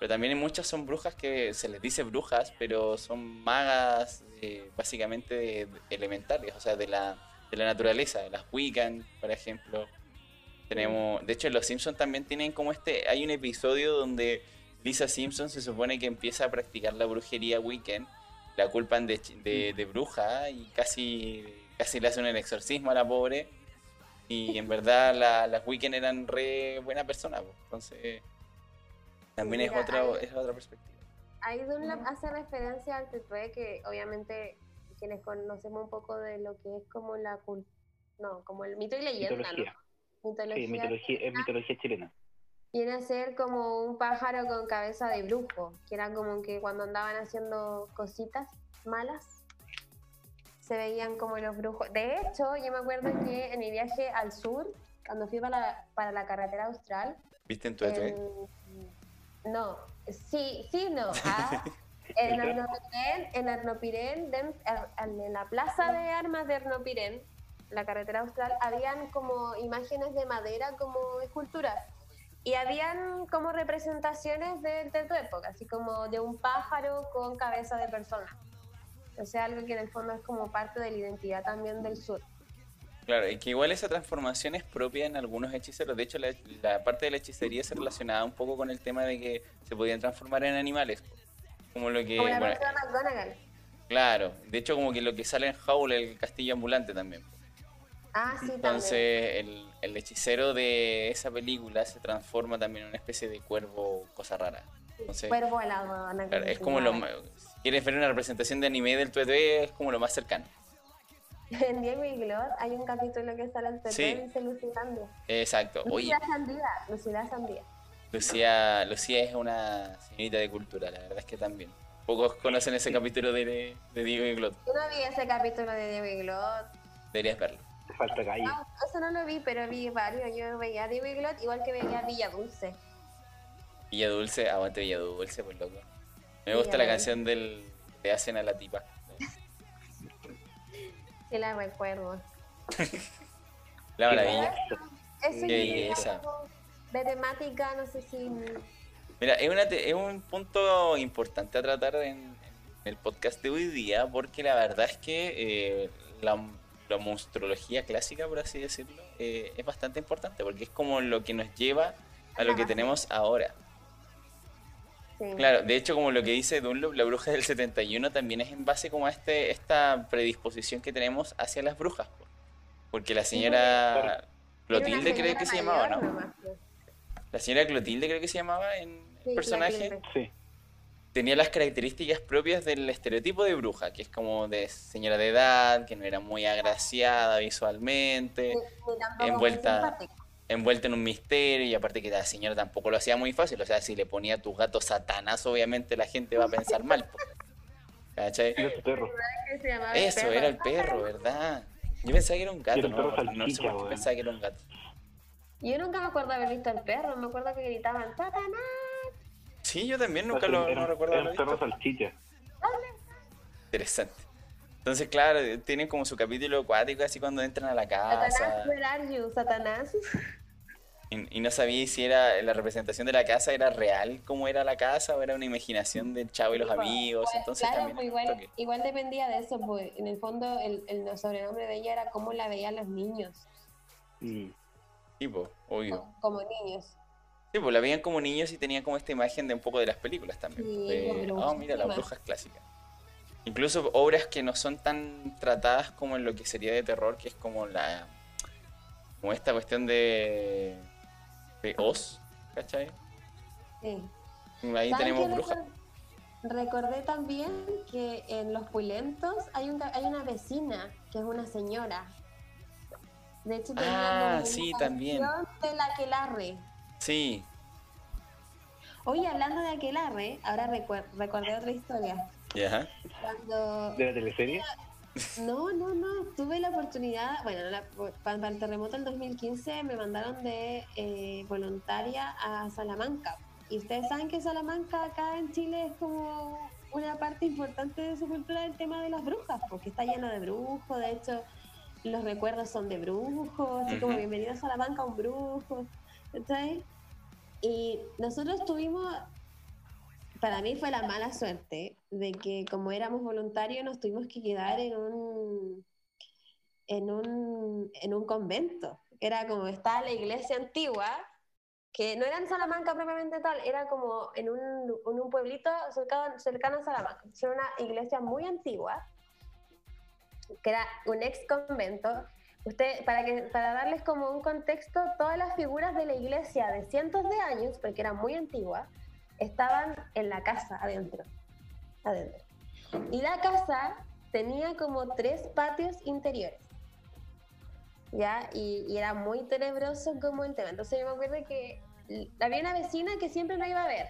Pero también hay muchas son brujas que se les dice brujas, pero son magas eh, básicamente de- de- elementales, o sea, de la, de la naturaleza. Las Wiccan, por ejemplo. Tenemos, de hecho, los Simpsons también tienen como este, hay un episodio donde Lisa Simpson se supone que empieza a practicar la brujería Wiccan, la culpan de, chi- de, de bruja y casi, casi le hacen un exorcismo a la pobre. Y en verdad la- las Wiccan eran re buena persona, entonces también es otra, es otra perspectiva. Ahí Dunlap hace referencia al Tetué, que obviamente quienes conocemos un poco de lo que es como la cultura, no, como el mito y leyenda, Mitología. ¿no? Mitología. Sí, mitología, es mitología chilena. Viene a ser como un pájaro con cabeza de brujo, que era como que cuando andaban haciendo cositas malas, se veían como los brujos. De hecho, yo me acuerdo que en mi viaje al sur, cuando fui para la, para la carretera austral, ¿Viste en tu E en- no, sí, sí, no. Ah, en Arnopirén, en Arnopirén, en la plaza de armas de Arnopirén, la carretera austral, habían como imágenes de madera como esculturas. Y habían como representaciones de, de tu época, así como de un pájaro con cabeza de persona. O sea, algo que en el fondo es como parte de la identidad también del sur. Claro, y que igual esa transformación es propia en algunos hechiceros. De hecho, la, la parte de la hechicería se relacionaba un poco con el tema de que se podían transformar en animales. Como lo que. Como la bueno, McGonagall. claro, de hecho, como que lo que sale en Howl, el castillo ambulante también. Ah, sí. Entonces, el, el hechicero de esa película se transforma también en una especie de cuervo, cosa rara. Entonces, Cuervo helado. Ana claro, es como lo más. Si quieres ver una representación de anime del tuete, es como lo más cercano. En Diego y Glor hay un capítulo que sale al TT Sí. y dice Lucilandia. Exacto. Oye, Lucila Sandía, Lucila Sandía. Lucía, Lucía es una señorita de cultura, la verdad es que también. Pocos conocen ese capítulo de, de Diego y Glot. Yo no vi ese capítulo de Diego y Glot. Deberías verlo. Te falta calle. No, eso no lo vi, pero vi varios. Yo veía Diego y Glot igual que veía Villa Dulce. Villa Dulce, aguante Villa Dulce, pues loco. Me Villa gusta la canción del Le hacen a la tipa. Sí la recuerdo. La maravilla. Eso Qué como De temática, no sé si... Mira, es, una te- es un punto importante a tratar en, en el podcast de hoy día, porque la verdad es que eh, la, la monstruología clásica, por así decirlo, eh, es bastante importante, porque es como lo que nos lleva a lo que tenemos ahora. Sí. Claro, de hecho, como lo que dice Dunlop, la bruja del 71 también es en base como a este, esta predisposición que tenemos hacia las brujas. po. Porque la señora Clotilde creo señora que se llamaba, ¿no? nomás. La señora Clotilde creo que se llamaba en Sí, el personaje. Sí. Tenía las características propias del estereotipo de bruja, que es como de señora de edad, que no era muy agraciada visualmente, muy envuelta- envuelta en un misterio, y aparte que la señora tampoco lo hacía muy fácil, o sea, si le ponía a tu gato Satanás, obviamente la gente va a pensar mal. ¿Cachai? Era tu perro. Eso, era el perro, ¿verdad? Yo pensaba que era un gato, no, no sé por qué pensaba que era un gato. Yo nunca me acuerdo haber visto al perro, me acuerdo que gritaban ¡Satanás! Sí, yo también nunca lo era, no recuerdo era un perro salchicha. Interesante. Entonces, claro, tienen como su capítulo acuático así cuando entran a la casa. Satanás, where are you, Satanás? Y, y no sabía si era la representación de la casa era real, como era la casa, o era una imaginación del chavo y los amigos. Pues, Entonces claro, también. pues igual, igual dependía de eso, pues en el fondo el, el sobrenombre de ella era cómo la veían los niños, Mm. Obvio. co- como niños. Sí, pues la veían como niños y tenían como esta imagen de un poco de las películas también. Sí, de, oh, mira, las brujas clásicas. Incluso obras que no son tan tratadas como en lo que sería de terror, que es como la. como esta cuestión de. de Oz, ¿cachai? Sí. Ahí ¿Saben tenemos brujas. recor- Recordé también que en Los Pulentos hay, un, hay una vecina que es una señora. De hecho, tenía Ah, una sí, también. De la Aquelarre. Sí, Oye, hablando de Aquelarre, ahora recordé otra historia. ya. Cuando ¿De la teleserie? No, no, no. Tuve la oportunidad, bueno, la- pa- para, el terremoto del 2015 me mandaron de eh, voluntaria a Salamanca. Y ustedes saben que Salamanca acá en Chile es como una parte importante de su cultura el tema de las brujas, porque está lleno de brujos, de hecho los recuerdos son de brujos, así como Ujú. bienvenido a Salamanca, un brujo. ¿cachai? Y nosotros tuvimos para mí fue la mala suerte de que como éramos voluntarios nos tuvimos que quedar en un en un, en un convento. Era como estaba la iglesia antigua, que no era en Salamanca propiamente tal, era como en un, en un pueblito cercano, cercano a Salamanca. Era una iglesia muy antigua, que era un ex convento. Usted, para, darles como un contexto, todas las figuras de la iglesia de cientos de años, porque era muy antigua, estaban en la casa adentro. adentro. Y la casa tenía como tres patios interiores. ¿Ya? Y, era muy tenebroso como el tema. Entonces yo me acuerdo que había una vecina que siempre no iba a ver.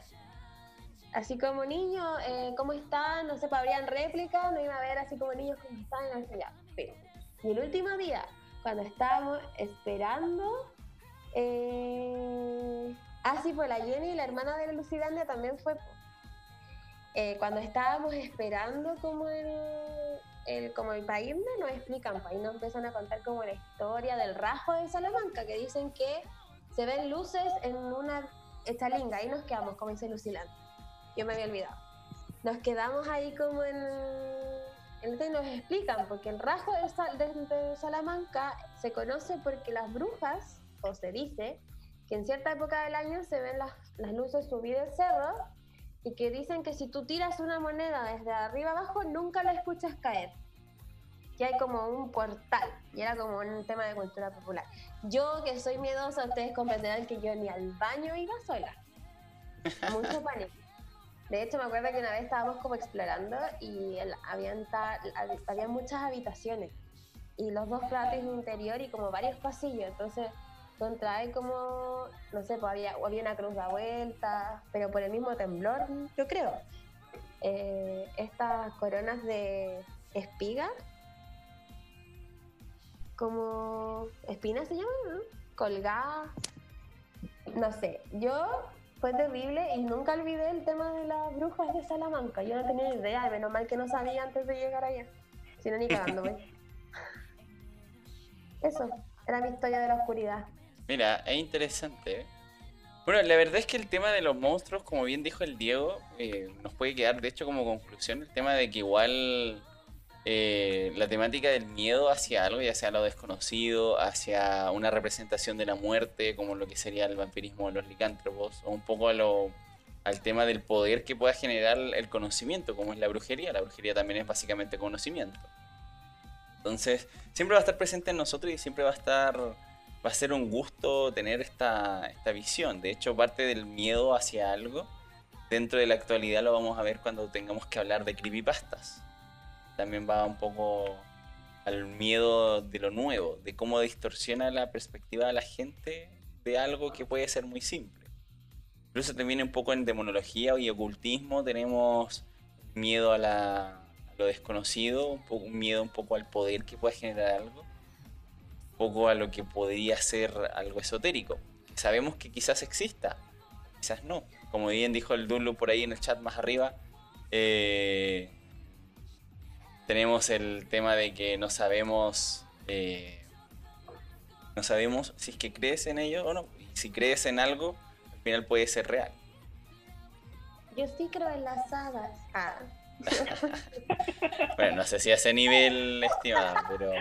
Así como niño, eh, ¿cómo están? No sé, pues habrían réplicas, no iba a ver así como niños, ¿cómo están? Y el último día, cuando estábamos esperando, eh... ah, sí, pues la Jenny, la hermana de la Lucilandia, también fue. Eh, cuando estábamos esperando como el, el como el para irnos, nos explican, pues, ahí nos empiezan a contar como la historia del rajo de Salamanca, que dicen que se ven luces en una estalinga, ahí nos quedamos, como dice Lucilante. Yo me había olvidado. Nos quedamos ahí como en, en y nos explican, porque el rajo de, Sal- de- de Salamanca se conoce porque las brujas, o se dice, que en cierta época del año se ven las, las luces subir el cerro y que dicen que si tú tiras una moneda desde arriba abajo nunca la escuchas caer. Que hay como un portal y era como un tema de cultura popular. Yo que soy miedosa, ustedes comprenderán que yo ni al baño iba sola. Mucho pánico. De hecho, me acuerdo que una vez estábamos como explorando y habían, había muchas habitaciones y los dos platos interior y como varios pasillos. Entonces, contrae como, no sé, pues había, había una cruz de vuelta, pero por el mismo temblor, yo creo. Eh, estas coronas de espiga, como espinas se llaman, ¿no? Colgadas, no sé, yo fue terrible y nunca olvidé el tema de las brujas de Salamanca. Yo no tenía idea, y menos mal que no sabía antes de llegar allá. Si no, ni cagándome. Eso, era mi historia de la oscuridad. Mira, es interesante. ¿eh? Bueno, la verdad es que el tema de los monstruos, como bien dijo el Diego, eh, nos puede quedar, de hecho, como conclusión el tema de que igual eh, la temática del miedo hacia algo, ya sea lo desconocido, hacia una representación de la muerte, como lo que sería el vampirismo de los licántropos, o un poco al tema del poder que pueda generar el conocimiento, como es la brujería. La brujería también es básicamente conocimiento. Entonces, siempre va a estar presente en nosotros y siempre va a estar va a ser un gusto tener esta, esta visión. De hecho, parte del miedo hacia algo, dentro de la actualidad lo vamos a ver cuando tengamos que hablar de creepypastas. También va un poco al miedo de lo nuevo, de cómo distorsiona la perspectiva de la gente de algo que puede ser muy simple. Incluso también un poco en demonología y ocultismo tenemos miedo a lo desconocido, un, miedo un poco al poder que pueda generar algo, un poco a lo que podría ser algo esotérico. Sabemos que quizás exista, quizás no. Como bien dijo el Dulu por ahí en el chat más arriba, eh, tenemos el tema de que no sabemos, eh, no sabemos si es que crees en ello o no. Y si crees en algo, al final puede ser real. Yo sí creo en las hadas. Ah. Bueno, no sé si a ese nivel, estimada, pero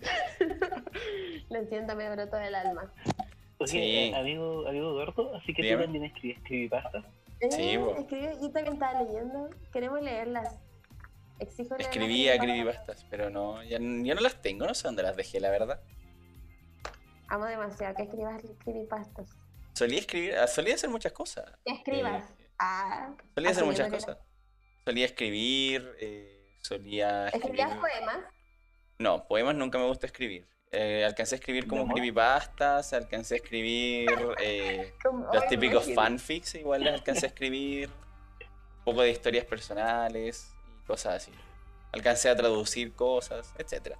Lo siento, me brotó del alma. Oye, Sí. eh, amigo, amigo Eduardo, así que Dígame. tú también escribes creepypastas. Sí, Eh, po. escribe, yo también estaba leyendo. Queremos leerlas. Exijo escribía creepypastas. pero no, ya, ya no las tengo, no sé dónde las dejé, la verdad. Amo demasiado que escribas creepypastas. Solía escribir, ah, solía hacer muchas cosas. Que escribas. Eh, Ah. solía hacer muchas asumiendo que cosas. Solía escribir, eh, solía escribir... ¿Escribías poemas? No, poemas nunca me gusta escribir. Eh, alcancé a escribir como creepypastas, alcancé a escribir eh, los típicos fanfics, igual alcancé a escribir. Un poco de historias personales cosas así. Alcancé a traducir cosas, etc.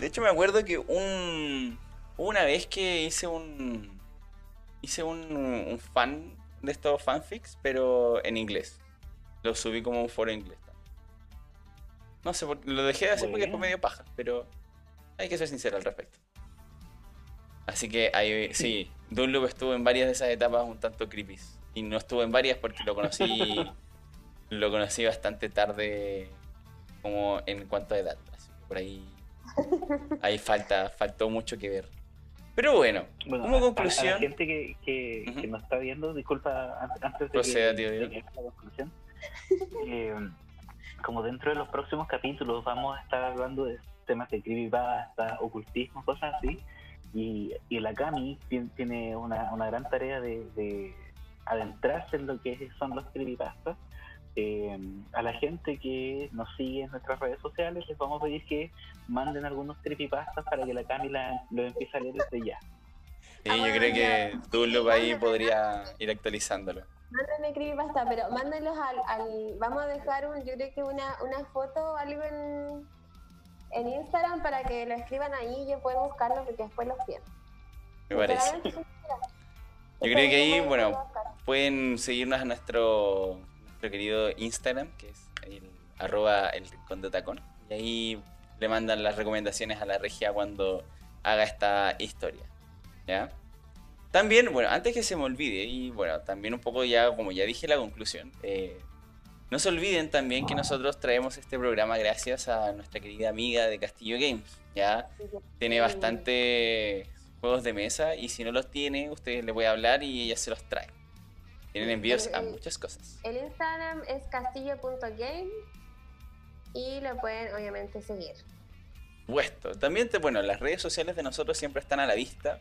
De hecho, me acuerdo que un, una vez que hice un. Hice un, un fan de estos fanfics, pero en inglés. Lo subí como un foro inglés. No sé, por- lo dejé de hacer porque fue Bueno. medio paja, pero hay que ser sincero al respecto. Así que ahí, sí, Dunlop estuvo en varias de esas etapas un tanto creepy. Y no estuvo en varias porque lo conocí lo conocí bastante tarde como en cuanto a edad. Así que por ahí, ahí falta, faltó mucho que ver. Pero bueno, Bueno, como a- a- A, conclusión, la gente que, que, Ujú. que nos está viendo, disculpa an- antes de Proceda, que, tío, de que haga la conclusión. eh, como dentro de los próximos capítulos vamos a estar hablando de temas de creepypasta, ocultismo, cosas así. Y, y la Cami tien- tiene una, una gran tarea de, de adentrarse en lo que son los creepypastas. Eh, a la gente que nos sigue en nuestras redes sociales les vamos a pedir que manden algunos creepypastas para que la Cami la- lo empiece a leer desde ya. sí, yo creo que Dunlop ahí podría ir actualizándolo. Mándenme creepypasta, pero mándenlos al, al- Vamos a dejar, un, yo creo que una, una foto o algo en, en Instagram para que lo escriban ahí y yo pueda buscarlo porque después los pierdo. Me parece. Yo creo que ahí, bueno. Pueden seguirnos a nuestro, nuestro querido Instagram, que es el arroba el rincón tacón. Y ahí le mandan las recomendaciones a la regia cuando haga esta historia. ¿Ya? También, bueno, antes que se me olvide, y bueno, también un poco ya, como ya dije la conclusión, eh, no se olviden también que nosotros traemos este programa gracias a nuestra querida amiga de Castillo Games. ¿Ya? Tiene bastante juegos de mesa y si no los tiene, ustedes le voy a hablar y ella se los trae. Tienen envíos a muchas cosas. El Instagram es castillo.game y lo pueden obviamente seguir. Puesto. También, te- bueno, las redes sociales de nosotros siempre están a la vista,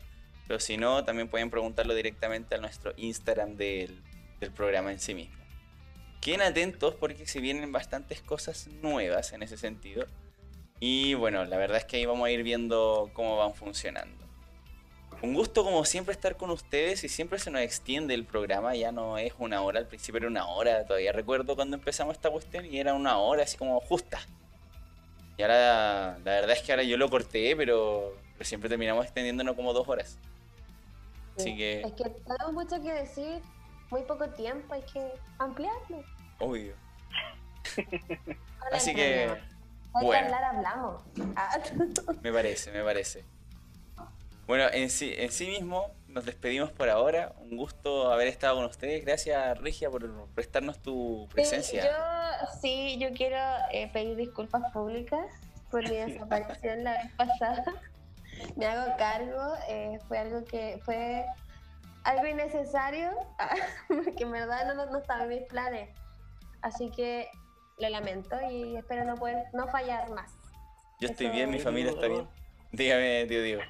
pero si no, también pueden preguntarlo directamente a nuestro Instagram del, del programa en sí mismo. Queden atentos porque se vienen bastantes cosas nuevas en ese sentido. Y bueno, la verdad es que ahí vamos a ir viendo cómo van funcionando. Un gusto como siempre estar con ustedes y siempre se nos extiende el programa, ya no es una hora, al principio era una hora, todavía recuerdo cuando empezamos esta cuestión y era una hora así como justa. Y ahora la verdad es que ahora yo lo corté, pero, pero siempre terminamos extendiéndonos como dos horas. Así Sí. que, Es que tenemos mucho que decir, muy poco tiempo, hay que ampliarlo. obvio. ¿Cuál es Así que, bueno. hablar, hablamos. Ah, Me parece, me parece. Bueno, en sí, en sí mismo nos despedimos por ahora. Un gusto haber estado con ustedes. Gracias, Regia, por prestarnos tu presencia. Sí, yo, sí, yo quiero eh, pedir disculpas públicas por mi desaparición la vez pasada. Me hago cargo, eh, fue algo que fue algo innecesario, porque en verdad no, no estaba en mis planes. Así que lo lamento y espero no poder no fallar más. Yo estoy eso- bien, mi familia está bien. Dígame, tío Diego.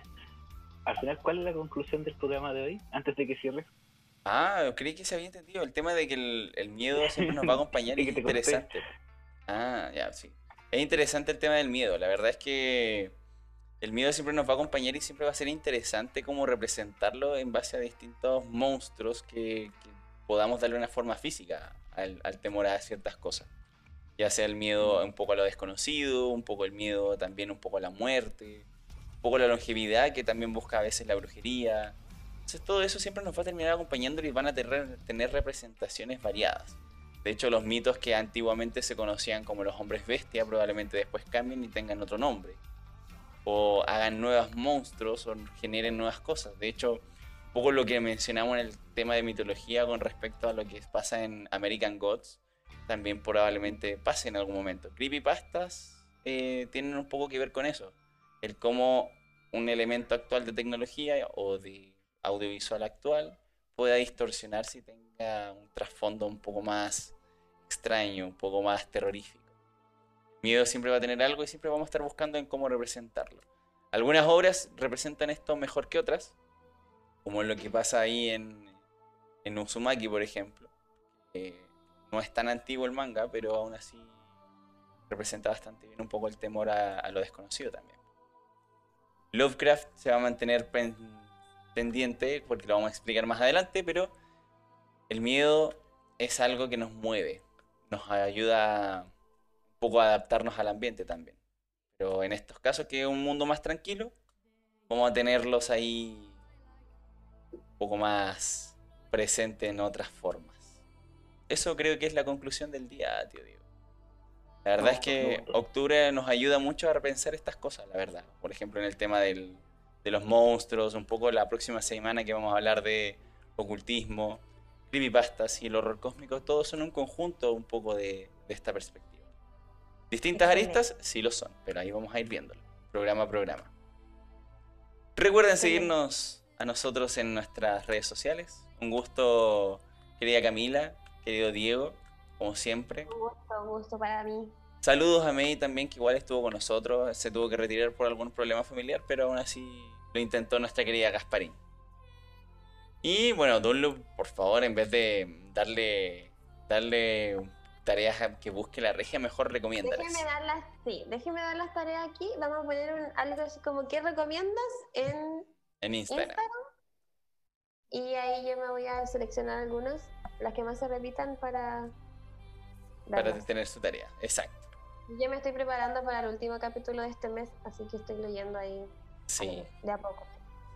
Al final, ¿cuál es la conclusión del programa de hoy? Antes de que cierres. Ah, creí que se había entendido. El tema de que el, el miedo siempre nos va a acompañar Y que es conté. interesante. Ah, ya, sí. Es interesante el tema del miedo. La verdad es que el miedo siempre nos va a acompañar y siempre va a ser interesante cómo representarlo en base a distintos monstruos que, que podamos darle una forma física al, al temor a ciertas cosas. Ya sea el miedo un poco a lo desconocido, un poco el miedo también un poco a la muerte, poco la longevidad que también busca a veces la brujería. Entonces todo eso siempre nos va a terminar acompañando y van a tener, tener representaciones variadas. De hecho, los mitos que antiguamente se conocían como los hombres bestia probablemente después cambien y tengan otro nombre. O hagan nuevos monstruos o generen nuevas cosas. De hecho, un poco lo que mencionamos en el tema de mitología con respecto a lo que pasa en American Gods, también probablemente pase en algún momento. Creepypastas eh, tienen un poco que ver con eso. El cómo un elemento actual de tecnología o de audiovisual actual pueda distorsionarse y tenga un trasfondo un poco más extraño, un poco más terrorífico. miedo siempre va a tener algo y siempre vamos a estar buscando en cómo representarlo. Algunas obras representan esto mejor que otras, como lo que pasa ahí en, en Uzumaki, por ejemplo. no es tan antiguo el manga, pero aún así representa bastante bien un poco el temor a lo desconocido también. Lovecraft se va a mantener pendiente, porque lo vamos a explicar más adelante, pero el miedo es algo que nos mueve, nos ayuda un poco a adaptarnos al ambiente también. Pero en estos casos, que es un mundo más tranquilo, vamos a tenerlos ahí un poco más presente en otras formas. Eso creo que es la conclusión del día, tío Diego. La verdad es que octubre nos ayuda mucho a repensar estas cosas, la verdad. Por ejemplo, en el tema del, de los monstruos, un poco la próxima semana que vamos a hablar de ocultismo, creepypastas y el horror cósmico, todos son un conjunto un poco de, esta perspectiva. Distintas aristas, sí lo son, pero ahí vamos a ir viéndolo, programa a programa. Recuerden seguirnos a nosotros en nuestras redes sociales. Un gusto, querida Camila, querido Diego, como siempre. Un gusto, un gusto para mí. Saludos a May también, que igual estuvo con nosotros. Se tuvo que retirar por algún problema familiar, pero aún así lo intentó nuestra querida Gasparín. Y bueno, Dunloop, por favor, en vez de darle darle tareas que busque la regia, mejor recomienda. Déjeme dar las, sí, déjeme dar las tareas aquí. Vamos a poner algo así como ¿qué recomiendas en, en Instagram. Y ahí yo me voy a seleccionar algunas, las que más se repitan para... Para tener su tarea, exacto. Yo me estoy preparando para el último capítulo de este mes, así que estoy leyendo ahí. Sí. de a poco.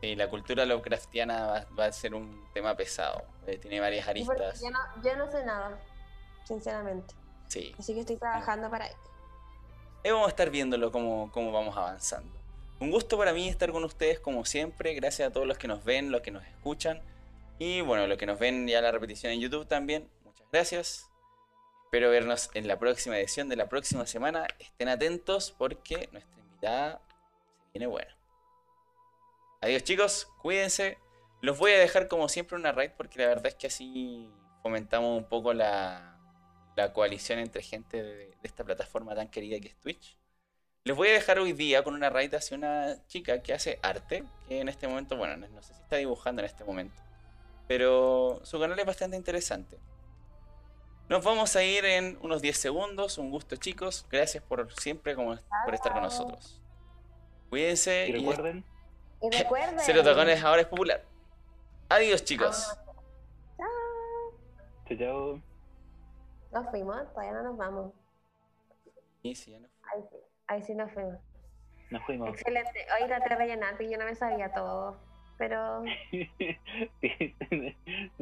Sí, la cultura Lovecraftiana va, a ser un tema pesado. Eh, tiene varias aristas. Yo no, yo no sé nada, sinceramente. Sí. Así que estoy trabajando para ello. Ahí vamos a estar viéndolo cómo, cómo vamos avanzando. Un gusto para mí estar con ustedes como siempre. Gracias a todos los que nos ven, los que nos escuchan. Y bueno, los que nos ven ya la repetición en YouTube también. Muchas gracias. Espero vernos en la próxima edición de la próxima semana. Estén atentos porque nuestra invitada se viene buena. Adiós chicos, cuídense. Los voy a dejar como siempre una raid porque la verdad es que así fomentamos un poco la, coalición entre gente de, esta plataforma tan querida que es Twitch. Les voy a dejar hoy día con una raid hacia una chica que hace arte, que en este momento, bueno, no sé si está dibujando en este momento, pero su canal es bastante interesante. Nos vamos a ir en unos 10 segundos. Un gusto chicos. Gracias por siempre como, por estar con nosotros. Cuídense. Y recuerden. Y recuerden. Cero Tacones ahora es popular. Adiós, chicos. Chao. Chao. Nos fuimos, todavía no nos vamos. Sí, sí, ya no. Ahí sí, ahí sí nos fuimos. Nos fuimos. Excelente. Hoy traté de rellenarte y yo no me sabía todo, pero...